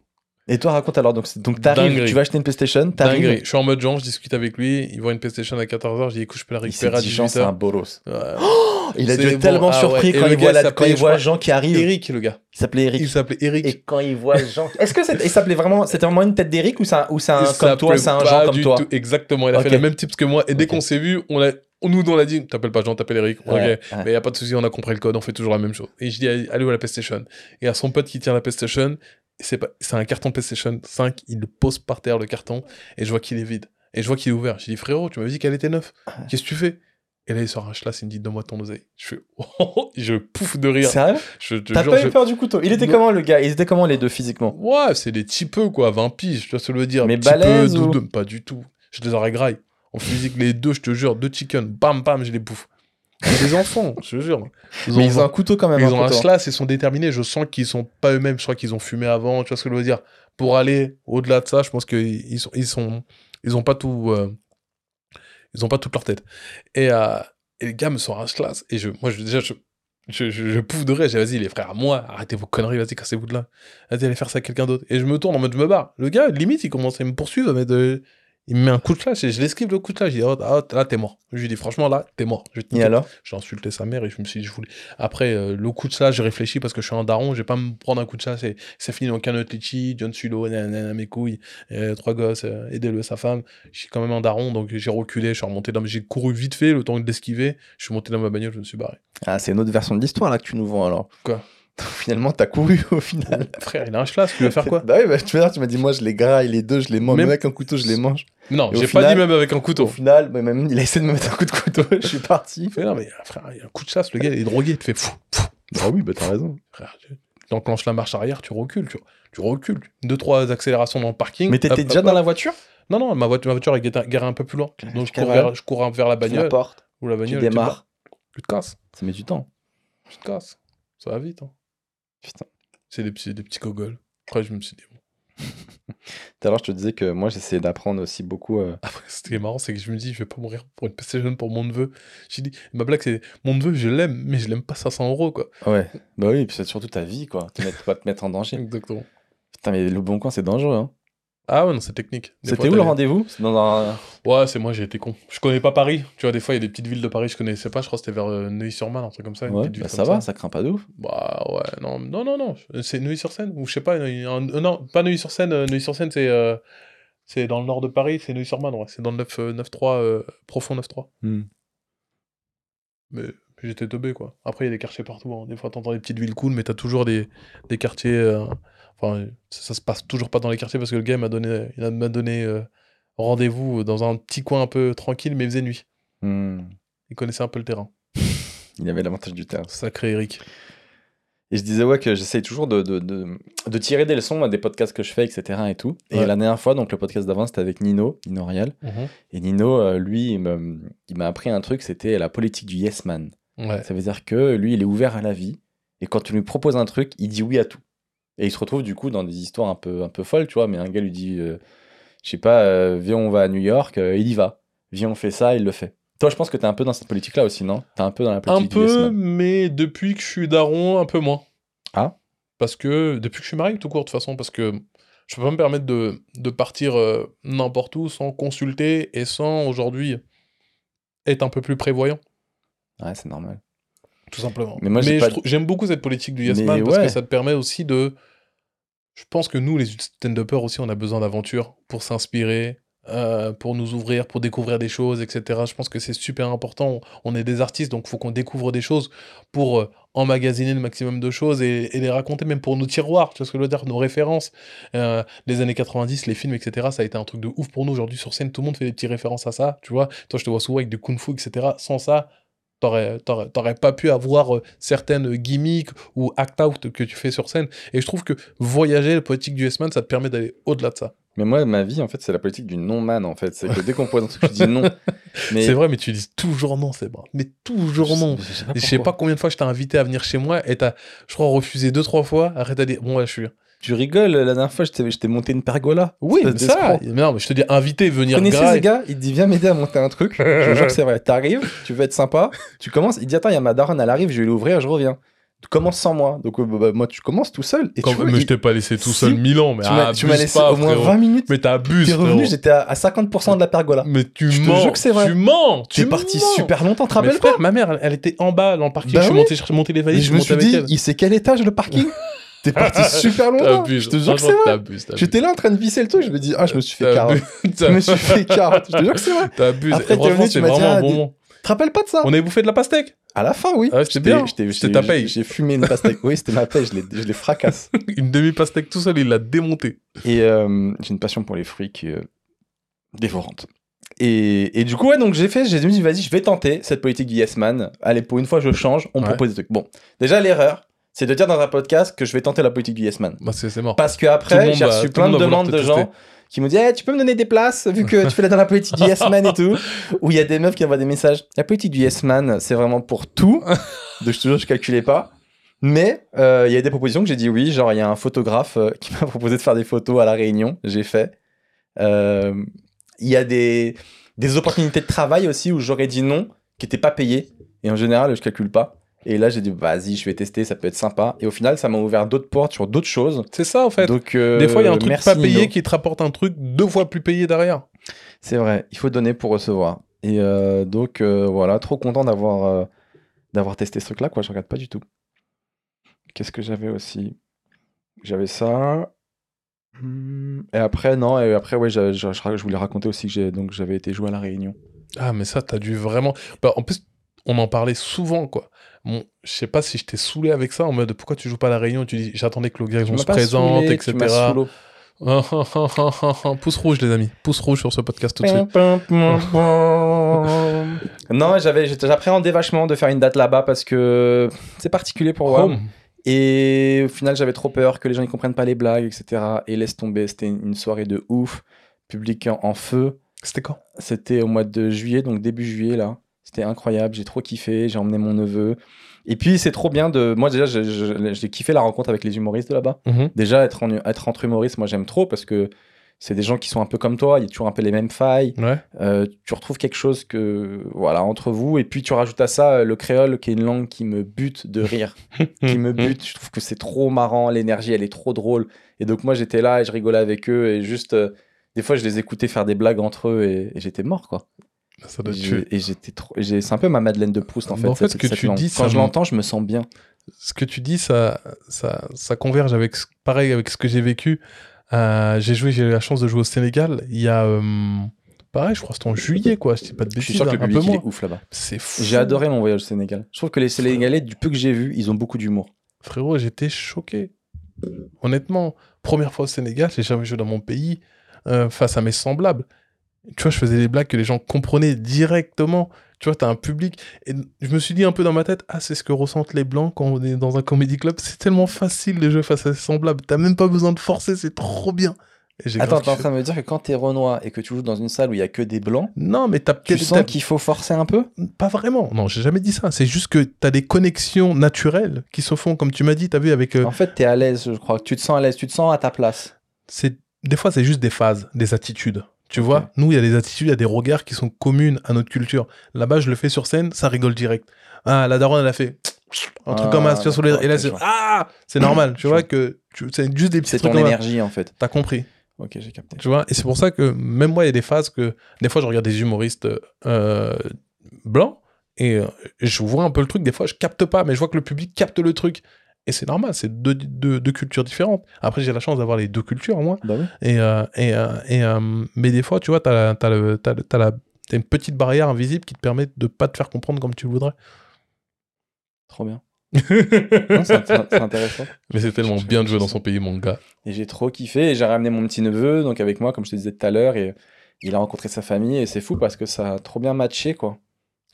Et toi, raconte alors. Donc, donc t'arrives, tu vas acheter une PlayStation, t'arrives. Je suis en mode Jean, je discute avec lui, il voit une PlayStation à 14h, je dis écoute, je peux la récupérer à dit, Jean, c'est un 18h. bolos. Ouais. Il a dû être bon. tellement Ah surpris ouais. Quand, il voit, la- quand il voit Jean qui arrive. Eric, le gars. Il s'appelait Eric. Il s'appelait Eric. Et quand il voit Jean. Est-ce que c'était- il s'appelait vraiment. C'était vraiment une tête d'Eric ou c'est un, ou c'est un comme toi, c'est un Jean comme toi? Exactement, il a fait le même type que moi. Et dès qu'on s'est vu, on a, nous, on a dit, t'appelles pas Jean, t'appelles Eric. Ouais, ouais. Mais y a pas de souci, on a compris le code, on fait toujours la même chose. Et je dis, allez où la PlayStation? Et à son pote qui tient la PlayStation, c'est pas, c'est un carton PlayStation 5, il le pose par terre le carton, et je vois qu'il est vide. Et je vois qu'il est ouvert. Je dis, frérot, tu m'avais dit qu'elle était neuve. Qu'est-ce que tu fais? Et là, il sort un il me dit, donne-moi ton oseille. Je fais, oh, je pouffe de rire. Sérieux? T'as jure, pas je- eu peur du couteau? Il était Non. comment le gars? Ils étaient comment les deux physiquement? Ouais, c'est des petits peu, quoi, 20 piges, tu vois ce que je veux dire. Mais balèze peu, ou- doudou- Pas du tout. Je les aurais graille. En physique, les deux, je te jure, deux chicken, bam, bam, je les bouffe. C'est des enfants, je te jure. Ils Mais ont, ils ont un couteau quand même. ils un ont un slash, ils sont déterminés. Je sens qu'ils sont pas eux-mêmes, je crois qu'ils ont fumé avant, tu vois ce que je veux dire? Pour aller au-delà de ça, je pense qu'ils ils sont, ils sont, ils ont pas tout, euh, ils ont pas toute leur tête. Et, euh, et le gars me sort un slash, et je, moi, je, déjà, je, je, je, je pouffe de rire. J'ai dit, vas-y, les frères, moi, arrêtez vos conneries, vas-y, cassez-vous de là. Vas-y, allez faire ça à quelqu'un d'autre. Et je me tourne en mode, je me barre. Le gars, limite, il commence à me poursuivre, mais de... il me met un coup de slash, et je l'esquive le coup de slash. Je dis, oh, ah, là, t'es mort. Je lui dis, franchement, là, t'es mort. Je Et alors? J'ai insulté sa mère et je me suis dit, je voulais. Après, euh, le coup de slash, j'ai réfléchi parce que je suis un daron, je vais pas me prendre un coup de slash et ça finit dans Canot Litchi, John Sulo, nanana, mes couilles, euh, trois gosses, euh, aidez-le, sa femme. Je suis quand même un daron, donc j'ai reculé, je suis remonté dans. J'ai couru vite fait, le temps de l'esquiver, je suis monté dans ma bagnole, je me suis barré. Ah, c'est une autre version de l'histoire là que tu nous vends alors. Quoi? Finalement, t'as couru au final. Frère, il a un slash, tu veux faire quoi? Bah oui, bah, tu tu m'as dit, moi je les graille, les deux, je les mange. Même- Même avec un couteau, je les mange. Non, au j'ai pas final- dit même avec un Au couteau. final, bah, même, il a essayé de me mettre un coup de couteau, je suis parti. Il fait, non, mais frère, il y a un coup de slash, le gars, il est drogué, il te fait fou. Ah oui, bah t'as raison. Frère, tu tu enclenches la marche arrière, tu recules, tu, tu recules. Deux, trois accélérations dans le parking. Mais t'étais déjà hop, dans la voiture? Non, non, ma voiture, ma voiture est garée- un peu plus loin. Donc je cours, vers, je cours vers la Tu la bagnole. portes, Ou la tu bagnole. démarres. Tu te casses. Ça met du temps. Tu te casses. Ça va vite. Hein. Putain. C'est des petits, des petits gogoles. Après, je me suis dit. Tout à l'heure, je te disais que moi, j'essayais d'apprendre aussi beaucoup. euh, Après, ce qui est marrant, c'est que je me dis, je vais pas mourir pour une PlayStation pour mon neveu. J'ai dit, ma blague, c'est, mon neveu, je l'aime, mais je l'aime pas 500 euros, quoi. Ouais. Bah oui, et puis c'est surtout ta vie, quoi. Tu mettre, pas te mettre en danger. Exactement. Putain, mais le bon coin, c'est dangereux, hein. Ah ouais, non, c'est technique. C'était où le rendez-vous? Un. Ouais, c'est moi, j'ai été con. Je connais pas Paris. Tu vois, des fois, il y a des petites villes de Paris, je connaissais pas. Je crois que c'était vers euh, Neuilly-sur-Marne, un truc comme ça. Ouais, bah ça va, ça craint pas de ouf. Bah ouais, non, non, non, non. C'est Neuilly-sur-Seine Ou je sais pas, un- euh, non, pas Neuilly-sur-Seine. euh, Neuilly-sur-Seine, c'est euh, c'est dans le nord de Paris, c'est Neuilly-sur-Marne, ouais. C'est dans le 9, euh, 9-3, euh, profond 9-3. Mais j'étais teubé, quoi. Après, il y a des quartiers partout. hein. Des fois, t'entends des petites villes cool, mais t'as toujours des, des quartiers. Euh, Enfin, ça, ça se passe toujours pas dans les quartiers parce que le gars m'a donné, il m'a donné euh, rendez-vous dans un petit coin un peu tranquille, mais il faisait nuit. Hmm. Il connaissait un peu le terrain. Il avait l'avantage du terrain. Sacré Eric. Et je disais, ouais, que j'essaye toujours de, de, de, de tirer des leçons à des podcasts que je fais, etc. Et tout. Et Ouais. la dernière fois, donc le podcast d'avant, c'était avec Nino, Nino Rial. Et Nino, euh, lui, il m'a appris un truc, c'était la politique du yes man. Ouais. Ça veut dire que lui, il est ouvert à la vie. Et quand tu lui proposes un truc, il dit oui à tout. Et il se retrouve du coup dans des histoires un peu, un peu folles, tu vois. Mais un gars lui dit, euh, je sais pas, euh, viens, on va à New York, euh, il y va. Viens, on fait ça, il le fait. Toi, je pense que t'es un peu dans cette politique-là aussi, non? T'es un peu dans la Un politique yes peu, mais depuis que je suis daron, un peu moins. Ah? Parce que depuis que je suis marié, tout court, de toute façon, parce que je peux pas me permettre de, de partir n'importe où sans consulter et sans aujourd'hui être un peu plus prévoyant. Ouais, c'est normal. Tout simplement. Mais moi, pas- j'aime beaucoup cette politique du Yes Mais Man parce ouais. que ça te permet aussi de. Je pense que nous, les stand-uppers aussi, on a besoin d'aventure pour s'inspirer, euh, pour nous ouvrir, pour découvrir des choses, etc. Je pense que c'est super important. On est des artistes, donc il faut qu'on découvre des choses pour euh, emmagasiner le maximum de choses et, et les raconter, même pour nos tiroirs, tu vois ce que je veux dire, nos références. Euh, les années 90, les films, etc., ça a été un truc de ouf pour nous. Aujourd'hui, sur scène, tout le monde fait des petites références à ça, tu vois. Toi, je te vois souvent avec du kung-fu, etc. Sans ça, t'aurais, t'aurais, t'aurais pas pu avoir euh, certaines gimmicks ou act-out que tu fais sur scène. Et je trouve que voyager, la politique du S-Man, ça te permet d'aller au-delà de ça. Mais moi, ma vie, en fait, c'est la politique du non-man, en fait. C'est que dès qu'on pose un truc, je dis non. Mais C'est vrai, mais tu dis toujours non, c'est bon. Mais toujours non. Je sais Je sais pas combien de fois je t'ai invité à venir chez moi et t'as, je crois, refusé deux, trois fois. Arrête à dire, bon, ouais, je suis. Tu rigoles, la dernière fois, je t'ai je monté une pergola. Oui, mais ça. Mais non, mais je te dis, invité, Vous venir connaissez grave. ces gars? Il te dit, viens m'aider à monter un truc. Je te jure que c'est vrai. T'arrives, tu veux être sympa, tu commences, il dit, attends, il y a ma daronne, elle arrive, je vais l'ouvrir, je reviens. Tu commences sans moi. Donc, euh, bah, moi, tu commences tout seul. Et Quand- tu vois, mais il- je t'ai pas laissé tout Si. seul mille ans. Mais tu m'as tu laissé pas, au moins frérot. 20 minutes. Mais t'abuses. T'es revenu, j'étais à, à 50% de la pergola. Mais tu Je te mens. jure que c'est vrai. Tu mens. Tu parti mens. super longtemps, te Mais rappelles frère, pas ma mère, elle, elle était en bas dans le parking. Bah je suis oui. monté les Mais valises. je me montais suis dit, il sait quel étage le parking T'es parti super. T'abuses. Je te jure que c'est vrai. J'étais là en train de visser le truc, je me dis, ah, je me suis fait carotte. Je me suis fait carotte. Je te jure que c'est vrai. T'abuses. Après, franchement, venu, tu c'est m'as dit, vraiment ah, un bon. Tu te rappelles pas de ça? On avait bouffé de la pastèque? À la fin, oui. Ah c'était bien. C'était ta paye. J'ai fumé une pastèque. Oui, c'était ma paye, je les, je les fracasse. Une demi-pastèque tout seul, il l'a démonté. Et euh, j'ai une passion pour les fruits qui est euh, dévorante. Et, et du coup, ouais, donc j'ai fait, j'ai dit, vas-y, je vais tenter cette politique du Yes Man. Allez, pour une fois, je change, on me Ouais. propose des trucs. Bon, déjà, l'erreur, c'est de dire dans un podcast que je vais tenter la politique du Yes Man. Bah, c'est c'est mort. Parce que après, j'ai reçu plein le de demandes de gens qui m'ont dit Eh, Tu peux me donner des places vu que tu fais là dans la politique du Yes Man et tout Ou il y a des meufs qui envoient des messages La politique du Yes Man, c'est vraiment pour tout. Donc, je te jure, je calculais pas. Mais euh, il y a des propositions que j'ai dit oui. Genre, il y a un photographe euh, qui m'a proposé de faire des photos à La Réunion. J'ai fait. Euh, Il y a des, des opportunités de travail aussi où j'aurais dit non, qui n'étaient pas payées. Et en général, je calcule pas. Et là, j'ai dit, vas-y, je vais tester, ça peut être sympa. Et au final, ça m'a ouvert d'autres portes sur d'autres choses. C'est ça, en fait. Donc, euh, Des fois, il y a un truc pas payé Nino. qui te rapporte un truc deux fois plus payé derrière. C'est vrai, il faut donner pour recevoir. Et euh, donc, euh, voilà, trop content d'avoir d'avoir testé ce truc-là, quoi. Je regarde pas du tout. Qu'est-ce que j'avais aussi? J'avais ça. Hmm, Et après, non, et après, ouais, je, je- je- je voulais raconter aussi que j'avais été jouer à La Réunion. Ah, mais ça, t'as dû vraiment. Bah, en plus, on en parlait souvent, quoi. Bon, je sais pas si je t'ai saoulé avec ça, en mode pourquoi tu joues pas à la réunion? Tu dis j'attendais que l'occasion se présente, saoulé, etc. saoulé. Pouce rouge, les amis. Pouce rouge sur ce podcast tout de suite. non, j'avais, j'appréhendais vachement de faire une date là-bas parce que c'est particulier pour moi. Et au final, j'avais trop peur que les gens ne comprennent pas les blagues, etc. Et laisse tomber, c'était une soirée de ouf, public en feu. C'était quand? C'était au mois de juillet, donc début juillet là. C'était incroyable, j'ai trop kiffé, j'ai emmené mon neveu. Et puis c'est trop bien de... Moi déjà, j'ai kiffé la rencontre avec les humoristes de là-bas. Mhm. Déjà, être, en- être entre humoristes, moi j'aime trop parce que c'est des gens qui sont un peu comme toi, il y a toujours un peu les mêmes failles. Ouais. Euh, tu retrouves quelque chose que voilà entre vous et puis tu rajoutes à ça euh, le créole qui est une langue qui me bute de rire qui me bute je trouve que c'est trop marrant l'énergie elle est trop drôle et donc moi j'étais là et je rigolais avec eux et juste euh, des fois je les écoutais faire des blagues entre eux et, et j'étais mort quoi Ça doit Et j'étais trop c'est un peu ma Madeleine de Proust en fait, en fait, cette- ce que cette tu langue. dis, quand je l'entends je me sens bien Ce que tu dis, ça, ça, ça converge avec ce- pareil avec ce que j'ai vécu. Euh, j'ai joué, j'ai eu la chance de jouer au Sénégal. Il y a, euh, pareil, je crois que c'était en juillet, quoi. Je dis pas de je suis bêtises, sûr que hein, le un peu public il moins. est ouf là-bas C'est fou. j'ai adoré mon voyage au Sénégal je trouve que les Sénégalais du peu que j'ai vu ils ont beaucoup d'humour Frérot, j'étais choqué. Honnêtement, première fois au Sénégal, j'ai jamais joué dans mon pays euh, face à mes semblables. Tu vois, je faisais des blagues que les gens comprenaient directement. Tu vois, t'as un public. Et je me suis dit un peu dans ma tête, ah, c'est ce que ressentent les blancs quand on est dans un comédie club. C'est tellement facile de jouer face à ses semblables. T'as même pas besoin de forcer, c'est trop bien. Attends t'es en train de me dire que quand t'es Renoir et que tu joues dans une salle où il y a que des blancs Non, mais t'as tu sens qu'il faut forcer un peu? Pas vraiment. Non, j'ai jamais dit ça. C'est juste que t'as des connexions naturelles qui se font, comme tu m'as dit, t'as vu, avec. euh, En fait, t'es à l'aise, je crois. Tu te sens à l'aise, tu te sens à ta place. c'est des fois c'est juste des phases, des attitudes. Tu vois, nous il y a des attitudes, il y a des regards qui sont communes à notre culture. Là-bas, je le fais sur scène, ça rigole direct. Ah, la daronne elle a fait un truc Ah, comme ça, tu vois, sur les- d'accord, et là c'est vois. ah, c'est normal, tu vois que tu- c'est juste des petits C'est trucs ton comme ça. énergie, en fait. T'as compris, Ok, j'ai capté. tu vois. Et c'est pour ça que même moi il y a des phases que des fois je regarde des humoristes euh, blancs Et euh, je vois un peu le truc, des fois je capte pas, mais je vois que le public capte le truc. Et c'est normal, c'est deux, deux, deux cultures différentes. Après, j'ai la chance d'avoir les deux cultures, moi. Bah oui. Et, euh, et, euh, et, euh, mais des fois, tu vois, as, as, le- t'as le- t'as la- t'as une petite barrière invisible qui te permet de pas te faire comprendre comme tu le voudrais. Trop bien. C'est int- c'est intéressant. mais c'est tellement bien de jouer dans son pays, mon gars. Et j'ai trop kiffé. Et j'ai ramené mon petit neveu, donc avec moi, comme je te disais tout à l'heure, et il a rencontré sa famille. Et c'est fou parce que ça a trop bien matché, quoi.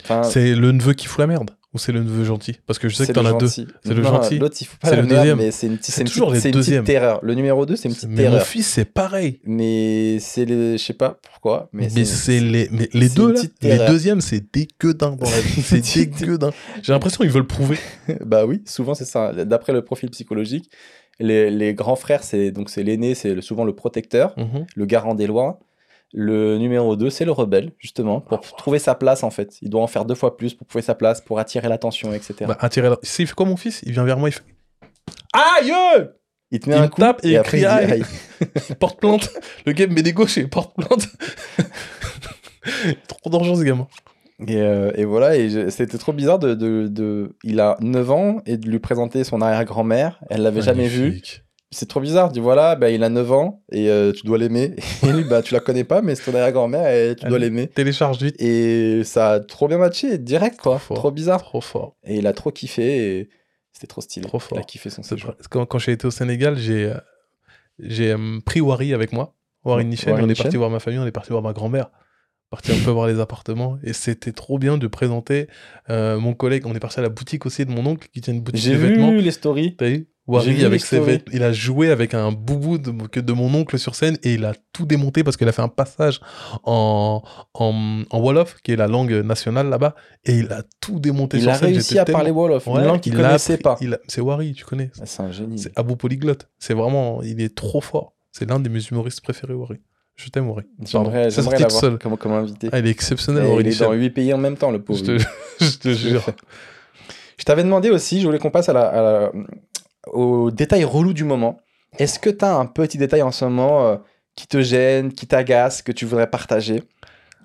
Enfin, C'est le neveu qui fout la merde Ou c'est le neveu gentil? Parce que je sais que t'en as deux. C'est le Non, gentil. L'autre, il faut pas le deuxième. mais c'est une, petite- C'est toujours les c'est une petite deuxièmes. terreur. Le numéro 2, c'est une petite Mais mon terreur. fils, c'est pareil. Mais c'est les. Je sais pas pourquoi. Mais, Mais, c'est les, mais les deux là, les deuxièmes, c'est dégueudin dans la vie. C'est dégueudin. J'ai l'impression qu'ils veulent prouver. bah oui, souvent c'est ça. D'après le profil psychologique, les, les grands frères, c'est donc c'est l'aîné, c'est souvent le protecteur, Mhm. le garant des lois. Le numéro 2, c'est le rebelle, justement, pour trouver sa place en fait. Il doit en faire deux fois plus pour trouver sa place, pour attirer l'attention, etc. Bah, attirer la- il fait quoi mon fils Il vient vers moi, il fait Aïe il te met il un coup tape et il après crie aïe. aïe. Il porte plainte. Le gars me met des gauches et il porte plainte. Trop dangereux ce gamin. Et, euh, et voilà, et c'était trop bizarre de, de, de- Il a 9 ans et de lui présenter son arrière-grand-mère. Elle l'avait jamais vu. C'est trop bizarre. Du voilà, bah, il a 9 ans et euh, tu dois l'aimer. Et lui, bah, tu la connais pas, mais c'est ton arrière-grand-mère et tu dois l'aimer. Télécharge vite. Et ça a trop bien matché, direct quoi. Trop bizarre. Trop fort. Et il a trop kiffé et c'était trop stylé. Trop fort. Il a kiffé son séjour. Quand, quand j'ai été au Sénégal, j'ai euh, j'ai euh, pris Wari avec moi. Wari Nichen. Wari on est parti voir ma famille, on est parti voir ma grand-mère. Parti un peu voir les appartements. Et c'était trop bien de présenter euh, mon collègue. On est parti à la boutique aussi de mon oncle qui tient une boutique J'ai de vu vêtements. les stories. T'as vu? J'ai Wari avec ses vêtements. Il a joué avec un boubou de, de mon oncle sur scène et il a tout démonté parce qu'il a fait un passage en, en, en Wolof, qui est la langue nationale là-bas. Et il a tout démonté Il sur a scène. réussi J'étais à parler Wolof, Ouais, une langue qu'il il a connaissait appris- pas. il a- C'est Wari, tu connais. Ah, C'est un génie. C'est Abou Polyglotte. C'est vraiment, il est trop fort. C'est l'un de mes humoristes préférés, Wari. Je t'aime, Wari. J'aimerais l'avoir seul. comme, comme invité. Ah, il est exceptionnel, Wari il est dans 8 pays en même temps, le Je pauvre. te, je te jure. Je t'avais demandé aussi, je voulais qu'on passe à la, à la- au détail relou du moment. Est-ce que tu as un petit détail en ce moment euh, qui te gêne, qui t'agace, que tu voudrais partager?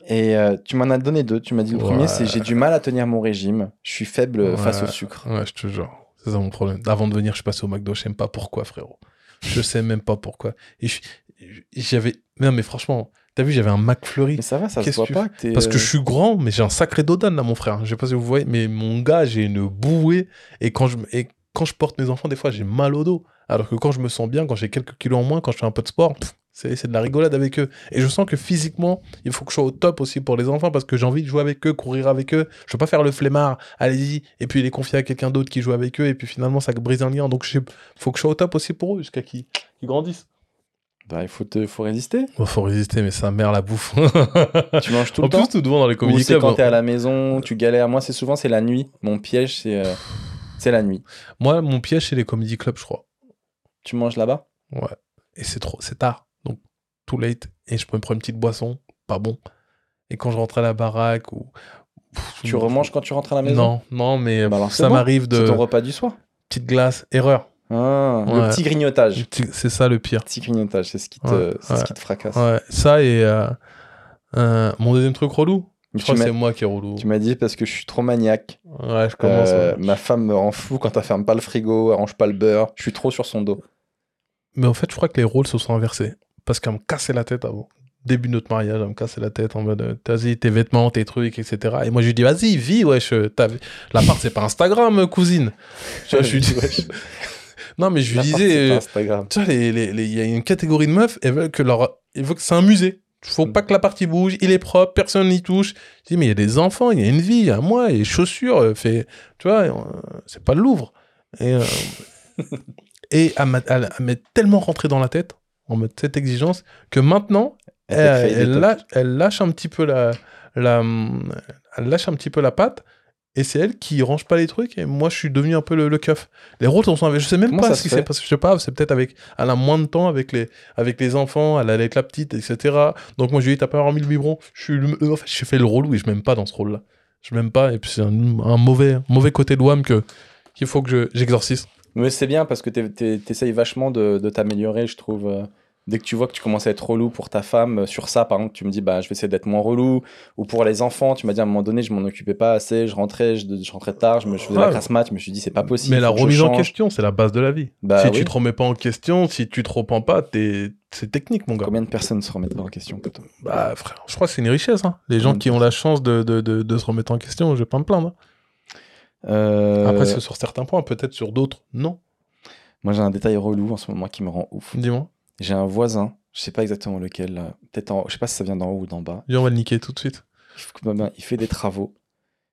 Et euh, tu m'en as donné deux. Tu m'as dit le Ouais. premier, c'est j'ai du mal à tenir mon régime. Je suis faible euh, face au sucre. Ouais, je te jure. C'est ça mon problème. Avant de venir, je suis passé au McDo. Je sais même pas pourquoi, frérot. Je sais même pas pourquoi. Et j'avais. Non, mais franchement, t'as vu, j'avais un McFlurry. Mais ça va, ça se voit tu pas que Parce que je suis grand, mais j'ai un sacré dodane là, mon frère. Je sais pas si vous voyez, mais mon gars, j'ai une bouée. Et quand je, et quand je porte mes enfants, des fois, j'ai mal au dos. Alors que quand je me sens bien, quand j'ai quelques kilos en moins, quand je fais un peu de sport, c'est de la rigolade avec eux. Et je sens que physiquement, il faut que je sois au top aussi pour les enfants parce que j'ai envie de jouer avec eux, courir avec eux. Je veux pas faire le flemmard, allez-y, et puis les confier à quelqu'un d'autre qui joue avec eux, et puis finalement, ça brise un lien. Donc, il faut que je sois au top aussi pour eux jusqu'à qu'ils grandissent. bah, il faut, te, faut résister. Bon, faut résister, mais sa mère la bouffe. tu manges tout en le temps. plus, tout devant dans les clubs, quand t'es hein. à la maison, tu galères. Moi, c'est souvent c'est la nuit. Mon piège, c'est euh, c'est la nuit. Moi, mon piège, c'est les comédies clubs, je crois. Tu manges là-bas? Ouais. Et c'est trop, c'est tard. Donc, too late. Et je peux me prendre une petite boisson, pas bon. Et quand je rentre à la baraque ou. Pff, Tu remanges quand tu rentres à la maison? Non, non, mais Bah alors, c'est ça bon. m'arrive C'est de. ton repas du soir. Petite glace, erreur. Ah, Ouais. Le petit grignotage. Petit- C'est ça le pire. Petit grignotage, c'est ce qui te, Ouais, c'est ce ouais. qui te fracasse. Ouais, ça et. euh, euh, mon deuxième truc relou. Je crois que c'est moi qui est relou. Tu m'as dit parce que je suis trop maniaque. Ouais, je commence. Euh, ma femme me rend fou quand elle ferme pas le frigo, elle range pas le beurre. Je suis trop sur son dos. Mais en fait, je crois que les rôles se sont inversés. Parce qu'elle me cassait la tête avant. Début de notre mariage, elle me cassait la tête en mode euh, vas-y, tes vêtements, tes trucs, etc. Et moi, je lui dis vas-y, vis, wesh. euh, L'appart, c'est pas Instagram, cousine. Tu vois, je lui dis. Wesh. non, mais je lui disais. tu vois, il y a une catégorie de meufs, elles veulent que leur. Elles veulent que c'est un musée. Faut pas que la partie bouge, il est propre, personne n'y touche. Je dis, mais il y a des enfants, il y a une vie, il y a moi, il y a les chaussures, euh, fait, tu vois, euh, c'est pas le Louvre. Et, euh, et elle m'a elle- elle m'est tellement rentré dans la tête, en mode cette exigence, que maintenant, des lâche, elle lâche un petit peu la, la, elle lâche un petit peu la patte. Et c'est elle qui range pas les trucs et moi je suis devenu un peu le, le keuf. Les rôles sont je sais même Comment pas ce qui s'est passé, je sais pas, c'est peut-être avec elle a moins de temps avec les avec les enfants, elle est avec la petite etc. Donc moi je lui ai dit t'as pas remis le biberon, je suis le- euh, en fait je fais le relou et je m'aime pas dans ce rôle là. Je m'aime pas et puis c'est un, un mauvais mauvais côté de WAM que qu'il faut que je- j'exorcise. Mais c'est bien parce que t'essayes vachement de, de t'améliorer, je trouve. Dès que tu vois que tu commences à être relou pour ta femme, euh, sur ça, par exemple, tu me dis, bah, je vais essayer d'être moins relou. Ou pour les enfants, tu m'as dit à un moment donné, je m'en occupais pas assez, je rentrais, je, je rentrais tard, je me je faisais la Ouais. crasse mat, je me suis dit, c'est pas possible. Mais la remise en question, c'est la base de la vie. Bah si oui. tu te remets pas en question, si tu te repens pas, t'es... c'est technique, mon gars. Combien de personnes se remettent pas en question, Bah, frère, je crois que c'est une richesse. Hein. Les gens qui ont la chance de, de, de, de se remettre en question, je vais pas me plaindre. hein. Euh, Après, c'est sur certains points, peut-être sur d'autres, non. Moi, j'ai un détail relou en ce moment qui me rend ouf. Dis-moi. J'ai un voisin, je sais pas exactement lequel, peut-être en... je sais pas si ça vient d'en haut ou d'en bas. Viens, on va le niquer tout de suite. Il fait des travaux.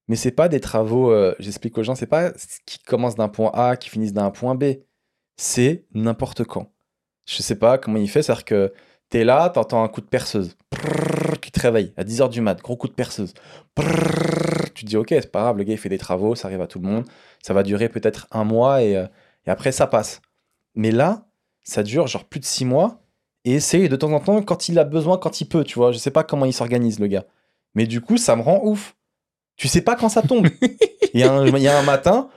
Mais c'est pas des travaux, euh, j'explique aux gens, c'est pas qui commence d'un point A, qui finissent d'un point B. C'est n'importe quand. Je sais pas comment il fait, c'est-à-dire que t'es là, t'entends un coup de perceuse Prrrr, qui te réveille à 10h du mat, gros coup de perceuse. Prrrr, tu te dis, ok, c'est pas grave, le gars il fait des travaux, ça arrive à tout le monde. Ça va durer peut-être un mois et, euh, et après ça passe. Mais là, ça dure genre plus de six mois et c'est de temps en temps quand il a besoin, quand il peut, tu vois. Je sais pas comment il s'organise, le gars. Mais du coup, ça me rend ouf. Tu sais pas quand ça tombe. Il y, a un- il y a un matin,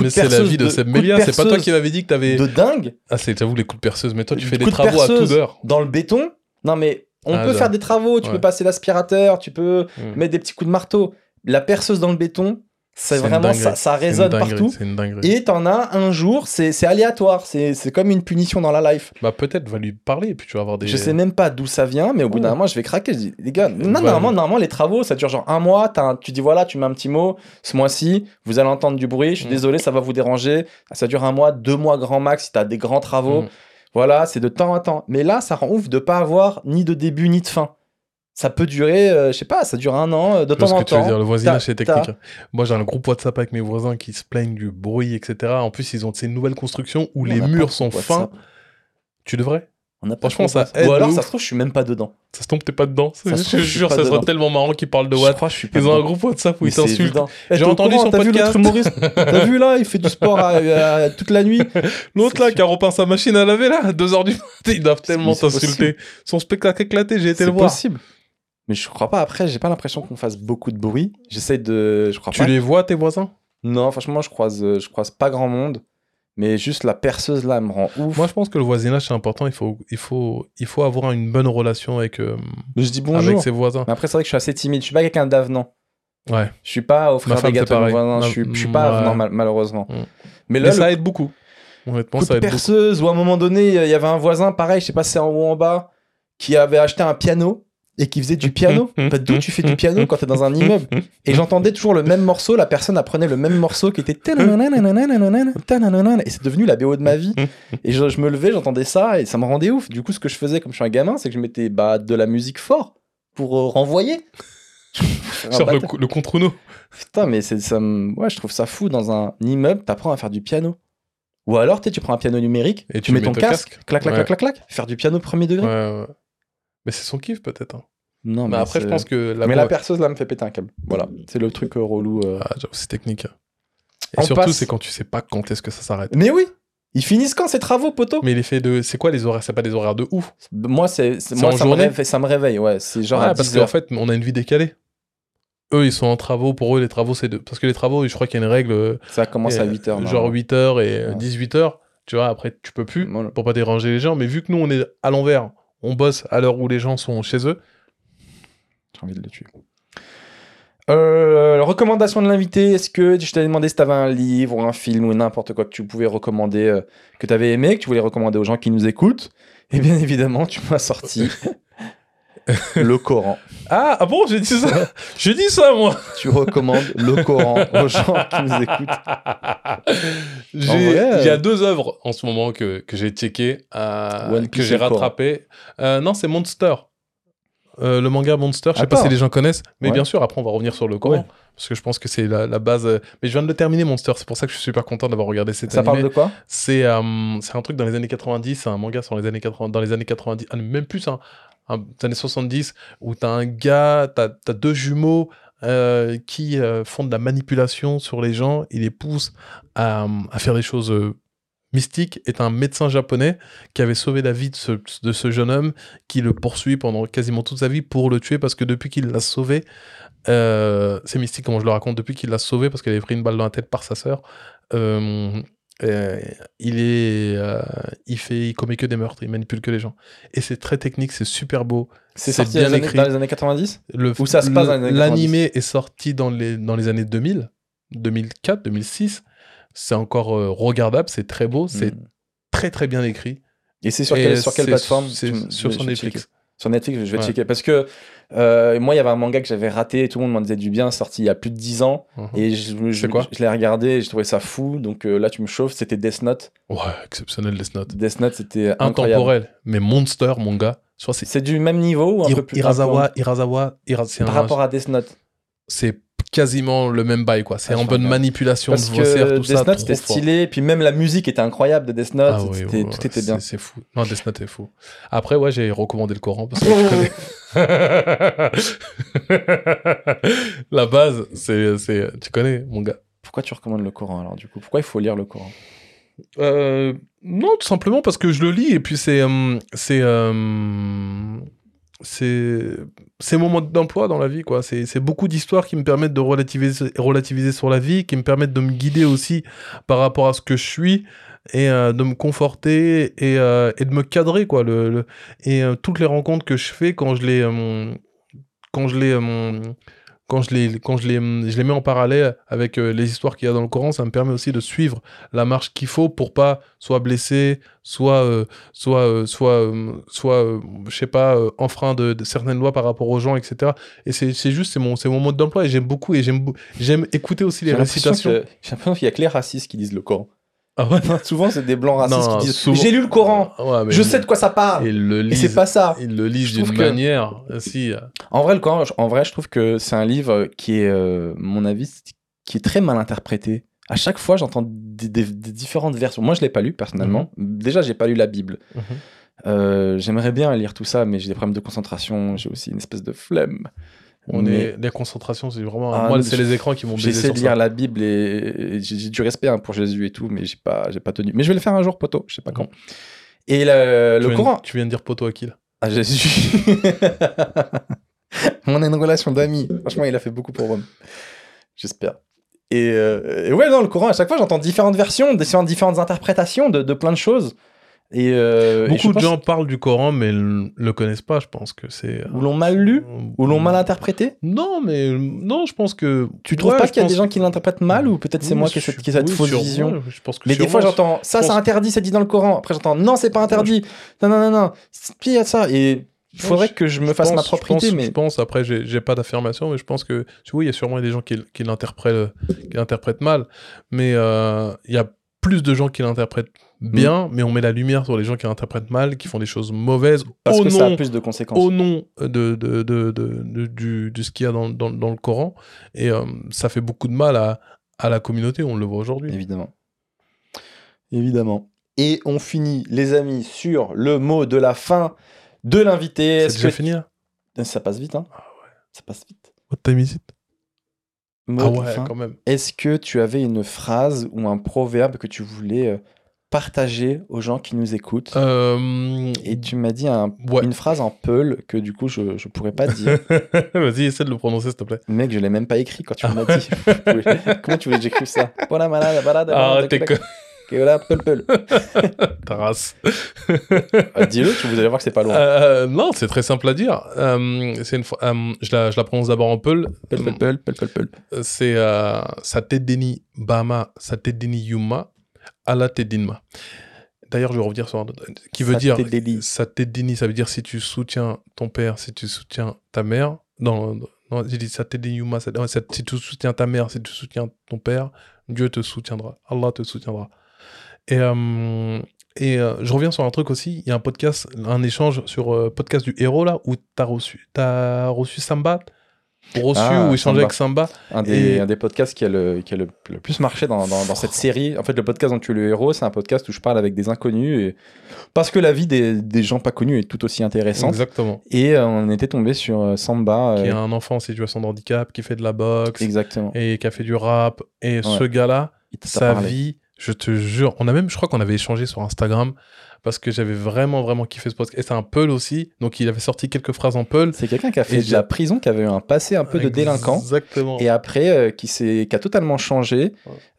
Mais c'est la vie de de- Seb Melia, c'est pas toi qui m'avais dit que t'avais. de dingue Ah, c'est, j'avoue, les coups de perceuse, mais toi, tu fais des de travaux à toute heure. dans le béton. Non mais on Ah, peut faire des travaux, tu Ouais. peux passer l'aspirateur, tu peux Mm. mettre des petits coups de marteau. La perceuse dans le béton, c'est vraiment ça, ça résonne dinguerie, partout. C'est une dinguerie. Et t'en as un jour, c'est aléatoire, c'est comme une punition dans la life. Bah, peut-être, va lui parler, puis tu vas avoir des. Je sais même pas d'où ça vient, mais au bout d'un moment, je vais craquer. Je dis, les gars, non, Ouais. normalement, normalement, les travaux, ça dure genre un mois. un- tu dis, voilà, tu mets un petit mot. Ce mois-ci, vous allez entendre du bruit. Je suis Mm. désolé, ça va vous déranger. Ça dure un mois, deux mois grand max si t'as des grands travaux. Mm. Voilà, c'est de temps en temps. Mais là, ça rend ouf de pas avoir ni de début ni de fin. Ça peut durer, euh, je sais pas, ça dure un an, euh, de Je vois temps ce en que tu veux temps. dire, le voisinage c'est technique. Moi j'ai un groupe WhatsApp avec mes voisins qui se plaignent du bruit, etc. En plus ils ont ces nouvelles constructions où On les murs sont fins. WhatsApp. Tu devrais On a pas Franchement, ça WhatsApp. aide Ou alors, ça se trouve, je suis même pas dedans. Ça se tombe, t'es pas dedans. Ça je te jure, ça serait tellement marrant qu'ils parlent de pas Ils ont un groupe WhatsApp où Mais ils c'est t'insultent. Eh, J'ai au entendu courant, son podcast. T'as vu là, il fait du sport à- à- toute la nuit. L'autre C'est là qui a repeint sa machine à laver là, à 2h du matin, ils doivent tellement c'est t'insulter. Son spectacle éclaté, j'ai été C'est le voir. possible. Mais je crois pas. Après, j'ai pas l'impression qu'on fasse beaucoup de bruit. J'essaye de. Je crois Tu pas. les vois tes voisins? Non, franchement, je croise, euh, je croise pas grand monde. Mais juste la perceuse là elle me rend ouf. Moi je pense que le voisinage c'est important, il faut, il, faut, il faut avoir une bonne relation avec, euh, Mais je dis bonjour. avec ses voisins. Mais après, c'est vrai que je suis assez timide. Je suis pas quelqu'un d'avenant. Ouais. Je suis pas offrir femme, des gâteaux pareil. voisins. Ma- Je suis, je suis pas ouais. avenant, mal- malheureusement. Mm. Mais Mais là, le ça aide beaucoup. Honnêtement, coup ça de aide beaucoup. perceuse, ou à un moment donné, il y avait un voisin, pareil, je sais pas si c'est en haut ou en bas, qui avait acheté un piano et qui faisait du piano. Bah, D'où tu fais du piano quand t'es dans un immeuble Et j'entendais toujours le même morceau, la personne apprenait le même morceau qui était et c'est devenu la BO de ma vie. Et je, je me levais, j'entendais ça et ça me rendait ouf. Du coup, ce que je faisais comme je suis un gamin, c'est que je mettais bah, de la musique fort pour euh, renvoyer. Sur le, le contre-nous. Putain, mais ça, me- ouais, je trouve ça fou dans un immeuble, t'apprends à faire du piano. Ou alors, tu prends un piano numérique, Et tu, mets ton casque, clac, clac, Ouais. clac, clac, clac, faire du piano premier degré. Ouais, ouais. Mais c'est son kiff peut-être. hein. Non, Mais après, je pense que la mais la perceuse là me fait péter un câble. Voilà, c'est le truc euh, relou. euh. Ah, c'est technique. Et On surtout, passe. c'est quand tu sais pas quand est-ce que ça s'arrête. Mais oui, ils finissent quand ces travaux, poteau? Mais l'effet de. C'est quoi les horaires? C'est pas des horaires de ouf? Moi, c'est, moi en ça, me réveille, ça me réveille, ouais. C'est genre à parce 10 qu'en fait, on a une vie décalée. Eux, ils sont en travaux. Pour eux, les travaux, c'est de. Parce que les travaux, je crois qu'il y a une règle. euh, Ça commence à euh, 8 heures. Genre 8 heures et Ouais. 18 heures. Tu vois, après, tu peux plus Voilà. pour pas déranger les gens. Mais vu que nous, on est à l'envers, on bosse à l'heure où les gens sont chez eux. J'ai envie de le tuer. Euh, recommandation de l'invité, est-ce que je t'avais demandé si t'avais un livre ou un film ou n'importe quoi que tu pouvais recommander, euh, que t'avais aimé, que tu voulais recommander aux gens qui nous écoutent? Et bien évidemment, tu m'as sorti le Coran. Ah, ah bon, j'ai dit ça? J'ai dit ça, moi Tu recommandes le Coran aux gens qui nous écoutent. J'ai- En vrai, Il y a euh, deux œuvres en ce moment que, que j'ai checké, euh, que j'ai et le Coran. rattrapé. Euh, non, c'est Monster. Euh, le manga Monster, je sais pas si les gens connaissent, mais Ouais. bien sûr, après on va revenir sur le Coran, Ouais. parce que je pense que c'est la, la base. euh, Mais je viens de le terminer, Monster, c'est pour ça que je suis super content d'avoir regardé cet Ça animé. parle de quoi? C'est euh, c'est un truc dans les années 90, c'est un manga sur les années 80, dans les années 90, ah, même plus, hein, des années 70, où t'as un gars, t'as as deux jumeaux euh, qui font de la manipulation sur les gens, ils les poussent à, à faire des choses mystiques, est un médecin japonais qui avait sauvé la vie de ce, de ce jeune homme, qui le poursuit pendant quasiment toute sa vie pour le tuer, parce que depuis qu'il l'a sauvé, euh, c'est mystique comment je le raconte, depuis qu'il l'a sauvé, parce qu'elle avait pris une balle dans la tête par sa sœur, euh, euh, il est, il fait, il commet que des meurtres, il manipule que les gens. Et c'est très technique, c'est super beau. C'est sorti bien dans les, années, écrit. dans les années 90 Le, Ou ça se passe dans les années 90. L'animé est sorti dans les, dans les années 2000, 2004, 2006. C'est encore euh, regardable, c'est très beau, c'est Mm. très très bien écrit. Et c'est sur, Et quelle- sur quelle c'est- plateforme C'est sur Netflix. checker. Sur Netflix, je vais Ouais. checker. Parce que euh, moi, il y avait un manga que j'avais raté, tout le monde m'en disait du bien, sorti il y a plus de 10 ans. Mhm. Et je, je, C'est quoi? je l'ai regardé et j'ai trouvé ça fou. Donc euh, là, tu me chauffes. C'était Death Note. Ouais, exceptionnel Death Note. Death Note, c'était. Intemporel, mais monster, mon gars. C'est du même niveau ou un Ir- peu plus Irasawa, Irasawa, Ira- c'est Par un- rapport à Death Note. c'est quasiment le même bail quoi. C'est Ah, en bonne regarde. manipulation Parce de que tout Death ça. Note, c'était stylé. Puis même la musique était incroyable de Death Note. Ah oui, ouais, tout était bien. c'est- C'est fou. Non, Death Note est fou. Après, ouais, j'ai recommandé le Coran parce que je connais. La base, c'est, c'est, tu connais, mon gars. Pourquoi tu recommandes le Coran alors du coup? Pourquoi il faut lire le Coran? Euh, non, tout simplement parce que je le lis et puis c'est, euh, c'est, euh, c'est, mon mode d'emploi dans la vie, quoi. C'est, beaucoup d'histoires qui me permettent de relativiser, relativiser sur la vie, qui me permettent de me guider aussi par rapport à ce que je suis et euh, de me conforter et, euh, et de me cadrer, quoi. Le, et euh, toutes les rencontres que je fais quand je les, quand je les, quand je les, quand je les, je les mets en parallèle avec euh, les histoires qu'il y a dans le Coran, ça me permet aussi de suivre la marche qu'il faut pour pas soit blessé, soit, euh, soit, euh, soit, euh, soit, je sais pas, enfreint de, de certaines lois par rapport aux gens, etc. Et c'est, juste, c'est mon, mon mode d'emploi et j'aime beaucoup et j'aime, écouter aussi les récitations. J'ai l'impression qu'il y a que les racistes qui lisent le Coran. Ah ouais. Souvent, c'est des blancs racistes Non, qui disent souvent- J'ai lu le Coran, Ouais, mais je sais de quoi ça parle. Le Et lisent. c'est pas ça. Ils le lisent d'une que- manière. Si. En vrai, le Coran, en vrai, je trouve que c'est un livre qui est, euh, mon avis, qui est très mal interprété. À chaque fois, j'entends des, des- des différentes versions. Moi, je l'ai pas lu personnellement. Déjà, j'ai pas lu la Bible. Mhm. Euh, J'aimerais bien lire tout ça, mais j'ai des problèmes de concentration. J'ai aussi une espèce de flemme. On Mais est, la concentration, c'est vraiment. Ah, moi, c'est je- les écrans qui m'ont sur de lire ça. la Bible et et j'ai du respect hein, pour Jésus et tout, mais j'ai pas, j'ai pas tenu. Mais je vais le faire un jour, poteau. Je sais pas quand. Et le, Tu le viens- Coran. Tu viens de dire poteau à qui là? Ah, Jésus. On a une relation d'amis. Franchement, il a fait beaucoup pour Rome. J'espère. Et, euh, et ouais, non, le Coran, à chaque fois, j'entends différentes versions, différentes, différentes interprétations de, de plein de choses. Et, euh, et je Beaucoup de gens parlent du Coran, mais le, le connaissent pas. Je pense que c'est. Ou l'ont mal lu, ou l'ont mal interprété. Non, mais non, je pense que. Tu trouves Ouais, pas je qu'il y a des gens qui l'interprètent mal, ou peut-être c'est Oui, moi qui ai cette, qui ai cette oui, fausse vision ouais, Je pense que Mais des fois, j'entends ça, je c'est interdit, c'est dit dans le Coran. Après, j'entends non, c'est pas interdit. Non, non, non, non. Puis il y a ça. Et il faudrait je- que je me je fasse pense- ma je propriété, pense- mais Je pense, après, j'ai pas d'affirmation, mais je pense que. Oui, il y a sûrement des gens qui, qui l'interprètent qui l'interprètent mal, mais euh, il y a plus de gens qui l'interprètent bien, mais on met la lumière sur les gens qui l'interprètent mal, qui font des choses mauvaises parce au que ça a nom plus de conséquences. au nom de, de, de, de, du, de ce qu'il y a dans, dans, dans le Coran. Et euh, ça fait beaucoup de mal à, à la communauté, on le voit aujourd'hui. Évidemment. Évidemment. Et on finit, les amis, sur le mot de la fin de l'invité. Est-ce que- fini là Ça passe vite, hein Ça passe vite. What time is it Mot Ah de ouais, fin. quand même. Est-ce que tu avais une phrase ou un proverbe que tu voulais euh, partager aux gens qui nous écoutent Euh, Et tu m'as dit un- Ouais. une phrase en peul que du coup je, je pourrais pas dire. Vas-y, essaie de le prononcer, s'il te plaît. Mec, je l'ai même pas écrit quand tu me l'as dit. Comment tu voulais que j'écrive ça? Voilà, malade, balade, Ah, t'es. Et voilà, peul, peul. Ta race. Ah, Dis-le, tu- vous allez voir que c'est pas loin. Euh, non, c'est très simple à dire. Euh, c'est une fois, je, la, je la prononce d'abord en peul. Peul, peul, peul, peul, peul, peul. C'est Satedeni Bama, Satedeni Yuma, ala Tedinma. D'ailleurs, je vais revenir sur un autre. Qui veut dire. Satedeni, ça veut dire si tu soutiens ton père, si tu soutiens ta mère. Non, non j'ai dit Satedeni Yuma, Sat- ouais, Sat- si tu soutiens ta mère, si tu soutiens ton père, Dieu te soutiendra. Allah te soutiendra. Et, euh, et euh, je reviens sur un truc aussi. Il y a un podcast, un échange sur euh, podcast du héros là où t'as reçu, as reçu Samba, reçu Ah, ou échangé Samba. avec Samba. Un des, Et- un des podcasts qui a le, qui a le, le plus marché dans, dans, dans cette série. En fait, le podcast dont tu es le héros, c'est un podcast où je parle avec des inconnus. Et... Parce que la vie des, des gens pas connus est tout aussi intéressante. Exactement. Et euh, on était tombé sur euh, Samba. Qui est euh, un enfant en situation de handicap, qui fait de la boxe Exactement. et qui a fait du rap. Et ce gars-là, sa parlé. vie, je te jure, on a même, je crois qu'on avait échangé sur Instagram parce que j'avais vraiment, vraiment kiffé ce podcast. Et c'est un Peul aussi, donc il avait sorti quelques phrases en Peul. C'est quelqu'un qui a fait de la prison, qui avait eu un passé un peu de délinquant. Exactement. Et après, euh, qui, qui a totalement changé,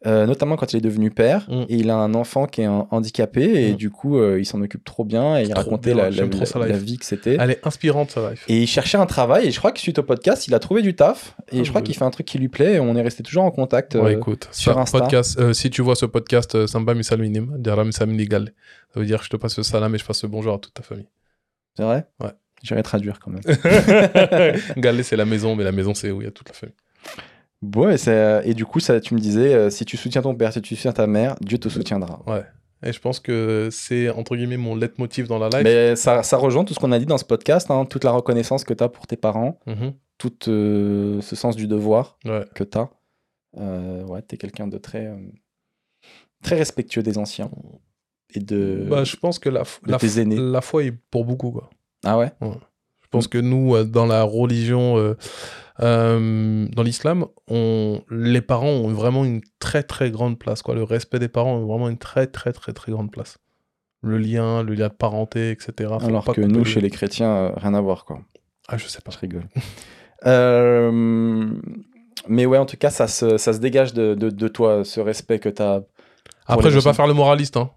euh, notamment quand il est devenu père. Mm. Et il a un enfant qui est un- handicapé, et Mm. du coup, euh, il s'en occupe trop bien. Et il racontait bien, la, vie que c'était. Elle est inspirante, sa life. Et il cherchait un travail, et je crois que suite au podcast, il a trouvé du taf. Et Ah, je crois oui. qu'il fait un truc qui lui plaît, et on est resté toujours en contact. Ouais, euh, écoute, sur Insta. podcast, si tu vois ce podcast, Samba Misalminim, Diara Misalminigal. Ça veut dire que je te passe le salam et je passe le bonjour à toute ta famille. C'est vrai? Ouais. J'irai traduire quand même. Galé, c'est la maison, mais la maison, c'est où? Il y a toute la famille. Ouais, c'est- et du coup, ça, tu me disais, euh, si tu soutiens ton père, si tu soutiens ta mère, Dieu te soutiendra. Et je pense que c'est, entre guillemets, mon leitmotiv dans la life. Mais ça, ça rejoint tout ce qu'on a dit dans ce podcast, hein, toute la reconnaissance que tu as pour tes parents, Mhm. tout euh, ce sens du devoir Ouais. que tu as. ouais, tu es quelqu'un de très, euh, très respectueux des anciens et de, Bah, je pense que la, la, aînés. foi est pour beaucoup, quoi. Ah ouais? Je pense que nous, euh, dans la religion, euh, euh, dans l'islam, on, les parents ont vraiment une très très grande place. Quoi. Le respect des parents a vraiment une très très très très grande place. Le lien, le lien de parenté, etc. Faut Alors pas que nous, chez le- les chrétiens, euh, rien à voir, quoi. Ah, je sais pas. Je rigole. Mais ouais, en tout cas, ça se, ça se dégage de, de, de toi, ce respect que tu as. Après, je veux pas faire le moraliste. Hein.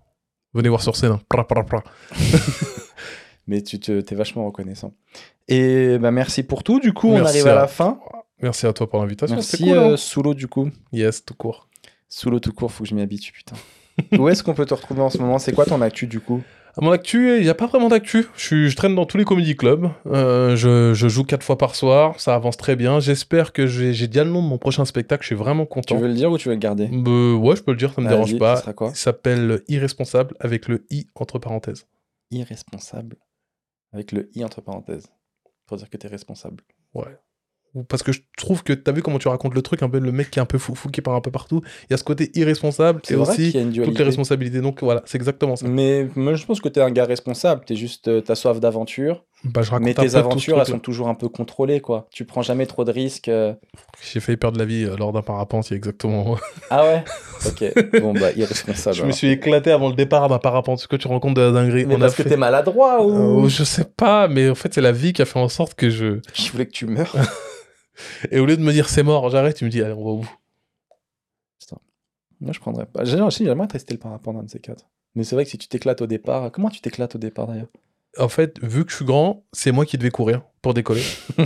Venez voir sur scène. hein. Pra, pra, pra. Mais tu te, es vachement reconnaissant. Et bah, merci pour tout. Du coup, on arrive à à- la fin. Merci à toi pour l'invitation. Merci, cool, hein. euh, Soulo, du coup. Yes, tout court. Soulo tout court, faut que je m'y habitue, putain. Où est-ce qu'on peut te retrouver en ce moment? C'est quoi ton actu, du coup? À mon actu, il n'y a pas vraiment d'actu. Je, traîne dans tous les comédie clubs. Euh, je, je joue quatre fois par soir. Ça avance très bien. J'espère que j'ai déjà le nom de mon prochain spectacle. Je suis vraiment Tu content. veux le dire ou tu veux le garder Euh, ouais, je peux le dire, ça me Vas-y, dérange pas. quoi Il s'appelle Irresponsable avec le i entre parenthèses. Irresponsable. Avec le i entre parenthèses. Pour dire que t'es responsable. Ouais. Parce que je trouve que t'as vu comment tu racontes le truc, un peu le mec qui est un peu foufou, qui part un peu partout. Il y a ce côté irresponsable et aussi qu'il y a une toutes les responsabilités. Donc voilà, c'est exactement ça. Mais moi, je pense que t'es un gars responsable. T'es juste, euh, t'as soif d'aventure. Bah, je raconte Mais tes aventures, elles sont toujours un peu contrôlées, quoi. Tu prends jamais trop de risques. euh. J'ai failli perdre la vie euh, lors d'un parapente, il exactement. Ah ouais? Ok. Bon, bah, irresponsable. je me suis éclaté avant le départ d'un parapente. Ce que tu compte de la dinguerie? Mais On a parce que fait- t'es maladroit ou? Euh, je sais pas, mais en fait, c'est la vie qui a fait en sorte que je. Je voulais que tu meurs. Et au lieu de me dire c'est mort, j'arrête, tu me dis allez, on va au bout. Moi, je prendrais pas. J'aimerais tester le parapente, de ces quatre. Mais c'est vrai que si tu t'éclates au départ, comment tu t'éclates au départ d'ailleurs? En fait, vu que je suis grand, c'est moi qui devais courir pour décoller.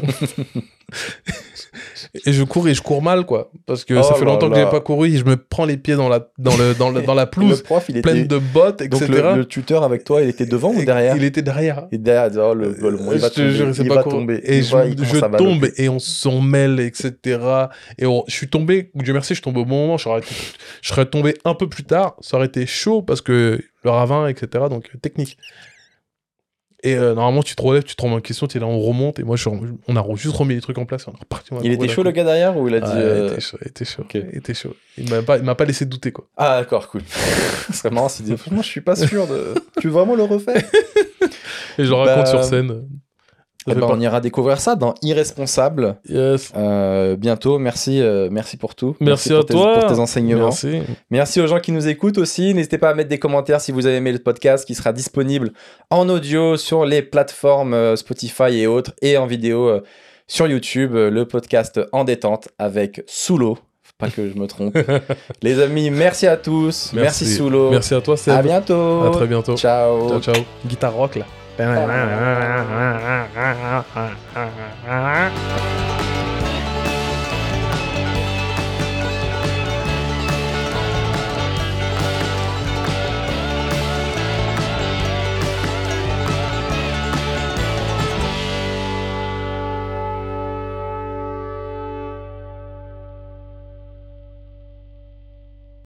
et je cours et je cours mal, quoi. Parce que Oh ça fait là longtemps que là. j'ai pas couru et je me prends les pieds dans la, dans le, dans le- dans la Le pelouse prof, il était. pleine de bottes, Donc etc. le, le tuteur avec toi, il était devant ou derrière? Il était derrière. Et derrière, il disait, oh, le, le- bon, il va tomber. jure, il pas va tomber. Et Il je, il je tombe et on s'en mêle, etc. Et on- je suis tombé, Dieu merci, je tombe au bon moment. Je serais, je serais tombé un peu plus tard. Ça aurait été chaud parce que le ravin, etc. Donc euh, technique. Et euh, normalement, tu te relèves, tu te remets en question, tu es là, on remonte. Et moi, je- on a juste remis les trucs en place. et On est reparti. Il était chaud le gars derrière ou il a dit. Euh, il était chaud, il était chaud. Il était chaud. Il m'a pas, il m'a pas laissé douter, quoi. Ah d'accord, cool. Ce serait marrant s'il disait, franchement, je suis pas sûr de. tu veux vraiment le refaire? Et je le Bah, raconte sur scène. Eh ben, On ira découvrir ça dans Irresponsable Yes. euh, bientôt. Merci, euh, merci pour tout. Merci, pour à tes- toi. pour tes enseignements. Merci. Merci aux gens qui nous écoutent aussi. N'hésitez pas à mettre des commentaires si vous avez aimé le podcast qui sera disponible en audio sur les plateformes euh, Spotify et autres et en vidéo euh, sur YouTube. le podcast en détente avec Soulo. Pas que je me trompe. les amis, merci à tous. Merci, Merci. Soulo. Merci à toi, Seb. À bientôt. À très bientôt. Ciao. Ciao, ciao. Guitare rock, là. Bye. Bye. Bye.